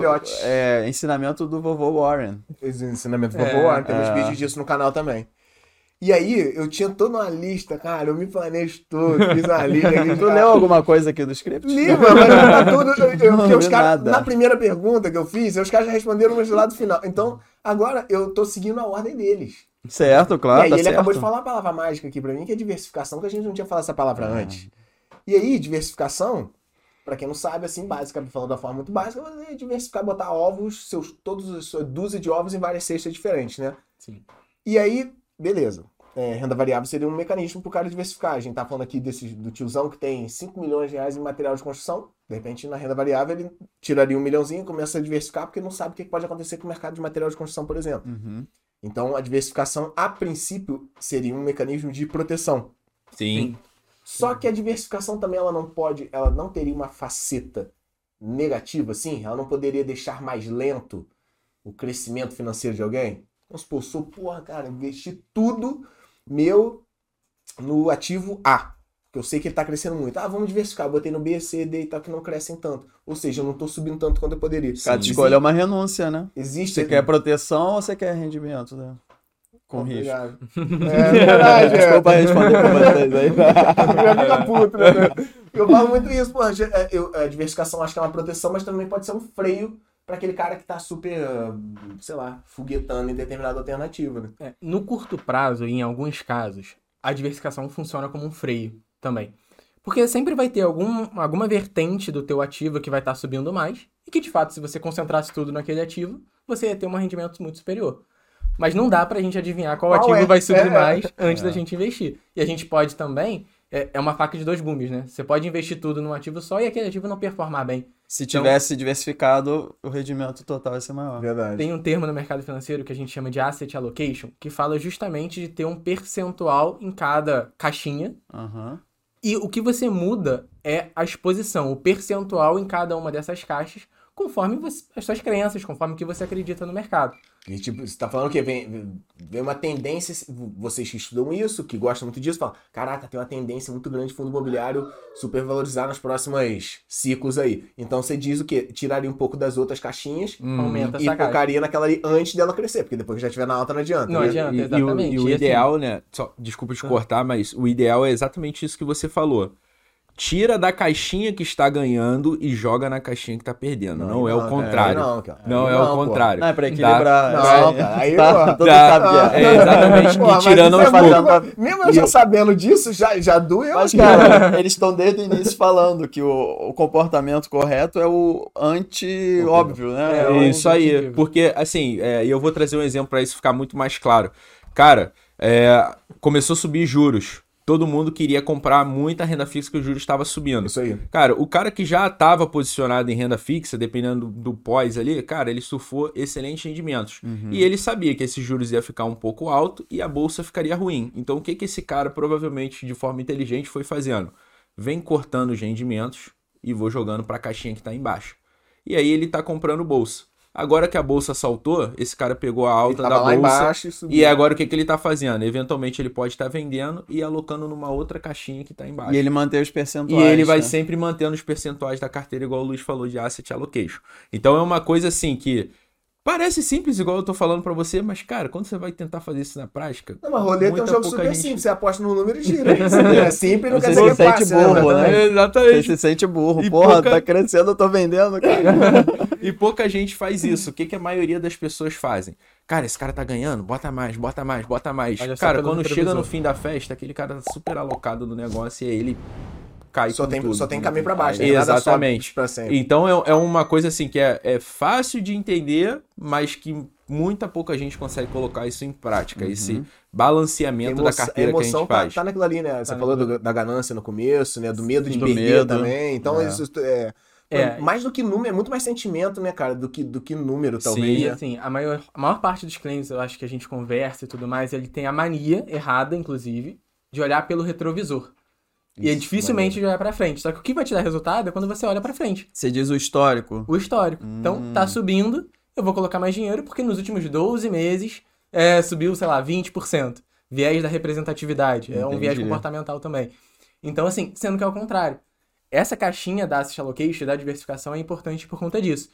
Speaker 1: é, ensinamento do vovô Warren.
Speaker 2: Esse ensinamento do
Speaker 4: É,
Speaker 2: vovô Warren, temos
Speaker 1: é.
Speaker 2: vídeos disso no canal também. E aí, eu tinha toda uma lista, cara, eu me planejo todo, fiz uma lista. aqui,
Speaker 1: Tu
Speaker 2: cara.
Speaker 1: leu alguma coisa aqui do script?
Speaker 2: Li, mano, mas tá tudo. Eu, eu,
Speaker 1: Não
Speaker 2: porque os
Speaker 1: nada.
Speaker 2: na primeira pergunta que eu fiz, os caras já responderam, mas do lado final. Então, agora eu tô seguindo a ordem deles.
Speaker 1: Certo,
Speaker 2: e
Speaker 1: claro,
Speaker 2: aí
Speaker 1: tá
Speaker 2: ele
Speaker 1: certo.
Speaker 2: acabou de falar uma palavra mágica aqui pra mim, que é diversificação, que a gente não tinha falado essa palavra
Speaker 1: Ah.
Speaker 2: antes. E aí, diversificação, pra quem não sabe, assim, básica, falando da forma muito básica, é diversificar, botar ovos, seus, todos os sua dúzia de ovos em várias cestas diferentes, né?
Speaker 4: Sim.
Speaker 2: E aí, beleza. É, renda variável seria um mecanismo pro cara diversificar. A gente tá falando aqui desse, do tiozão que tem 5 milhões de reais em material de construção. De repente, na renda variável, ele tiraria um milhãozinho e começa a diversificar porque não sabe o que pode acontecer com o mercado de material de construção, por exemplo.
Speaker 1: Uhum.
Speaker 2: Então, a diversificação, a princípio, seria um mecanismo de proteção.
Speaker 3: Sim.
Speaker 2: Só que a diversificação também ela não pode, ela não teria uma faceta negativa, assim, ela não poderia deixar mais lento o crescimento financeiro de alguém. Vamos supor, sou, porra, cara, investi tudo meu no ativo A, que eu sei que ele tá crescendo muito. Ah, vamos diversificar, botei no B, C, D e tal, que não crescem tanto. Ou seja, eu não tô subindo tanto quanto eu poderia.
Speaker 1: Cada
Speaker 3: Sim.
Speaker 1: escolha é uma renúncia, né?
Speaker 2: Existe.
Speaker 1: Você quer proteção ou você quer rendimento, né? Com risco.
Speaker 2: Obrigado. É verdade, é.
Speaker 1: Desculpa responder pra vocês aí.
Speaker 2: Já fica puto, né? Eu falo muito isso, pô. é, eu- A diversificação acho que é uma proteção, mas também pode ser um freio pra aquele cara que tá super, sei lá, foguetando em determinada alternativa, né?
Speaker 4: É, no curto prazo, e em alguns casos, a diversificação funciona como um freio também. Porque sempre vai ter algum, alguma vertente do teu ativo que vai estar subindo mais, e que de fato, se você concentrasse tudo naquele ativo, você ia ter um rendimento muito superior. Mas não dá pra gente adivinhar qual,
Speaker 2: Qual
Speaker 4: ativo
Speaker 2: é?
Speaker 4: vai subir
Speaker 2: É.
Speaker 4: mais antes da gente investir. E a gente pode também, é, é uma faca de dois gumes, né? Você pode investir tudo num ativo só e aquele ativo não performar bem.
Speaker 1: Se tivesse diversificado, o rendimento total ia ser maior.
Speaker 2: Verdade.
Speaker 4: Tem um termo no mercado financeiro que a gente chama de asset allocation, que fala justamente de ter um percentual em cada caixinha.
Speaker 1: Aham.
Speaker 4: E o que você muda é a exposição, o percentual em cada uma dessas caixas, conforme você- as suas crenças, conforme o que você acredita no mercado.
Speaker 2: E, tipo, você tá falando o quê? Vem, vem uma tendência, vocês que estudam isso, que gostam muito disso, falam, caraca, tem uma tendência muito grande de fundo imobiliário supervalorizar nos próximos ciclos aí. Então você diz o quê? Tiraria um pouco das outras caixinhas
Speaker 4: Aumenta
Speaker 2: e focaria naquela ali antes dela crescer, porque depois que já estiver na alta não adianta.
Speaker 4: Não
Speaker 2: né?
Speaker 4: adianta.
Speaker 3: E, e o,
Speaker 4: exatamente.
Speaker 3: e o
Speaker 4: E assim-
Speaker 3: ideal, né? Só, desculpa te cortar, mas o ideal é exatamente isso que você falou. Tira da caixinha que está ganhando e joga na caixinha que está perdendo. Não, é o contrário.
Speaker 2: Não, cara.
Speaker 3: Não, é o
Speaker 2: pô.
Speaker 3: contrário.
Speaker 1: Não, é pra
Speaker 3: Tá?
Speaker 1: equilibrar.
Speaker 2: Não,
Speaker 1: é,
Speaker 2: cara, aí,
Speaker 1: tá,
Speaker 2: pô.
Speaker 1: todo
Speaker 3: Tá.
Speaker 1: sabe que é.
Speaker 3: É, exatamente.
Speaker 2: Pô,
Speaker 3: e
Speaker 2: mas
Speaker 3: tirando aos
Speaker 2: é
Speaker 3: poucos.
Speaker 2: Mesmo eu já sabendo disso, já, já doeu.
Speaker 1: Mas,
Speaker 2: aqui.
Speaker 1: cara, eles estão desde o início falando que o, o comportamento correto é o anti-óbvio, né?
Speaker 4: É,
Speaker 1: o-
Speaker 3: Isso aí, porque assim, é, e eu vou trazer um exemplo para isso ficar muito mais claro. Cara, é, começou a subir juros. Todo mundo queria comprar muita renda fixa que o juros estava subindo.
Speaker 2: Isso aí.
Speaker 3: Cara, o cara que já estava posicionado em renda fixa, dependendo do, do pós ali, cara, ele surfou excelentes rendimentos. E ele sabia que esses juros ia ficar um pouco alto e a bolsa ficaria ruim. Então o que que esse cara provavelmente de forma inteligente foi fazendo? Vem cortando os rendimentos e vou jogando para a caixinha que está embaixo. E aí ele tá comprando bolsa. Agora que a bolsa saltou, esse cara pegou a
Speaker 2: Ele
Speaker 3: alta
Speaker 2: tava
Speaker 3: da
Speaker 2: lá
Speaker 3: bolsa.
Speaker 2: embaixo e subiu.
Speaker 3: E agora o que, que ele tá fazendo? Eventualmente ele pode estar vendendo e alocando numa outra caixinha que tá embaixo.
Speaker 1: E ele mantém os
Speaker 3: E
Speaker 1: percentuais.
Speaker 3: ele vai
Speaker 1: né?
Speaker 3: sempre mantendo os percentuais da carteira, igual o Luiz falou, de asset allocation. Então é uma coisa assim que parece simples, igual eu tô falando pra você, mas cara, quando você vai tentar fazer isso na prática.
Speaker 2: Não, mas roleta é um jogo super
Speaker 3: gente-
Speaker 2: simples. Você aposta no número e gira. É simples, não
Speaker 1: Você
Speaker 2: quer
Speaker 1: se
Speaker 2: dizer que é
Speaker 1: sente
Speaker 2: fácil.
Speaker 1: burro, né? Você
Speaker 3: Exatamente.
Speaker 1: se sente burro.
Speaker 3: E
Speaker 1: Porra,
Speaker 3: pouca-
Speaker 1: tá crescendo, eu tô vendendo, cara.
Speaker 3: E pouca gente faz isso. O que, que a maioria das pessoas fazem? Cara, esse cara tá ganhando, bota mais, bota mais, bota mais.
Speaker 4: Olha
Speaker 3: Cara, quando chega no fim da festa, aquele cara tá super alocado no negócio e aí ele cai
Speaker 2: Só
Speaker 3: com
Speaker 2: tem,
Speaker 3: tudo.
Speaker 2: só tem caminho pra baixo. né? Nada sobe
Speaker 3: Exatamente. Então é, é uma coisa assim que é, é fácil de entender, mas que muita pouca gente consegue colocar isso em prática. Esse balanceamento da carteira que a gente
Speaker 2: tá,
Speaker 3: faz.
Speaker 2: tá naquilo ali, né? Você
Speaker 4: Tá
Speaker 2: falou do- da ganância no começo, né? Do medo de
Speaker 1: Do
Speaker 2: perder
Speaker 1: medo.
Speaker 2: também. Então,
Speaker 1: É.
Speaker 2: isso é,
Speaker 4: É.
Speaker 2: Mais do que número, é muito mais sentimento, né, cara? Do que, do que número, talvez.
Speaker 4: E
Speaker 2: né?
Speaker 4: assim, a maior, a maior parte dos clientes, eu acho que a gente conversa e tudo mais, ele tem a mania, errada inclusive, de olhar pelo retrovisor. e é
Speaker 2: Isso,
Speaker 4: dificilmente de olhar pra frente. Só que o que vai te dar resultado é quando você olha pra frente.
Speaker 1: Você diz o histórico.
Speaker 4: O histórico. Então, tá subindo, eu vou colocar mais dinheiro, porque nos últimos 12 meses é, subiu, sei lá, 20%. Viés da representatividade. É um
Speaker 1: Entendi.
Speaker 4: viés comportamental também. Então, assim, sendo que é o contrário. Essa caixinha da asset allocation, da diversificação, é importante por conta disso.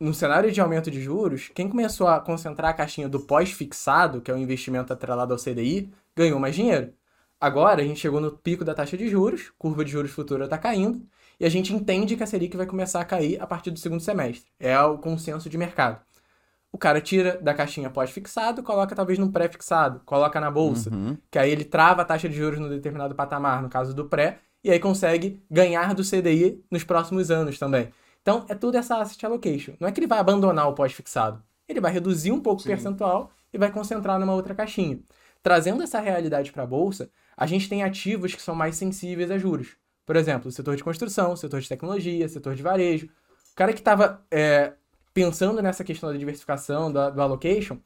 Speaker 4: No cenário de aumento de juros, quem começou a concentrar a caixinha do pós-fixado, que é o investimento atrelado ao CDI, ganhou mais dinheiro. Agora a gente chegou no pico da taxa de juros, curva de juros futura está caindo, e a gente entende que a Selic vai começar a cair a partir do segundo semestre. É o consenso de mercado. O cara tira da caixinha pós-fixado, coloca talvez num pré-fixado, coloca na bolsa,
Speaker 1: Uhum.
Speaker 4: que aí ele trava a taxa de juros no determinado patamar, no caso do pré, e aí consegue ganhar do CDI nos próximos anos também. Então, é tudo essa asset allocation. Não é que ele vai abandonar o pós-fixado. Ele vai reduzir um pouco o percentual e vai concentrar numa outra caixinha. Trazendo essa realidade para a bolsa, a gente tem ativos que são mais sensíveis a juros. Por exemplo, o setor de construção, setor de tecnologia, setor de varejo. O cara que estava pensando nessa questão da diversificação, do, do allocation,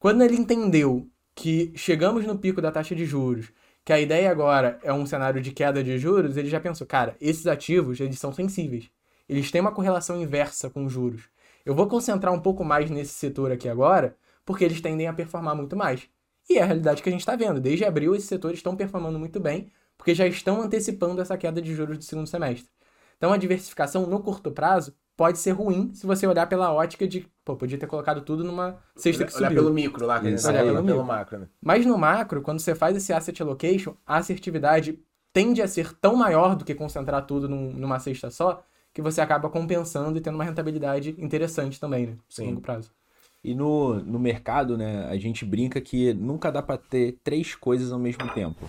Speaker 4: quando ele entendeu que chegamos no pico da taxa de juros, que a ideia agora é um cenário de queda de juros, ele já pensou, cara, esses ativos, eles são sensíveis. Eles têm uma correlação inversa com os juros. Eu vou concentrar um pouco mais nesse setor aqui agora, porque eles tendem a performar muito mais. E é a realidade que a gente está vendo. Desde abril, esses setores estão performando muito bem, porque já estão antecipando essa queda de juros do segundo semestre. Então, a diversificação no curto prazo pode ser ruim se você olhar pela ótica de, pô, podia ter colocado tudo numa cesta que
Speaker 2: Olhar
Speaker 4: subiu.
Speaker 2: pelo micro lá, que a gente
Speaker 3: Isso,
Speaker 4: olhar pelo
Speaker 2: pelo macro, né?
Speaker 4: Mas no macro, quando você faz esse asset allocation, a assertividade tende a ser tão maior do que concentrar tudo num- numa cesta só, que você acaba compensando e tendo uma rentabilidade interessante também, né?
Speaker 2: Sim.
Speaker 4: No longo prazo.
Speaker 3: E no, no mercado, né, a gente brinca que nunca dá para ter três coisas ao mesmo tempo: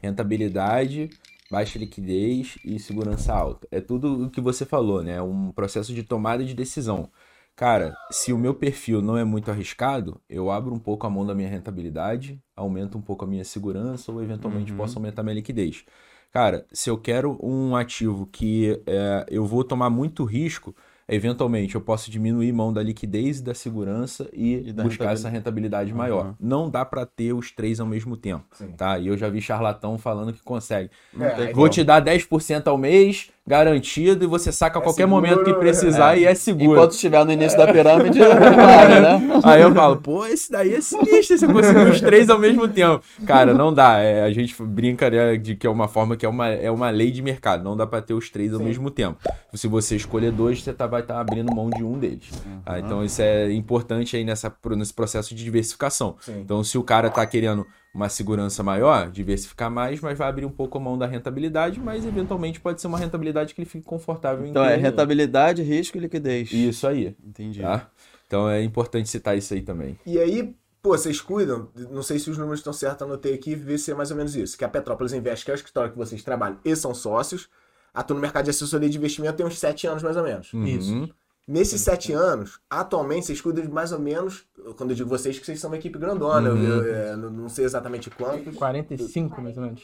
Speaker 3: rentabilidade, baixa liquidez e segurança alta. É tudo o que você falou, né? É um processo de tomada de decisão. Cara, se o meu perfil não é muito arriscado, eu abro um pouco a mão da minha rentabilidade, aumento um pouco a minha segurança ou eventualmente
Speaker 1: Uhum.
Speaker 3: posso aumentar minha liquidez. Cara, se eu quero um ativo que é, eu vou tomar muito risco, eventualmente eu posso diminuir mão da liquidez e da segurança e,
Speaker 1: E da
Speaker 3: buscar
Speaker 1: rentabilidade.
Speaker 3: essa rentabilidade maior.
Speaker 1: Uhum.
Speaker 3: Não dá para ter os três ao mesmo tempo,
Speaker 2: Sim.
Speaker 3: tá? E eu já vi charlatão falando que consegue.
Speaker 2: É,
Speaker 3: Vou te dar 10% ao mês, garantido, e você saca a
Speaker 2: É
Speaker 3: qualquer
Speaker 2: seguro,
Speaker 3: momento que precisar
Speaker 1: é.
Speaker 3: e é seguro.
Speaker 1: Enquanto estiver no início da pirâmide, para, né?
Speaker 3: Aí eu falo, pô, esse daí é sinistro, você conseguiu os três ao mesmo tempo. Cara, não dá. é, a gente brinca né, de que é uma forma que é uma, é uma lei de mercado. Não dá pra ter os três ao
Speaker 2: Sim.
Speaker 3: mesmo tempo. Se você escolher dois, você tá, vai estar abrindo mão de um deles. tá? Então isso é importante aí nessa, nesse processo de diversificação.
Speaker 2: Sim.
Speaker 3: Então se o cara tá querendo uma segurança maior, diversificar mais, mas vai abrir um pouco a mão da rentabilidade, mas eventualmente pode ser uma rentabilidade que ele fique confortável
Speaker 1: Então é rentabilidade, risco e liquidez.
Speaker 3: Isso aí,
Speaker 1: Entendi.
Speaker 3: tá? Então é importante citar isso aí também.
Speaker 2: E aí, pô, vocês cuidam, não sei se os números estão certos, anotei aqui, ver se é mais ou menos isso. Que a Petrópolis Invest, que é o escritório que vocês trabalham e são sócios, atua no mercado de assessoria de investimento tem uns sete anos mais ou menos.
Speaker 4: Isso.
Speaker 3: Uhum.
Speaker 2: Nesses sete anos, atualmente, vocês cuidam de mais ou menos, quando eu digo vocês, que vocês são uma equipe grandona, eu- eu, é, não- não sei exatamente quantos,
Speaker 4: 45, mais ou menos.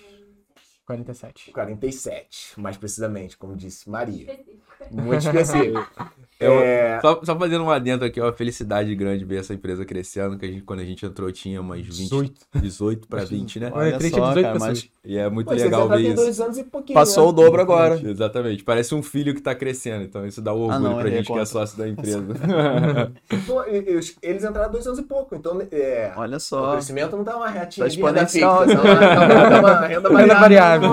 Speaker 4: 47.
Speaker 2: 47, mais precisamente, como disse Maria. Muito específico.
Speaker 3: Eu-
Speaker 2: É,
Speaker 3: Só, só fazendo um adendo aqui, é uma felicidade grande ver essa empresa crescendo, que a gente, quando a gente entrou tinha umas 20, 18, 18 para 20, né?
Speaker 4: Olha,
Speaker 1: Olha
Speaker 4: três
Speaker 1: só,
Speaker 4: tinha 18
Speaker 1: cara, mas
Speaker 3: E é muito
Speaker 2: pô,
Speaker 3: legal
Speaker 2: entraram
Speaker 3: ver isso.
Speaker 2: e
Speaker 1: passou
Speaker 2: né?
Speaker 1: o dobro agora.
Speaker 3: Exatamente. Parece um filho que tá crescendo, então isso dá orgulho
Speaker 1: Ah, não,
Speaker 3: pra gente que é sócio da empresa.
Speaker 2: Pô, eles entraram há dois anos e pouco, então é,
Speaker 1: Olha
Speaker 2: o
Speaker 1: só.
Speaker 2: crescimento não tá uma retinha
Speaker 1: Tá
Speaker 2: de renda fixa, tá tá uma- tá renda variável.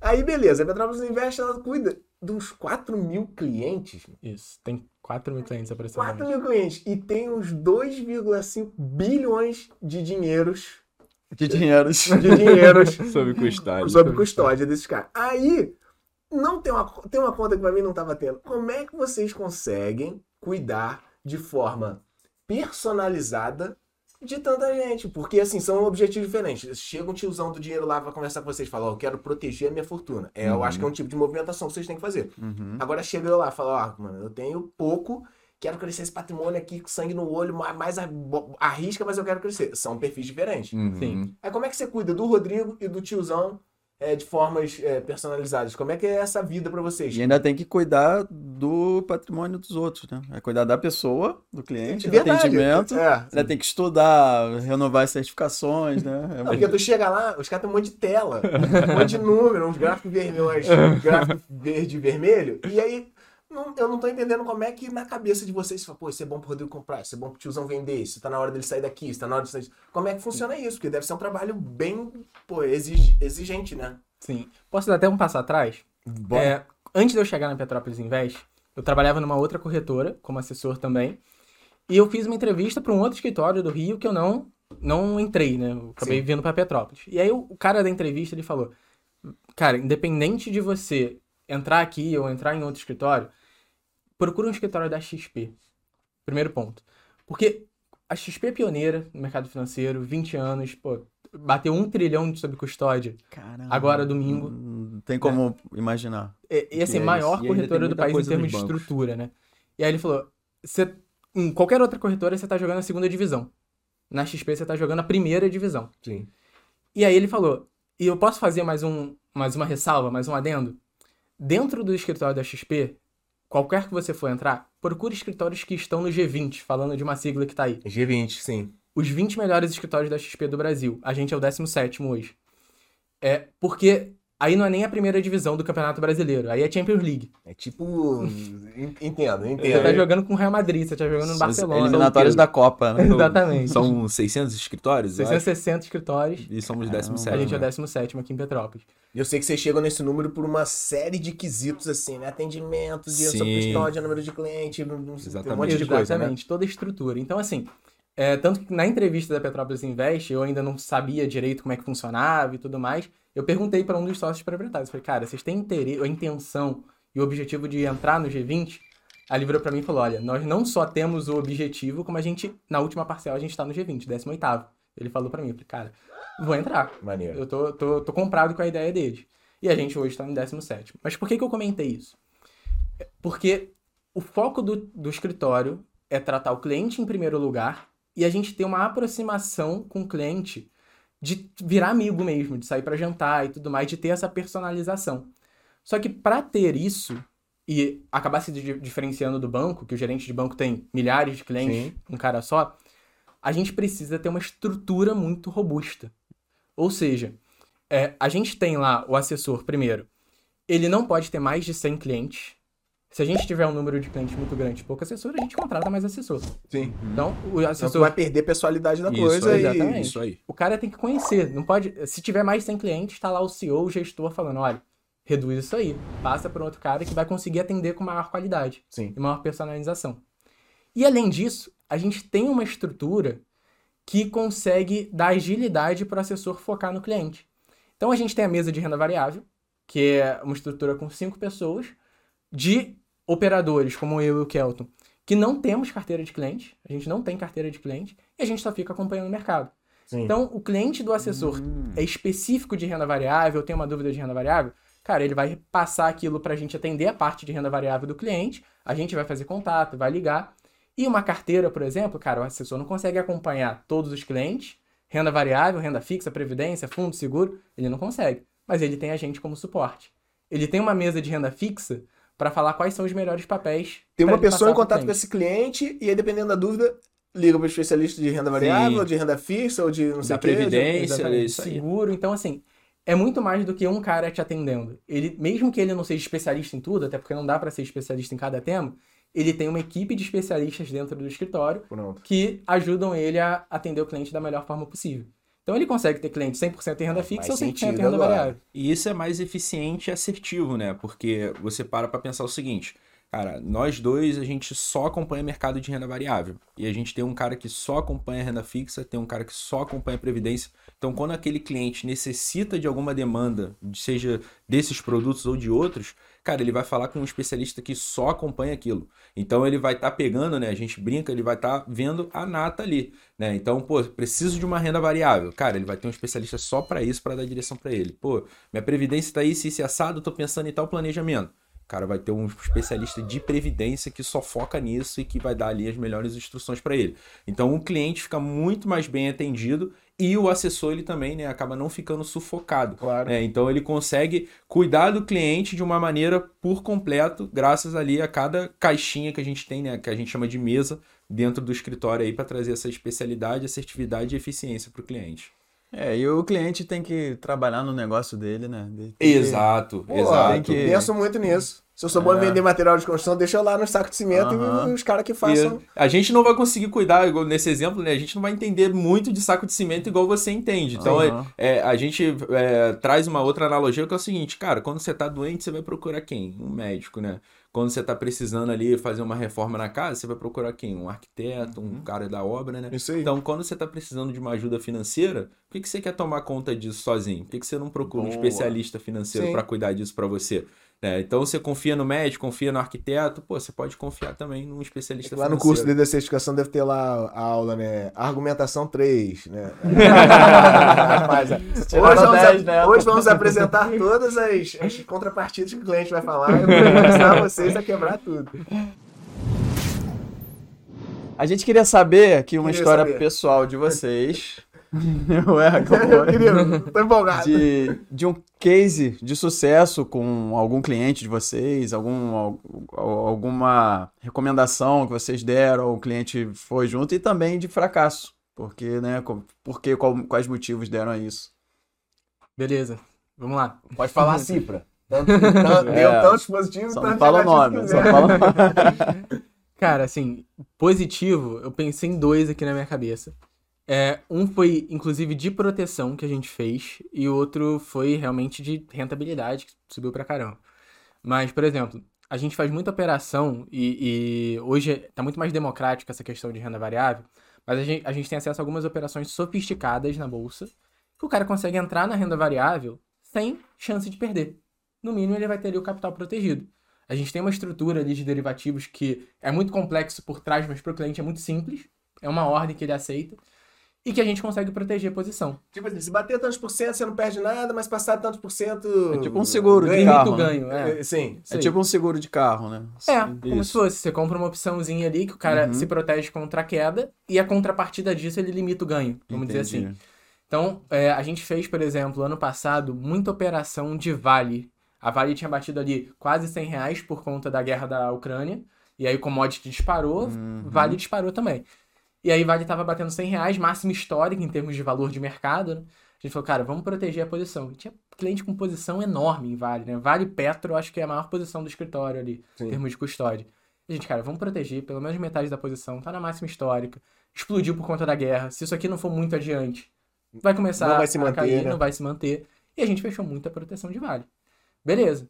Speaker 2: Aí, beleza, a Petrópolis Invest, ela cuida de uns 4 mil clientes.
Speaker 4: Isso. Tem 4 mil clientes
Speaker 2: 4
Speaker 4: aproximadamente.
Speaker 2: mil clientes. E tem uns 2,5 bilhões de dinheiros,
Speaker 1: De dinheiros.
Speaker 2: de dinheiros
Speaker 3: Sob custódia.
Speaker 2: sob custódia desses caras. Aí, não tem uma, tem uma conta que pra mim não tava tendo. Como é que vocês conseguem cuidar de forma personalizada de tanta gente? Porque, assim, são objetivos diferentes. Chega um tiozão do dinheiro lá, vai conversar com vocês, fala, ó, eu quero proteger a minha fortuna. É, Eu
Speaker 3: Uhum.
Speaker 2: acho que é um tipo de movimentação que vocês têm que fazer.
Speaker 1: Uhum.
Speaker 2: Agora chega eu lá e fala, ó, mano, eu tenho pouco, quero crescer esse patrimônio aqui com sangue no olho, ma- mais arrisca, mas eu quero crescer. São perfis diferentes.
Speaker 3: Uhum.
Speaker 4: Sim.
Speaker 2: Aí como é que você cuida do Rodrigo e do tiozão é, de formas é, personalizadas? Como é que é essa vida pra vocês?
Speaker 1: E ainda tem que cuidar do patrimônio dos outros, né? É cuidar da pessoa, do cliente, do atendimento.
Speaker 2: É.
Speaker 1: Ainda tem que estudar, renovar as certificações, né? É
Speaker 2: Não, porque tu chega lá, os caras têm um monte de tela, um monte de número, uns gráficos vermelhos, uns gráficos verde e vermelho, e aí não- eu não tô entendendo como é que na cabeça de vocês, você fala, pô, isso é bom pro Rodrigo comprar, isso é bom pro tiozão vender, isso tá na hora dele sair daqui, isso tá na hora de sair. Como é que funciona isso? Porque deve ser um trabalho bem, pô, exig- exigente, né?
Speaker 4: Sim. Posso dar até um passo atrás? É, antes de eu chegar na Petrópolis Invest, eu trabalhava numa outra corretora, como assessor também. E eu fiz uma entrevista para um outro escritório do Rio que eu não não entrei, né? Eu acabei
Speaker 2: Sim.
Speaker 4: vindo para Petrópolis. E aí o cara da entrevista ele falou: "Cara, independente de você entrar aqui ou entrar em outro escritório, procura um escritório da XP". Primeiro ponto. Porque a XP é pioneira no mercado financeiro, 20 anos, pô, bateu um trilhão de sob custódia.
Speaker 1: Caramba.
Speaker 4: Agora, domingo.
Speaker 1: Não tem como imaginar.
Speaker 4: É, e assim,
Speaker 3: é
Speaker 4: maior
Speaker 3: isso. E
Speaker 4: corretora do país em termos de
Speaker 3: bancos.
Speaker 4: estrutura, né? E aí ele falou: você, em qualquer outra corretora você tá jogando a segunda divisão. Na XP você tá jogando a primeira divisão.
Speaker 2: Sim.
Speaker 4: E aí ele falou: e eu posso fazer mais, um, mais uma ressalva, mais um adendo? Dentro do escritório da XP, qualquer que você for entrar, procure escritórios que estão no G20, falando de uma sigla que tá aí.
Speaker 2: G20, sim.
Speaker 4: Os 20 melhores escritórios da XP do Brasil. A gente é o 17 hoje. É porque aí não é nem a primeira divisão do Campeonato Brasileiro, aí é Champions League.
Speaker 2: É tipo. en- entendo,
Speaker 4: Você
Speaker 2: entendo.
Speaker 4: tá jogando com o Real Madrid, você tá jogando no
Speaker 1: São
Speaker 4: Barcelona.
Speaker 1: Eliminatórios da Copa, né?
Speaker 4: Exatamente.
Speaker 3: São 600 escritórios, eu acho,
Speaker 4: 660 escritórios.
Speaker 3: e somos
Speaker 1: Caramba.
Speaker 3: 17.
Speaker 4: A gente é
Speaker 3: né?
Speaker 4: 17 aqui em Petrópolis.
Speaker 2: Eu sei que vocês chegam nesse número por uma série de quesitos, assim, né? Atendimento, dinheiro custódia, número de cliente, não- tem um
Speaker 3: Exatamente.
Speaker 2: monte de coisa, né?
Speaker 4: Exatamente, toda a estrutura. Então, assim, é, tanto que na entrevista da Petrópolis Invest, eu ainda não sabia direito como é que funcionava e tudo mais. Eu perguntei para um dos sócios proprietários, falei, cara, vocês têm interesse, a intenção e o objetivo de entrar no G20? Aí ele virou para mim e falou, olha, nós não só temos o objetivo, como a gente, na última parcial, a gente tá no G20, 18º. Ele falou para mim, eu falei, cara, vou entrar.
Speaker 2: Maneiro.
Speaker 4: Eu tô, tô, tô comprado com a ideia deles. E a gente hoje tá no 17. Mas por que, que eu comentei isso? É Porque o foco do, do escritório é tratar o cliente em primeiro lugar e a gente ter uma aproximação com o cliente de virar amigo mesmo, de sair para jantar e tudo mais, de ter essa personalização. Só que para ter isso e acabar se di- diferenciando do banco, que o gerente de banco tem milhares de clientes,
Speaker 2: Sim.
Speaker 4: um cara só, a gente precisa ter uma estrutura muito robusta. Ou seja, é, a gente tem lá o assessor, primeiro, ele não pode ter mais de 100 clientes. Se a gente tiver um número de clientes muito grande, pouco assessor, a gente contrata mais assessor.
Speaker 2: Sim.
Speaker 4: Então, o assessor,
Speaker 2: vai perder a pessoalidade da
Speaker 3: Isso,
Speaker 2: coisa e.
Speaker 4: exatamente.
Speaker 3: Isso aí.
Speaker 4: o cara tem que conhecer. Não pode, se tiver mais de 100 clientes, tá lá o CEO, o gestor falando, olha, reduz isso aí, passa para outro cara que vai conseguir atender com maior qualidade
Speaker 2: Sim.
Speaker 4: e maior personalização. E além disso, a gente tem uma estrutura que consegue dar agilidade para o assessor focar no cliente. Então a gente tem a mesa de renda variável, que é uma estrutura com cinco pessoas, de operadores como eu e o Kelton, que não temos carteira de cliente, a gente não tem carteira de cliente, e a gente só fica acompanhando o mercado.
Speaker 2: Sim.
Speaker 4: Então, o cliente do assessor
Speaker 1: Hum.
Speaker 4: é específico de renda variável, tem uma dúvida de renda variável, cara, ele vai passar aquilo para a gente atender a parte de renda variável do cliente, a gente vai fazer contato, vai ligar. E uma carteira, por exemplo, cara, o assessor não consegue acompanhar todos os clientes, renda variável, renda fixa, previdência, fundo, seguro, ele não consegue. Mas ele tem a gente como suporte. Ele tem uma mesa de renda fixa para falar quais são os melhores papéis.
Speaker 2: Tem uma pessoa em contato com esse cliente e aí, dependendo da dúvida, liga para o especialista de renda variável,
Speaker 3: Sim.
Speaker 2: ou de renda fixa, ou de não sei
Speaker 3: Da
Speaker 2: o quê, de-
Speaker 3: previdência, é isso aí.
Speaker 4: seguro. Então, assim, é muito mais do que um cara te atendendo. Ele, mesmo que ele não seja especialista em tudo, até porque não dá para ser especialista em cada tema, ele tem uma equipe de especialistas dentro do escritório
Speaker 2: Pronto.
Speaker 4: que ajudam ele a atender o cliente da melhor forma possível. Então ele consegue ter cliente 100% em renda fixa ou
Speaker 2: Faz
Speaker 4: 100% em renda
Speaker 2: agora.
Speaker 4: variável.
Speaker 3: E isso é mais eficiente e assertivo, né? Porque você para pra pensar o seguinte, cara, nós dois a gente só acompanha mercado de renda variável. E a gente tem um cara que só acompanha renda fixa, tem um cara que só acompanha previdência. Então, quando aquele cliente necessita de alguma demanda, seja desses produtos ou de outros, cara, ele vai falar com um especialista que só acompanha aquilo. Então ele vai estar pegando, né? A gente brinca, ele vai estar vendo a nata ali, né? Então, pô, preciso de uma renda variável. Cara, ele vai ter um especialista só para isso, para dar direção para ele. Pô, minha previdência tá aí, se esse assado, eu tô pensando em tal planejamento. Cara vai ter um especialista de previdência que só foca nisso e que vai dar ali as melhores instruções para ele. Então, o cliente fica muito mais bem atendido e o assessor ele também, né, acaba não ficando sufocado.
Speaker 2: Claro.
Speaker 3: É, então ele consegue cuidar do cliente de uma maneira por completo, graças ali a cada caixinha que a gente tem, né, que a gente chama de mesa dentro do escritório aí para trazer essa especialidade, assertividade e eficiência para o cliente.
Speaker 1: É, e o cliente tem que trabalhar no negócio dele, né? Que-
Speaker 3: Exato,
Speaker 2: Pô,
Speaker 3: exato.
Speaker 1: que-
Speaker 2: Penso muito nisso. Se eu sou bom em
Speaker 1: É.
Speaker 2: vender material de construção, deixa eu lá no saco de cimento e os caras que
Speaker 3: E
Speaker 2: façam.
Speaker 3: a gente não vai conseguir cuidar, igual nesse exemplo, né? A gente não vai entender muito de saco de cimento igual você entende. Então, é, é, a gente é, traz uma outra analogia que é o seguinte, cara, quando você tá doente, você vai procurar quem? Um médico, né? Quando você tá precisando ali fazer uma reforma na casa, você vai procurar quem? Um arquiteto, um cara da obra, né?
Speaker 2: Isso aí.
Speaker 3: Então, quando você tá precisando de uma ajuda financeira, por que, que você quer tomar conta disso sozinho? Por que, que você não procura um
Speaker 1: Boa.
Speaker 3: especialista financeiro para cuidar disso para você? Né? então, você confia no médico, confia no arquiteto, pô, você pode confiar também num especialista
Speaker 2: Lá no
Speaker 3: financeiro.
Speaker 2: curso de certificação deve ter lá a aula, né? Argumentação 3, né? Rapaz, hoje,
Speaker 1: tiraram
Speaker 2: vamos,
Speaker 1: 10, né?
Speaker 2: hoje vamos apresentar todas as, as contrapartidas que o cliente vai falar e eu vou começar vocês a quebrar tudo.
Speaker 1: A gente queria saber aqui uma
Speaker 2: Queria
Speaker 1: história
Speaker 2: saber.
Speaker 1: pessoal de vocês. Ué,
Speaker 2: Eu
Speaker 1: acabou.
Speaker 2: queria, tô empolgado.
Speaker 1: de, de um case de sucesso com algum cliente de vocês, algum, al- alguma recomendação que vocês deram, o cliente foi junto, e também de fracasso. Porque, né? Porque, qual- quais motivos deram a isso?
Speaker 4: Beleza, vamos lá.
Speaker 2: Pode falar Cipra. Tanto, tanto,
Speaker 1: É.
Speaker 2: Deu tantos positivos,
Speaker 1: não fala nome,
Speaker 2: que
Speaker 1: só fala o nome.
Speaker 4: Cara, assim, positivo, eu pensei em dois aqui na minha cabeça. É, um foi, inclusive, de proteção que a gente fez, e o outro foi realmente de rentabilidade, que subiu pra caramba. Mas, por exemplo, a gente faz muita operação, e, e hoje tá muito mais democrático essa questão de renda variável, mas a gente, a gente tem acesso a algumas operações sofisticadas na bolsa, que o cara consegue entrar na renda variável sem chance de perder. No mínimo, ele vai ter ali o capital protegido. A gente tem uma estrutura ali de derivativos que é muito complexo por trás, mas para o cliente é muito simples. É uma ordem que ele aceita. E que a gente consegue proteger a posição.
Speaker 2: Tipo assim, se bater tantos por cento, você não perde nada, mas passar tantos por cento.
Speaker 1: É tipo um seguro de
Speaker 2: ganha.
Speaker 1: carro.
Speaker 4: Muito
Speaker 1: né?
Speaker 4: ganho, é.
Speaker 2: É, Sim.
Speaker 1: É tipo um seguro de carro, né?
Speaker 4: É, como
Speaker 1: Isso.
Speaker 4: se fosse. Você compra uma opçãozinha ali que o cara
Speaker 1: Uhum.
Speaker 4: se protege contra a queda e a contrapartida disso ele limita o ganho, vamos dizer assim.
Speaker 1: Entendi.
Speaker 4: Então, é, a gente fez, por exemplo, ano passado, muita operação de Vale. A Vale tinha batido ali quase 100 reais por conta da guerra da Ucrânia. E aí o commodity disparou,
Speaker 1: Uhum.
Speaker 4: Vale disparou também. E aí Vale tava batendo 100 reais, máximo histórico em termos de valor de mercado, né? A gente falou, cara, vamos proteger a posição. E tinha cliente com posição enorme em Vale, né? Vale Petro, acho que é a maior posição do escritório ali,
Speaker 2: Sim.
Speaker 4: em termos de custódia. E a gente, cara, vamos proteger pelo menos metade da posição, tá na máxima histórica. Explodiu por conta da guerra. Se isso aqui não for muito adiante, vai começar
Speaker 2: Não vai se
Speaker 4: a
Speaker 2: manter,
Speaker 4: cair,
Speaker 2: né?
Speaker 4: não vai se manter. E a gente fechou muita proteção de Vale. Beleza.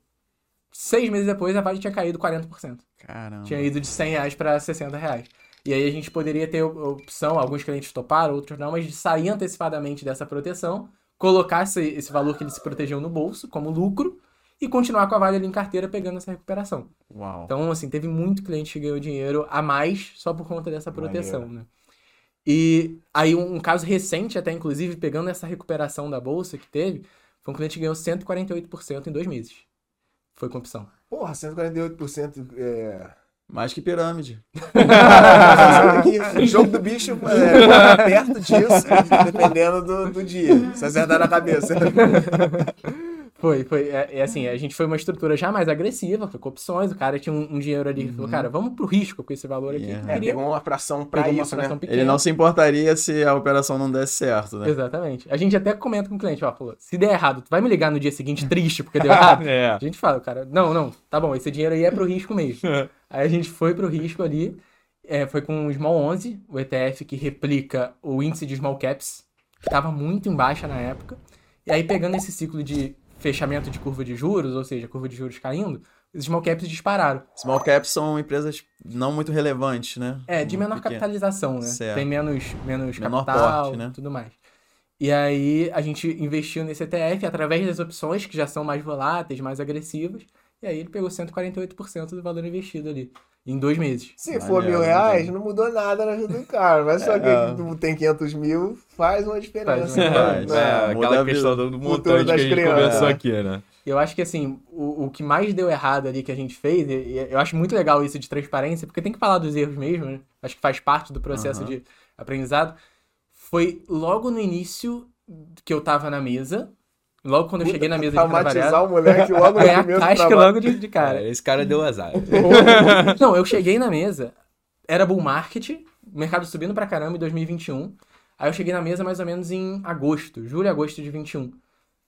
Speaker 4: Seis meses depois, a Vale tinha caído 40%.
Speaker 1: Caramba.
Speaker 4: Tinha ido de 100 reais para 60 reais. E aí a gente poderia ter opção, alguns clientes toparam, outros não, mas de sair antecipadamente dessa proteção, colocar esse, esse valor que eles se protegiam no bolso como lucro e continuar com a Vale ali em carteira pegando essa recuperação.
Speaker 1: Uau.
Speaker 4: Então, assim, teve muito cliente que ganhou dinheiro a mais só por conta dessa proteção, né? E aí um, um caso recente, até inclusive, pegando essa recuperação da bolsa que teve, foi um cliente que ganhou 148% em dois meses. Foi com opção.
Speaker 2: Porra, 148% é.
Speaker 1: Mais que pirâmide.
Speaker 2: o jogo do bicho é, tá perto disso, dependendo do, do dia. Se acertar na cabeça.
Speaker 4: Foi, foi. É, é, assim, a gente foi uma estrutura já mais agressiva, foi com opções. O cara tinha um, um dinheiro ali e falou, cara, vamos pro risco com esse valor aqui.
Speaker 1: Yeah.
Speaker 2: É,
Speaker 4: Queria-
Speaker 2: pegou uma fração pra
Speaker 4: pegou uma
Speaker 2: isso,
Speaker 4: fração
Speaker 2: né?
Speaker 4: pequena.
Speaker 1: Ele não se importaria se a operação não desse certo, né?
Speaker 4: Exatamente. A gente até comenta com o cliente, ó, falou, se der errado, tu vai me ligar no dia seguinte triste porque deu errado?
Speaker 1: É.
Speaker 4: A gente fala, cara, não, não, tá bom, esse dinheiro aí é pro risco mesmo. aí a gente foi pro risco ali, é, foi com o Small 11, o ETF que replica o índice de Small Caps, que tava muito em baixa na época. E aí pegando esse ciclo de fechamento de curva de juros, ou seja, curva de juros caindo, os Small Caps dispararam.
Speaker 1: Small caps são empresas não muito relevantes, né?
Speaker 4: É, de menor
Speaker 1: Pequeno.
Speaker 4: capitalização, né?
Speaker 1: Certo.
Speaker 4: Tem menos, menos
Speaker 1: Menor
Speaker 4: capital,
Speaker 1: porte, né?
Speaker 4: tudo mais. E aí a gente investiu nesse ETF através das opções que já são mais voláteis, mais agressivas. E aí ele pegou 148% do valor investido ali, em dois meses.
Speaker 2: Se for
Speaker 1: Maneiro,
Speaker 2: mil reais, não mudou nada na vida do cara. Mas só que
Speaker 1: É.
Speaker 2: tu tem 500 mil, faz uma diferença.
Speaker 4: Faz uma
Speaker 2: né?
Speaker 1: diferença.
Speaker 2: É.
Speaker 3: É, aquela questão do montante que
Speaker 2: das
Speaker 3: a gente
Speaker 2: crianças.
Speaker 3: conversou
Speaker 1: É.
Speaker 3: aqui, né?
Speaker 4: Eu acho que assim, o, o que mais deu errado ali que a gente fez, e, e eu acho muito legal isso de transparência, porque tem que falar dos erros mesmo, né? Acho que faz parte do processo de aprendizado. Foi logo no início que eu tava na mesa, logo quando eu cheguei na mesa de
Speaker 2: Traumatizar o moleque logo no primeiro
Speaker 4: casca
Speaker 2: trabalho.
Speaker 4: logo de, de cara.
Speaker 3: Cara, esse cara deu azar.
Speaker 4: Não, eu cheguei na mesa, era bull market, o mercado subindo pra caramba em 2021. Aí eu cheguei na mesa mais ou menos em agosto, julho e agosto de 21.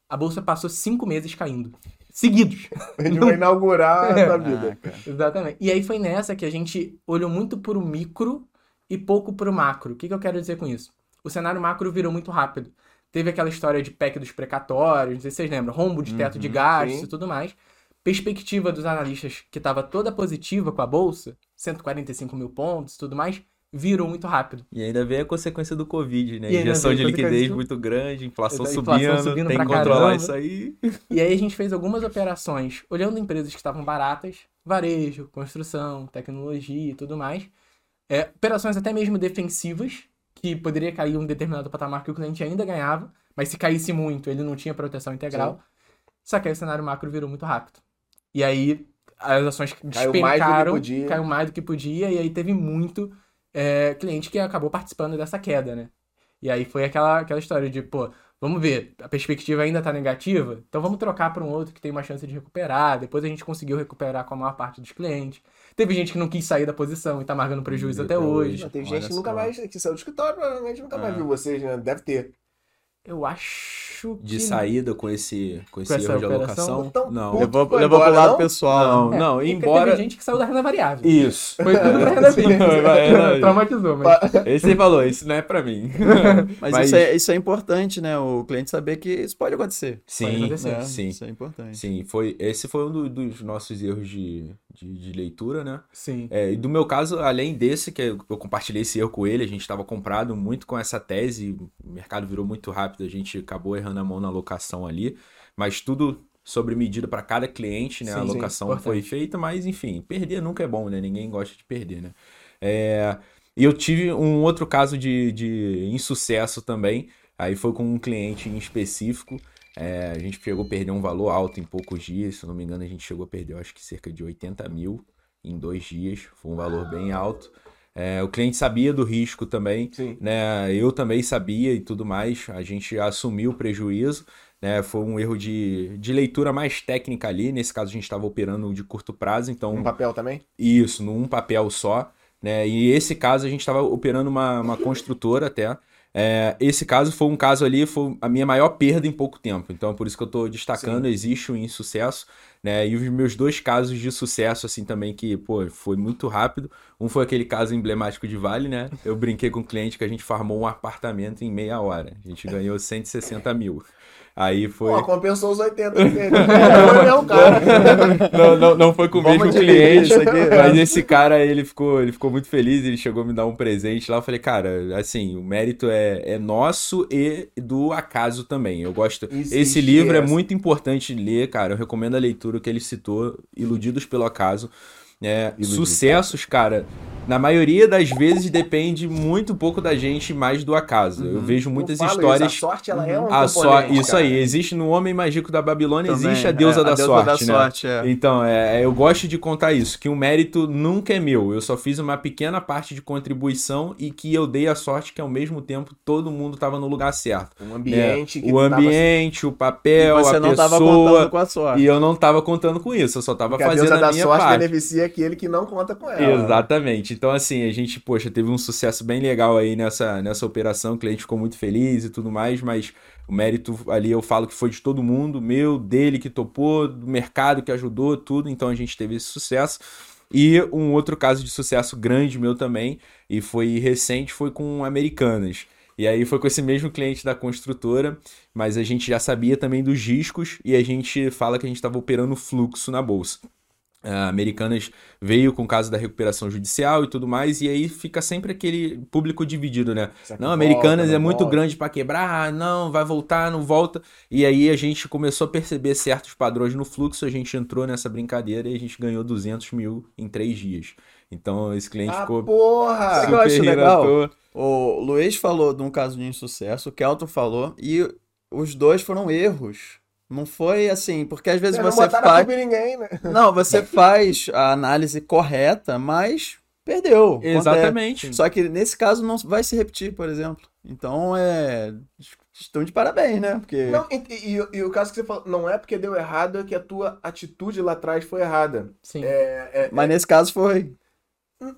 Speaker 4: A bolsa passou cinco meses caindo. Seguidos.
Speaker 2: A gente vai inaugurar a tua vida.
Speaker 1: Caraca.
Speaker 4: Exatamente. E aí foi nessa que a gente olhou muito pro micro e pouco pro macro. O que, que eu quero dizer com isso? O cenário macro virou muito rápido. Teve aquela história de PEC dos precatórios, não sei se vocês lembram, rombo de teto de gastos
Speaker 2: sim.
Speaker 4: e tudo mais. Perspectiva dos analistas que estava toda positiva com a bolsa, 145 mil pontos e tudo mais, virou muito rápido.
Speaker 3: E ainda veio a consequência do Covid, né? Injeção de liquidez
Speaker 4: do-
Speaker 3: muito grande, inflação,
Speaker 4: inflação
Speaker 3: subindo,
Speaker 4: subindo
Speaker 3: tem que controlar
Speaker 4: caramba.
Speaker 3: isso aí.
Speaker 4: E aí a gente fez algumas operações olhando empresas que estavam baratas, varejo, construção, tecnologia e tudo mais. É, operações até mesmo defensivas, que poderia cair um determinado patamar que o cliente ainda ganhava, mas se caísse muito, ele não tinha proteção integral. Só que aí o cenário macro virou muito rápido. E aí as ações
Speaker 2: Caiu
Speaker 4: despencaram, caiu mais do que podia, e aí teve muito é, cliente que acabou participando dessa queda, né? E aí foi aquela, aquela história de, pô, vamos ver, a perspectiva ainda tá negativa, então vamos trocar para um outro que tem uma chance de recuperar. Depois a gente conseguiu recuperar com a maior parte dos clientes. Teve gente que não quis sair da posição e tá marcando prejuízo até
Speaker 3: até
Speaker 4: hoje.
Speaker 3: hoje.
Speaker 2: Teve
Speaker 3: Olha
Speaker 2: gente que nunca mais, que saiu do escritório, provavelmente nunca mais
Speaker 3: É.
Speaker 2: viu vocês, né? Deve ter.
Speaker 4: Eu acho que...
Speaker 3: De saída com esse, com esse erro de alocação. Não.
Speaker 2: puto.
Speaker 1: Levou, pro lado
Speaker 2: não?
Speaker 1: pessoal.
Speaker 3: Não,
Speaker 1: né?
Speaker 3: não, embora.
Speaker 4: Teve gente que saiu da renda variável.
Speaker 3: Isso.
Speaker 4: Foi tudo pra renda fixa.
Speaker 3: Vai.
Speaker 4: Traumatizou, mas...
Speaker 3: Esse falou, isso não é pra mim.
Speaker 1: Mas, Isso, é, isso é importante, né? O cliente saber que isso pode acontecer.
Speaker 3: Sim,
Speaker 4: acontecer.
Speaker 1: né?
Speaker 3: sim.
Speaker 1: Isso é importante.
Speaker 3: Sim, foi, esse foi um do- dos nossos erros de, de, de leitura, né?
Speaker 4: Sim.
Speaker 3: É, e do meu caso, além desse, que eu compartilhei esse erro com ele, a gente estava comprado muito com essa tese, o mercado virou muito rápido, a gente acabou errando a mão na alocação ali, mas tudo sobre medida para cada cliente, né?
Speaker 4: Sim,
Speaker 3: a
Speaker 4: sim,
Speaker 3: alocação
Speaker 4: importante.
Speaker 3: foi feita, mas enfim, perder nunca é bom, né? Ninguém gosta de perder, né? É, e eu tive um outro caso de, de insucesso também, aí foi com um cliente em específico, é, a gente chegou a perder um valor alto em poucos dias, se não me engano, a gente chegou a perder, acho que cerca de 80 mil em dois dias, foi um valor bem alto. É, o cliente sabia do risco também,
Speaker 2: Sim.
Speaker 3: né? Eu também sabia e tudo mais. A gente assumiu o prejuízo, né? Foi um erro de, de leitura mais técnica ali. Nesse caso, a gente estava operando de curto prazo, então
Speaker 2: Um papel também?
Speaker 3: isso, num papel só, né? E esse caso a gente estava operando uma, uma construtora até. É, esse caso foi um caso ali, foi a minha maior perda em pouco tempo. Então, é por isso que eu estou destacando, existe um insucesso, né? E os meus dois casos de sucesso, assim, também, que, pô, foi muito rápido. Um foi aquele caso emblemático de Vale, né? Eu brinquei com o cliente que a gente farmou um apartamento em meia hora. A gente ganhou 160 mil. Aí foi.
Speaker 2: Pô, compensou os 80 que perdeu. Foi o mesmo cara.
Speaker 3: não, não, não foi com o mesmo cliente, mas esse cara, ele ficou, ele ficou muito feliz, ele chegou a me dar um presente lá, eu falei, cara, assim, o mérito é, é nosso e do acaso também, eu gosto,
Speaker 2: Existe
Speaker 3: esse livro é
Speaker 2: essa.
Speaker 3: muito importante de ler, cara, eu recomendo a leitura que ele citou, Iludidos pelo Acaso, é, sucessos, cara, na maioria das vezes depende muito pouco da gente e mais do acaso, eu vejo muitas
Speaker 2: Eu
Speaker 3: histórias...
Speaker 2: Isso, a sorte, ela é um
Speaker 3: a só,
Speaker 2: componente,
Speaker 3: isso
Speaker 2: cara.
Speaker 3: aí, existe no Homem Mágico da Babilônia,
Speaker 1: Também,
Speaker 3: existe a deusa,
Speaker 1: é,
Speaker 3: da,
Speaker 1: a deusa
Speaker 3: sorte,
Speaker 1: da
Speaker 3: né?
Speaker 1: sorte, é.
Speaker 3: Então, é, eu gosto de contar isso, que o mérito nunca é meu. Eu só fiz uma pequena parte de contribuição e que eu dei a sorte que ao mesmo tempo todo mundo estava no lugar certo.
Speaker 2: Um ambiente
Speaker 3: né?
Speaker 2: que
Speaker 3: o
Speaker 2: tava-
Speaker 3: ambiente, o papel,
Speaker 1: Você
Speaker 3: a
Speaker 1: não tava
Speaker 3: pessoa.
Speaker 1: contando com a sorte.
Speaker 3: E eu não tava contando com isso, eu só tava
Speaker 2: que a
Speaker 3: fazendo
Speaker 2: deusa
Speaker 3: a
Speaker 2: da
Speaker 3: minha
Speaker 2: sorte
Speaker 3: parte.
Speaker 2: beneficia aquele que não conta com ela.
Speaker 3: Exatamente. Então, assim, a gente, poxa, teve um sucesso bem legal aí nessa, nessa operação. O cliente ficou muito feliz e tudo mais, mas o mérito ali eu falo que foi de todo mundo, meu, dele que topou, do mercado que ajudou, tudo. Então a gente teve esse sucesso. E um outro caso de sucesso grande meu também, e foi recente, foi com Americanas. E aí foi com esse mesmo cliente da construtora, mas a gente já sabia também dos riscos e a gente fala que a gente estava operando fluxo na bolsa. A Americanas veio com o caso da recuperação judicial e tudo mais, e aí fica sempre aquele público dividido, né? Não,
Speaker 2: volta,
Speaker 3: Americanas
Speaker 2: não
Speaker 3: é muito
Speaker 2: volta?
Speaker 3: grande para quebrar, ah, não, vai voltar, não volta. E aí a gente começou a perceber certos padrões no fluxo, a gente entrou nessa brincadeira e a gente ganhou 200 mil em três dias. Então esse cliente
Speaker 2: Ah,
Speaker 3: ficou
Speaker 2: porra!
Speaker 1: Que eu acho legal? O Luiz falou de um caso de insucesso, o Kelton falou, e os dois foram erros. Não foi assim, porque às vezes
Speaker 2: não
Speaker 1: você
Speaker 2: a
Speaker 1: faz.
Speaker 2: ninguém, né?
Speaker 1: Não, você faz a análise correta, mas perdeu. Acontece.
Speaker 3: Exatamente.
Speaker 1: Só que nesse caso não vai se repetir, por exemplo. Então é. Estão de parabéns, né? Porque.
Speaker 2: Não, e, e- e o caso que você falou, não é porque deu errado, é que a tua atitude lá atrás foi errada.
Speaker 4: Sim.
Speaker 2: É, é-
Speaker 1: Mas nesse caso foi.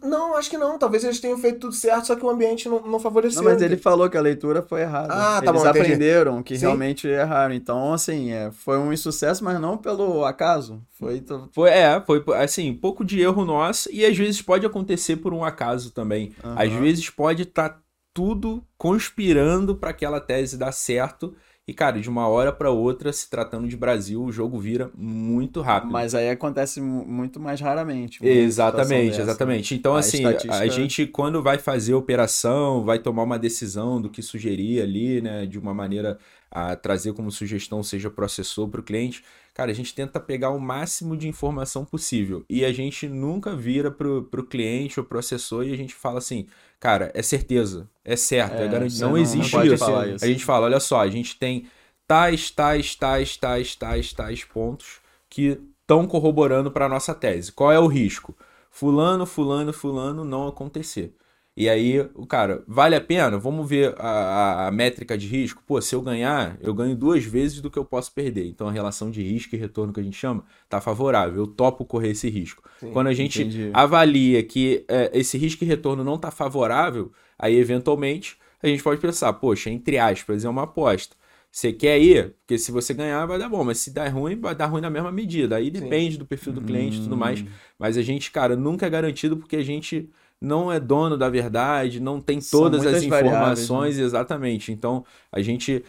Speaker 2: Não, acho que não. Talvez eles tenham feito tudo certo, só que o ambiente não, não favoreceu.
Speaker 1: Não, mas ele falou que a leitura foi errada.
Speaker 2: Ah, tá
Speaker 1: Eles
Speaker 2: bom, entendi.
Speaker 1: aprenderam que
Speaker 2: Sim.
Speaker 1: realmente erraram. Então, assim, é, foi um insucesso, mas não pelo acaso. Foi.
Speaker 3: Foi, é, foi assim, pouco de erro nosso e às vezes pode acontecer por um acaso também.
Speaker 1: Aham.
Speaker 3: Às vezes pode estar tudo conspirando para aquela tese dar certo e, cara, de uma hora para outra, se tratando de Brasil, o jogo vira muito rápido.
Speaker 1: Mas aí acontece mu- muito mais raramente. situação
Speaker 3: Exatamente,
Speaker 1: dessa.
Speaker 3: exatamente. Então,
Speaker 1: A
Speaker 3: assim, a
Speaker 1: estatística-
Speaker 3: gente, quando vai fazer a operação, vai tomar uma decisão do que sugerir ali, né, de uma maneira a trazer como sugestão, seja processor para o cliente, cara, a gente tenta pegar o máximo de informação possível. E a gente nunca vira pro, pro cliente ou processor e a gente fala assim, cara, é certeza, é certo, é,
Speaker 1: É,
Speaker 3: garantido. Não,
Speaker 1: não-
Speaker 3: existe
Speaker 1: não
Speaker 3: isso.
Speaker 1: isso.
Speaker 3: A gente fala, olha só, a gente tem tais, tais, tais, tais, tais, tais pontos que estão corroborando para nossa tese. Qual é o risco? Fulano, fulano, fulano não acontecer. E aí, o cara, vale a pena? Vamos ver a, a- a métrica de risco. Pô, se eu ganhar, eu ganho duas vezes do que eu posso perder. Então a relação de risco e retorno que a gente chama tá favorável. Eu topo correr esse risco. Quando a gente
Speaker 1: entendi.
Speaker 3: avalia que é, esse risco e retorno não tá favorável, aí eventualmente a gente pode pensar, poxa, entre aspas, é uma aposta. Você quer ir? Porque se você ganhar, vai dar bom. Mas se der ruim, vai dar ruim na mesma medida. Aí depende do perfil do cliente e tudo mais.
Speaker 1: Hum.
Speaker 3: Mas a gente, cara, nunca é garantido porque a gente não é dono da verdade, não tem todas as
Speaker 1: variáveis, né?
Speaker 3: informações exatamente. Então, a gente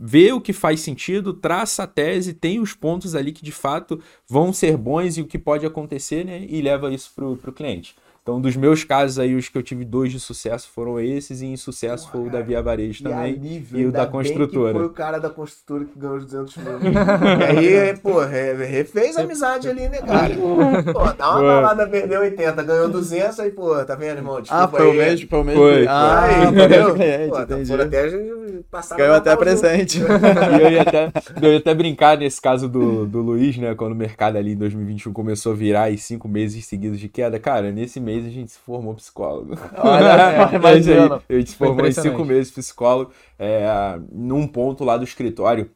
Speaker 3: vê o que faz sentido, traça a tese, tem os pontos ali que de fato vão ser bons e o que pode acontecer, né? E leva isso pro, pro cliente. Então, dos meus casos aí, os que eu tive dois de sucesso foram esses, e insucesso foi o da Via Varejo também.
Speaker 2: alívio,
Speaker 3: e o da construtora.
Speaker 2: Que foi o cara da construtora que ganhou os 200 mil. e aí, pô, re- refez a amizade ali, né, cara? Pô, dá uma
Speaker 3: Foi.
Speaker 2: balada, perdeu 80, ganhou 200, aí, pô, tá vendo, irmão? Desculpa
Speaker 1: Ah, foi o mesmo, foi o mesmo.
Speaker 3: Foi.
Speaker 1: Ah,
Speaker 2: Aí,
Speaker 1: foi o
Speaker 2: entendeu?
Speaker 1: mesmo cliente,
Speaker 2: Pô, tá,
Speaker 1: entendi.
Speaker 2: foram até passar
Speaker 1: Ganhou até presente.
Speaker 3: E eu ia até, eu ia até brincar nesse caso do, do Luiz, né? Quando o mercado ali em 2021 começou a virar e cinco meses seguidos de queda. Cara, nesse mês a gente se formou psicólogo.
Speaker 1: Olha
Speaker 3: É
Speaker 1: imagina.
Speaker 3: A gente se formou em cinco meses psicólogo. É, num ponto lá do escritório,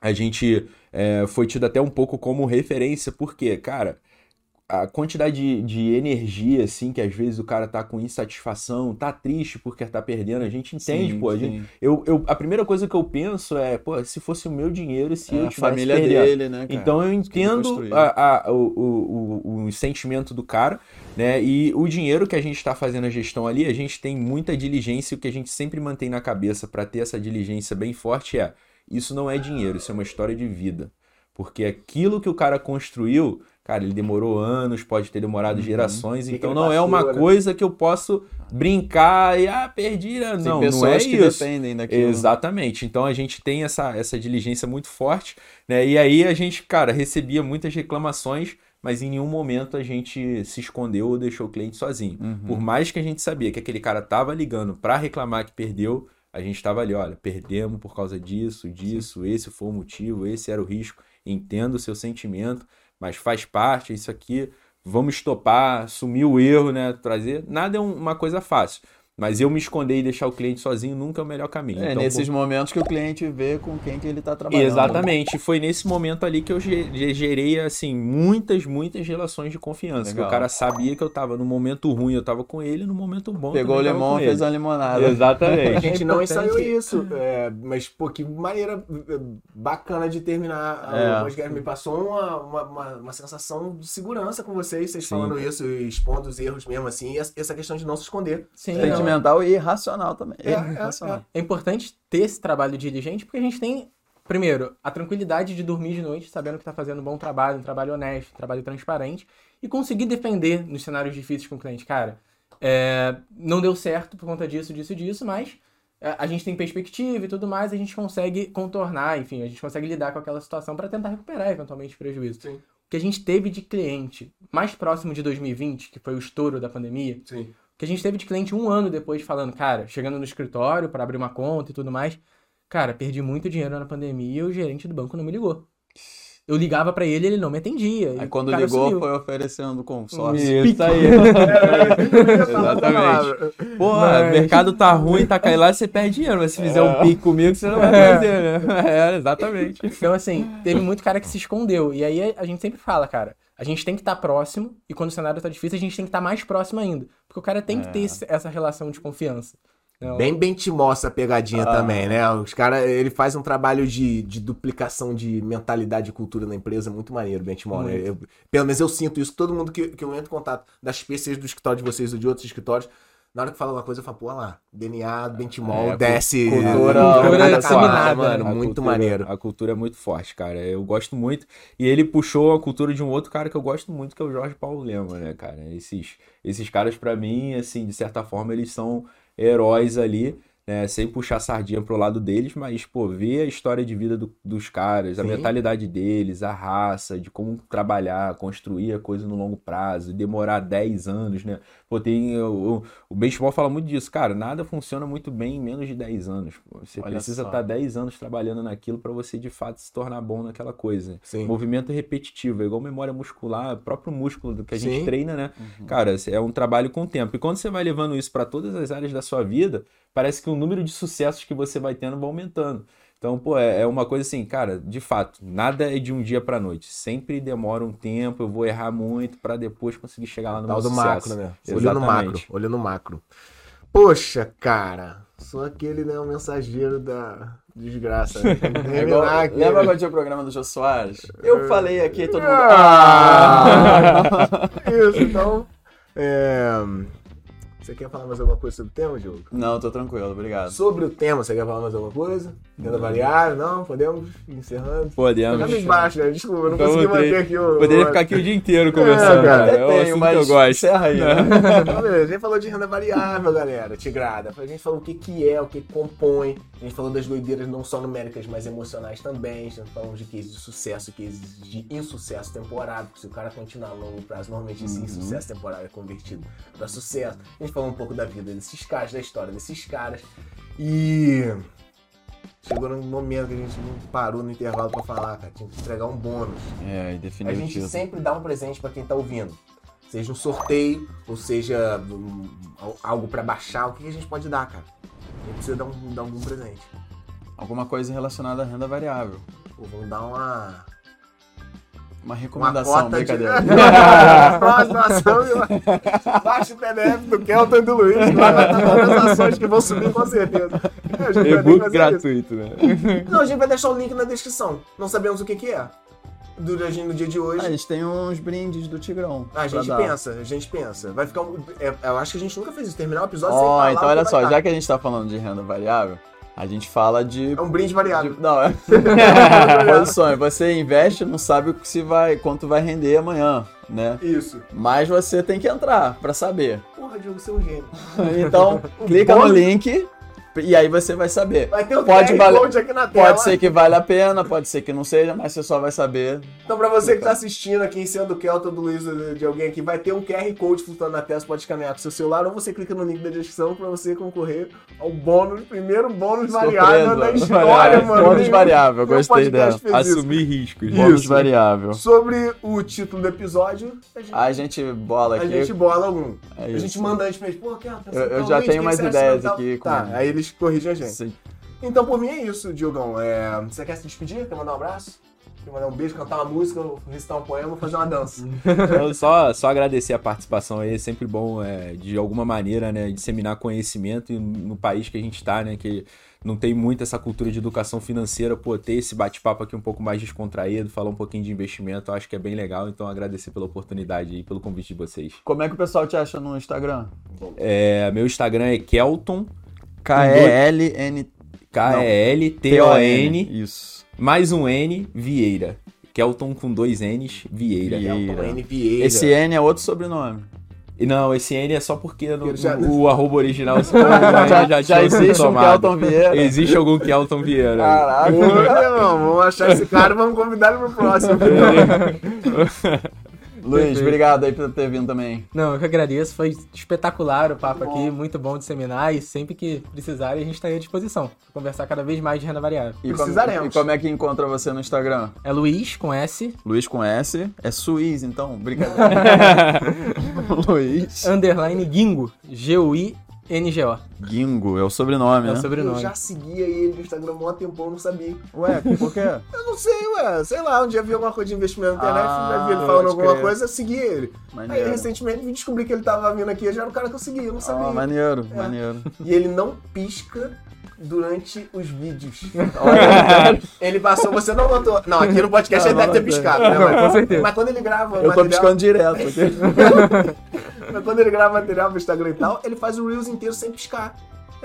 Speaker 3: a gente é, foi tido até um pouco como referência, porque, cara, a quantidade de, de energia, assim, que às vezes o cara tá com insatisfação, tá triste porque tá perdendo, a gente entende,
Speaker 1: Sim,
Speaker 3: pô. A, gente, eu, eu, a primeira coisa que eu penso é, pô, se fosse o meu dinheiro se
Speaker 1: É,
Speaker 3: eu
Speaker 1: a
Speaker 3: tivesse
Speaker 1: família
Speaker 3: perdendo.
Speaker 1: dele, né, cara?
Speaker 3: Então eu entendo a- a- o, o, o, o sentimento do cara, né? E o dinheiro que a gente está fazendo a gestão ali, a gente tem muita diligência. e O que a gente sempre mantém na cabeça para ter essa diligência bem forte é isso não é dinheiro, isso é uma história de vida. Porque aquilo que o cara construiu, cara, ele demorou anos, pode ter demorado gerações,
Speaker 2: Que que
Speaker 3: então
Speaker 2: ele
Speaker 3: não é
Speaker 2: passou,
Speaker 3: uma
Speaker 2: né?
Speaker 3: coisa que eu posso brincar e, ah, perdi. né?
Speaker 1: Tem
Speaker 3: Não, não
Speaker 1: pessoas
Speaker 3: é
Speaker 1: que
Speaker 3: isso.
Speaker 1: dependem daquilo.
Speaker 3: Exatamente. Então a gente tem essa, essa diligência muito forte, né? E aí a gente, cara, recebia muitas reclamações, mas em nenhum momento a gente se escondeu ou deixou o cliente sozinho.
Speaker 1: Uhum.
Speaker 3: Por mais que a gente sabia que aquele cara tava ligando para reclamar que perdeu, a gente tava ali, olha, perdemos por causa disso, disso, esse foi o motivo, esse era o risco. Entendo o seu sentimento, mas faz parte, isso aqui, vamos estopar, assumir o erro, né? Trazer. Nada é um- uma coisa fácil. Mas eu me esconder e deixar o cliente sozinho nunca é o melhor caminho.
Speaker 1: É
Speaker 3: Então,
Speaker 1: nesses
Speaker 3: por-
Speaker 1: momentos que o cliente vê com quem que ele tá trabalhando.
Speaker 3: Exatamente. Foi nesse momento ali que eu ge- ge- gerei, assim, muitas, muitas relações de confiança. Que
Speaker 1: Legal.
Speaker 3: o cara sabia que eu tava no momento ruim, eu tava com ele, no momento bom. eu
Speaker 1: Pegou o limão e fez uma limonada.
Speaker 2: A
Speaker 3: Exatamente.
Speaker 2: gente não ensaiou isso, é, mas pô, que maneira é, bacana de terminar.
Speaker 1: É.
Speaker 2: O me passou uma, uma, uma, uma sensação de segurança com vocês, vocês
Speaker 3: Sim.
Speaker 2: falando isso e expondo os erros mesmo assim, e essa- essa questão de não se esconder.
Speaker 4: Sim,
Speaker 1: É. Sentimental e irracional também.
Speaker 2: É, é,
Speaker 1: irracional.
Speaker 4: É importante ter esse trabalho diligente porque a gente tem, primeiro, a tranquilidade de dormir de noite sabendo que está fazendo um bom trabalho, um trabalho honesto, um trabalho transparente e conseguir defender nos cenários difíceis com o cliente. Cara, é, não deu certo por conta disso, disso e disso, mas é, a gente tem perspectiva e tudo mais, a gente consegue contornar, enfim, a gente consegue lidar com aquela situação para tentar recuperar eventualmente o prejuízo.
Speaker 2: Sim.
Speaker 4: O que a gente teve de cliente mais próximo de 2020, que foi o estouro da pandemia,
Speaker 2: Sim.
Speaker 4: Que a gente teve de cliente um ano depois falando, cara, chegando no escritório para abrir uma conta e tudo mais, cara, perdi muito dinheiro na pandemia e o gerente do banco não me ligou. Eu ligava para ele, ele não me atendia.
Speaker 1: Aí
Speaker 4: o
Speaker 1: quando ligou,
Speaker 4: sumiu.
Speaker 1: foi oferecendo consórcio.
Speaker 3: Isso aí. Exatamente. Pô, o
Speaker 4: Mas-
Speaker 3: mercado tá ruim, tá caindo lá, você perde dinheiro. Mas se fizer um pique comigo, você não vai perder, né? É, exatamente.
Speaker 4: Então, assim, teve muito cara que se escondeu. E aí a gente sempre fala, cara, a gente tem que estar próximo, e quando o cenário tá difícil, a gente tem que estar mais próximo ainda. Porque o cara tem que ter esse- essa relação de confiança. Não,
Speaker 2: Bem bem te mostra a pegadinha
Speaker 1: Ah.
Speaker 2: também, né? Os caras, ele faz um trabalho de, de duplicação de mentalidade e cultura na empresa muito maneiro, né?
Speaker 4: Muito.
Speaker 2: Eu- Pelo menos eu sinto isso. Todo mundo que, que eu entro em contato, das PCs do escritório de vocês ou de outros escritórios, na hora que fala uma coisa, eu falo, pô, olha lá, DNA, Benchmore,
Speaker 3: É,
Speaker 2: desce.
Speaker 1: cultura-
Speaker 2: cultura
Speaker 4: cultura
Speaker 2: cada
Speaker 4: disseminada,
Speaker 2: camada, mano,
Speaker 3: A
Speaker 2: muito
Speaker 3: cultura-
Speaker 2: maneiro.
Speaker 3: A cultura é muito forte, cara. Eu gosto muito. E ele puxou a cultura de um outro cara que eu gosto muito, que é o Jorge Paulo Lema, né, cara? Esses, esses caras, pra mim, assim, de certa forma, eles são heróis ali. Né, sem puxar a sardinha pro lado deles, mas, pô, ver a história de vida do- dos caras, a
Speaker 2: Sim.
Speaker 3: mentalidade deles, a raça, de como trabalhar, construir a coisa no longo prazo, demorar 10 anos, né? Pô, tem. O, o, o baseball fala muito disso, cara. Nada funciona muito bem em menos de 10 anos. pô. Você
Speaker 1: Olha
Speaker 3: precisa estar 10 anos trabalhando naquilo para você de fato se tornar bom naquela coisa.
Speaker 2: Sim.
Speaker 3: Movimento repetitivo, é igual memória muscular, o próprio músculo do que a gente
Speaker 2: Sim.
Speaker 3: treina, né? Cara, é um trabalho com o tempo. E quando você vai levando isso para todas as áreas da sua vida, parece que o número de sucessos que você vai tendo vai aumentando. Então, pô, é, é uma coisa assim, cara, de fato, nada é de um dia pra noite. Sempre demora um tempo, eu vou errar muito para depois conseguir chegar lá no
Speaker 2: Tal
Speaker 3: meu
Speaker 2: do
Speaker 3: sucesso.
Speaker 2: macro, né? Olhando macro, olhando macro. Poxa, cara, sou aquele, né, o mensageiro da desgraça. Né?
Speaker 1: É igual- lembra
Speaker 2: né?
Speaker 1: quando tinha o programa do Jô Soares? Eu falei aqui, todo mundo.
Speaker 2: Ah! Isso, então. é, Você quer falar mais alguma coisa sobre o tema, Diogo?
Speaker 1: Não, tô tranquilo, obrigado.
Speaker 2: Sobre o tema, você quer falar mais alguma coisa? Renda variável? Não? Podemos encerrando?
Speaker 3: Podemos.
Speaker 2: Tá baixo, né? Desculpa, eu não
Speaker 3: Então,
Speaker 2: consegui manter aqui o.
Speaker 3: Poderia ficar aqui o dia inteiro conversando,
Speaker 2: É, cara.
Speaker 3: É assunto que eu gosto.
Speaker 1: Encerra aí, né?
Speaker 2: Então, beleza, a gente falou de renda variável, galera, Tigrada. A gente falou o que, que é, o que compõe. A gente falou das doideiras não só numéricas, mas emocionais também. A gente falou de cases de sucesso, cases de insucesso temporário. Porque se o cara continuar a longo prazo, normalmente esse insucesso temporário é convertido para sucesso. A gente falou um pouco da vida desses caras, da história desses caras. E. Chegou num momento que a gente não parou no intervalo pra falar, cara. Tinha que entregar um bônus.
Speaker 1: É, e
Speaker 2: A gente sempre dá um presente pra quem tá ouvindo. Seja um sorteio, ou seja um- algo pra baixar. O que a gente pode dar, cara? A gente precisa dar, um, dar algum presente.
Speaker 1: Alguma coisa relacionada à renda variável.
Speaker 2: Ou vamos dar uma.
Speaker 1: Uma recomendação,
Speaker 2: de.
Speaker 1: brincadeira.
Speaker 2: uma doação e uma... Baixa o PDF do Kelton e do Luiz, que vai estar todas as ações que vão subir com certeza.
Speaker 3: E-book gratuito, né?
Speaker 2: isso. Não, a gente vai deixar o link na descrição. Não sabemos o que, que é. Durante no dia de hoje.
Speaker 1: Ah, a gente tem uns brindes do Tigrão.
Speaker 2: A gente
Speaker 1: dar.
Speaker 2: pensa, a gente pensa. Vai ficar. um- é, eu acho que a gente nunca fez isso. Terminar o episódio sem
Speaker 1: Ó,
Speaker 2: falar
Speaker 1: então
Speaker 2: o
Speaker 1: olha só, já que a gente tá falando de renda variável, A gente fala de.
Speaker 2: É um brinde variável.
Speaker 1: de- não, é. Posições. Você investe, não sabe se vai, quanto vai render amanhã, né?
Speaker 2: Isso.
Speaker 1: Mas você tem que entrar pra saber.
Speaker 2: Porra, Diogo, você é um gênio.
Speaker 1: Então, clica no link e aí você vai saber.
Speaker 2: Vai ter um
Speaker 1: Pode
Speaker 2: Code aqui na tela.
Speaker 1: Pode ser que vale a pena, pode ser que não seja, mas você só vai saber.
Speaker 2: Então, pra você que tá assistindo aqui em cima do Kelton, do Luiz, de alguém aqui, vai ter um QR Code flutuando na tela, você pode escanear com seu celular ou você clica no link da descrição pra você concorrer ao bônus, primeiro bônus variável da história,
Speaker 1: Variável.
Speaker 2: mano.
Speaker 1: Bônus variável, gostei dela.
Speaker 3: Assumir riscos.
Speaker 1: Bônus
Speaker 2: Isso.
Speaker 1: variável.
Speaker 2: Sobre o título do episódio, a gente,
Speaker 1: A gente bola
Speaker 2: a
Speaker 1: aqui.
Speaker 2: gente bola algum.
Speaker 1: É
Speaker 2: a gente manda antes pra eles, pô, Kelton,
Speaker 1: Eu- eu
Speaker 2: tal
Speaker 1: já tenho umas ideias aqui com-
Speaker 2: Tá, aí eles corrigem a gente.
Speaker 1: Sim.
Speaker 2: Então, por mim é isso, Diogão. É, Você quer se despedir? Quer mandar um abraço? Quer mandar um beijo, cantar uma música, recitar um poema, fazer uma dança?
Speaker 3: Então, só, só agradecer a participação aí, é sempre bom, é, de alguma maneira, né, disseminar conhecimento no país que a gente tá, né, que não tem muito essa cultura de educação financeira, pô, ter esse bate-papo aqui um pouco mais descontraído, falar um pouquinho de investimento, eu acho que é bem legal, então agradecer pela oportunidade e pelo convite de vocês.
Speaker 1: Como é que o pessoal te acha no Instagram?
Speaker 3: É, meu Instagram é Kelton,
Speaker 1: K-E-L-N-T-O-N.
Speaker 3: K-E-L-T-O-N,
Speaker 1: Isso.
Speaker 3: mais um N, Vieira. Kelton com dois N's, Vieira.
Speaker 1: Vieira.
Speaker 2: Kelton N. Vieira.
Speaker 1: Esse N é outro sobrenome.
Speaker 3: E não, esse N é só porque no,
Speaker 2: já-
Speaker 3: o arroba original se já,
Speaker 1: Já,
Speaker 3: já,
Speaker 1: já
Speaker 3: tinha sido
Speaker 1: existe um. Kelton Vieira.
Speaker 3: Existe algum Kelton Vieira.
Speaker 1: Caraca.
Speaker 2: Irmão, vamos achar esse cara e vamos convidar ele pro próximo.
Speaker 1: Luiz,
Speaker 4: Perfeito.
Speaker 1: obrigado aí por ter vindo também.
Speaker 4: Não, eu que agradeço. Foi espetacular o papo aqui, muito bom disseminar e sempre que precisarem a gente está aí à disposição. pra Conversar cada vez mais de renda variável.
Speaker 1: E como,
Speaker 2: Precisaremos.
Speaker 1: e como é que encontra você no Instagram?
Speaker 4: É Luiz com S,
Speaker 1: Luiz com S. É Suiz, então. Brincadeira. Luiz.
Speaker 4: underline Gingo, G-U-I-N-G-O.
Speaker 1: Gingo, é o sobrenome,
Speaker 4: É o
Speaker 1: né?
Speaker 2: Eu
Speaker 4: sobrenome.
Speaker 2: já seguia ele no Instagram há um tempão, não sabia.
Speaker 1: Ué, por quê?
Speaker 2: Eu não sei, ué. Sei lá, um dia vi alguma coisa de investimento na internet,
Speaker 1: Ah,
Speaker 2: vi ele falando
Speaker 1: pode
Speaker 2: alguma
Speaker 1: crer.
Speaker 2: coisa, eu segui ele. Aí
Speaker 1: Maneiro.
Speaker 2: recentemente vim descobrir que ele tava vindo aqui, já era o cara que eu seguia, eu não sabia.
Speaker 1: Ah, maneiro,
Speaker 2: É.
Speaker 1: maneiro.
Speaker 2: E ele não pisca durante os vídeos.
Speaker 1: Olha,
Speaker 2: Ele passou, você não notou. Não, aqui no podcast
Speaker 1: Não,
Speaker 2: ele deve
Speaker 1: não
Speaker 2: ter piscado, né?
Speaker 4: Não,
Speaker 2: Mas,
Speaker 4: com certeza.
Speaker 2: mas quando ele grava
Speaker 1: eu tô
Speaker 2: material.
Speaker 1: piscando direto.
Speaker 2: Mas quando ele grava material pro Instagram e tal, ele faz o Reels inteiro sem piscar.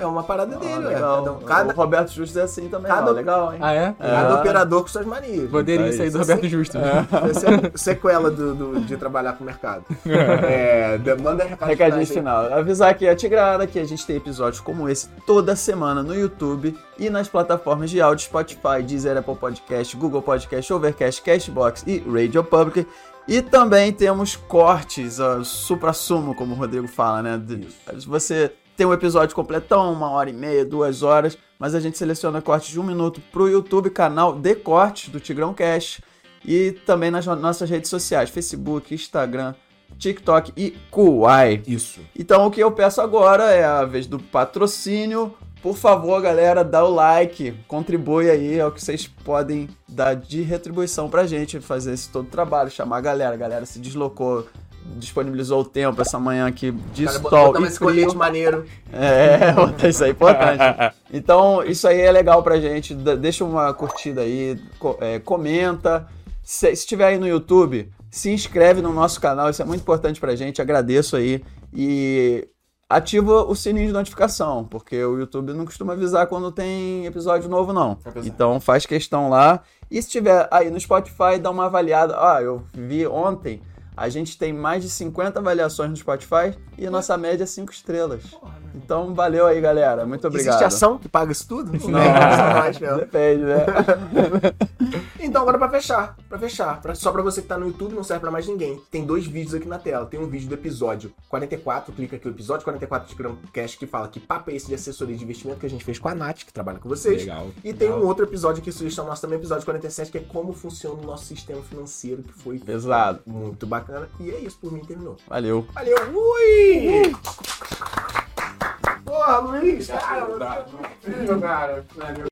Speaker 2: É uma parada dele,
Speaker 1: Ah,
Speaker 2: ué.
Speaker 1: legal.
Speaker 2: Cada, um- cada,
Speaker 1: O Roberto Justo é assim também,
Speaker 2: cada-
Speaker 1: ó. Legal, hein?
Speaker 4: Ah, é?
Speaker 2: cada
Speaker 1: É.
Speaker 2: operador com suas manias.
Speaker 4: Poderia
Speaker 1: É
Speaker 4: sair do
Speaker 1: isso.
Speaker 4: Roberto Justo.
Speaker 2: Essa é a sequela do, do- de trabalhar com o mercado. É, de- manda recado
Speaker 1: Recadinho
Speaker 2: finais aí.
Speaker 1: final. Avisar aqui a Tigrada que a gente tem episódios como esse toda semana no YouTube e nas plataformas de áudio Spotify, Deezer, Apple Podcast, Google Podcast, Overcast, Cashbox e Radio Public. E também temos cortes, ó, supra-sumo, como o Rodrigo fala, né? De- Você tem um episódio completão, uma hora e meia, duas horas, mas a gente seleciona cortes de um minuto pro YouTube, canal de cortes do Tigrão Cash. E também nas no- nossas redes sociais, Facebook, Instagram, TikTok e Kuai.
Speaker 2: Isso.
Speaker 1: Então o que eu peço agora é a vez do patrocínio. Por favor, galera, dá o like, contribui aí, é o que vocês podem dar de retribuição pra gente fazer esse todo trabalho, chamar a galera. A galera se deslocou, disponibilizou o tempo essa manhã aqui de
Speaker 2: Cara,
Speaker 1: sol e frio.
Speaker 2: maneiro.
Speaker 1: É, isso aí é importante. Então, isso aí é legal pra gente. Deixa uma curtida aí, é, comenta. Se estiver aí no YouTube, se inscreve no nosso canal, isso é muito importante pra gente. Agradeço aí. E ativa o sininho de notificação, porque o YouTube não costuma avisar quando tem episódio novo, não. Então faz questão lá. E se estiver aí no Spotify, dá uma avaliada. Ah, eu vi ontem. A gente tem mais de 50 avaliações no Spotify e a nossa média é 5 estrelas. Então, valeu aí, galera. Muito obrigado.
Speaker 2: Existe ação que paga isso tudo?
Speaker 1: Não,
Speaker 2: né?
Speaker 1: depende, né?
Speaker 2: Então, agora pra fechar, pra fechar, pra- só pra você que tá no YouTube, não serve pra mais ninguém. Tem dois vídeos aqui na tela. Tem um vídeo do episódio 44, clica aqui o episódio 44 de Gram Cash que fala que papo é esse de assessoria de investimento que a gente fez com a Nath, que trabalha com vocês.
Speaker 3: Legal.
Speaker 2: E tem um outro episódio que sugestão nossa também, episódio 47, que é como funciona o nosso sistema financeiro, que foi
Speaker 1: Pesado.
Speaker 2: muito bacana. E é isso, por mim terminou.
Speaker 1: Valeu.
Speaker 2: Valeu, ui! Porra, Luiz, cara, incrível, cara. Valeu.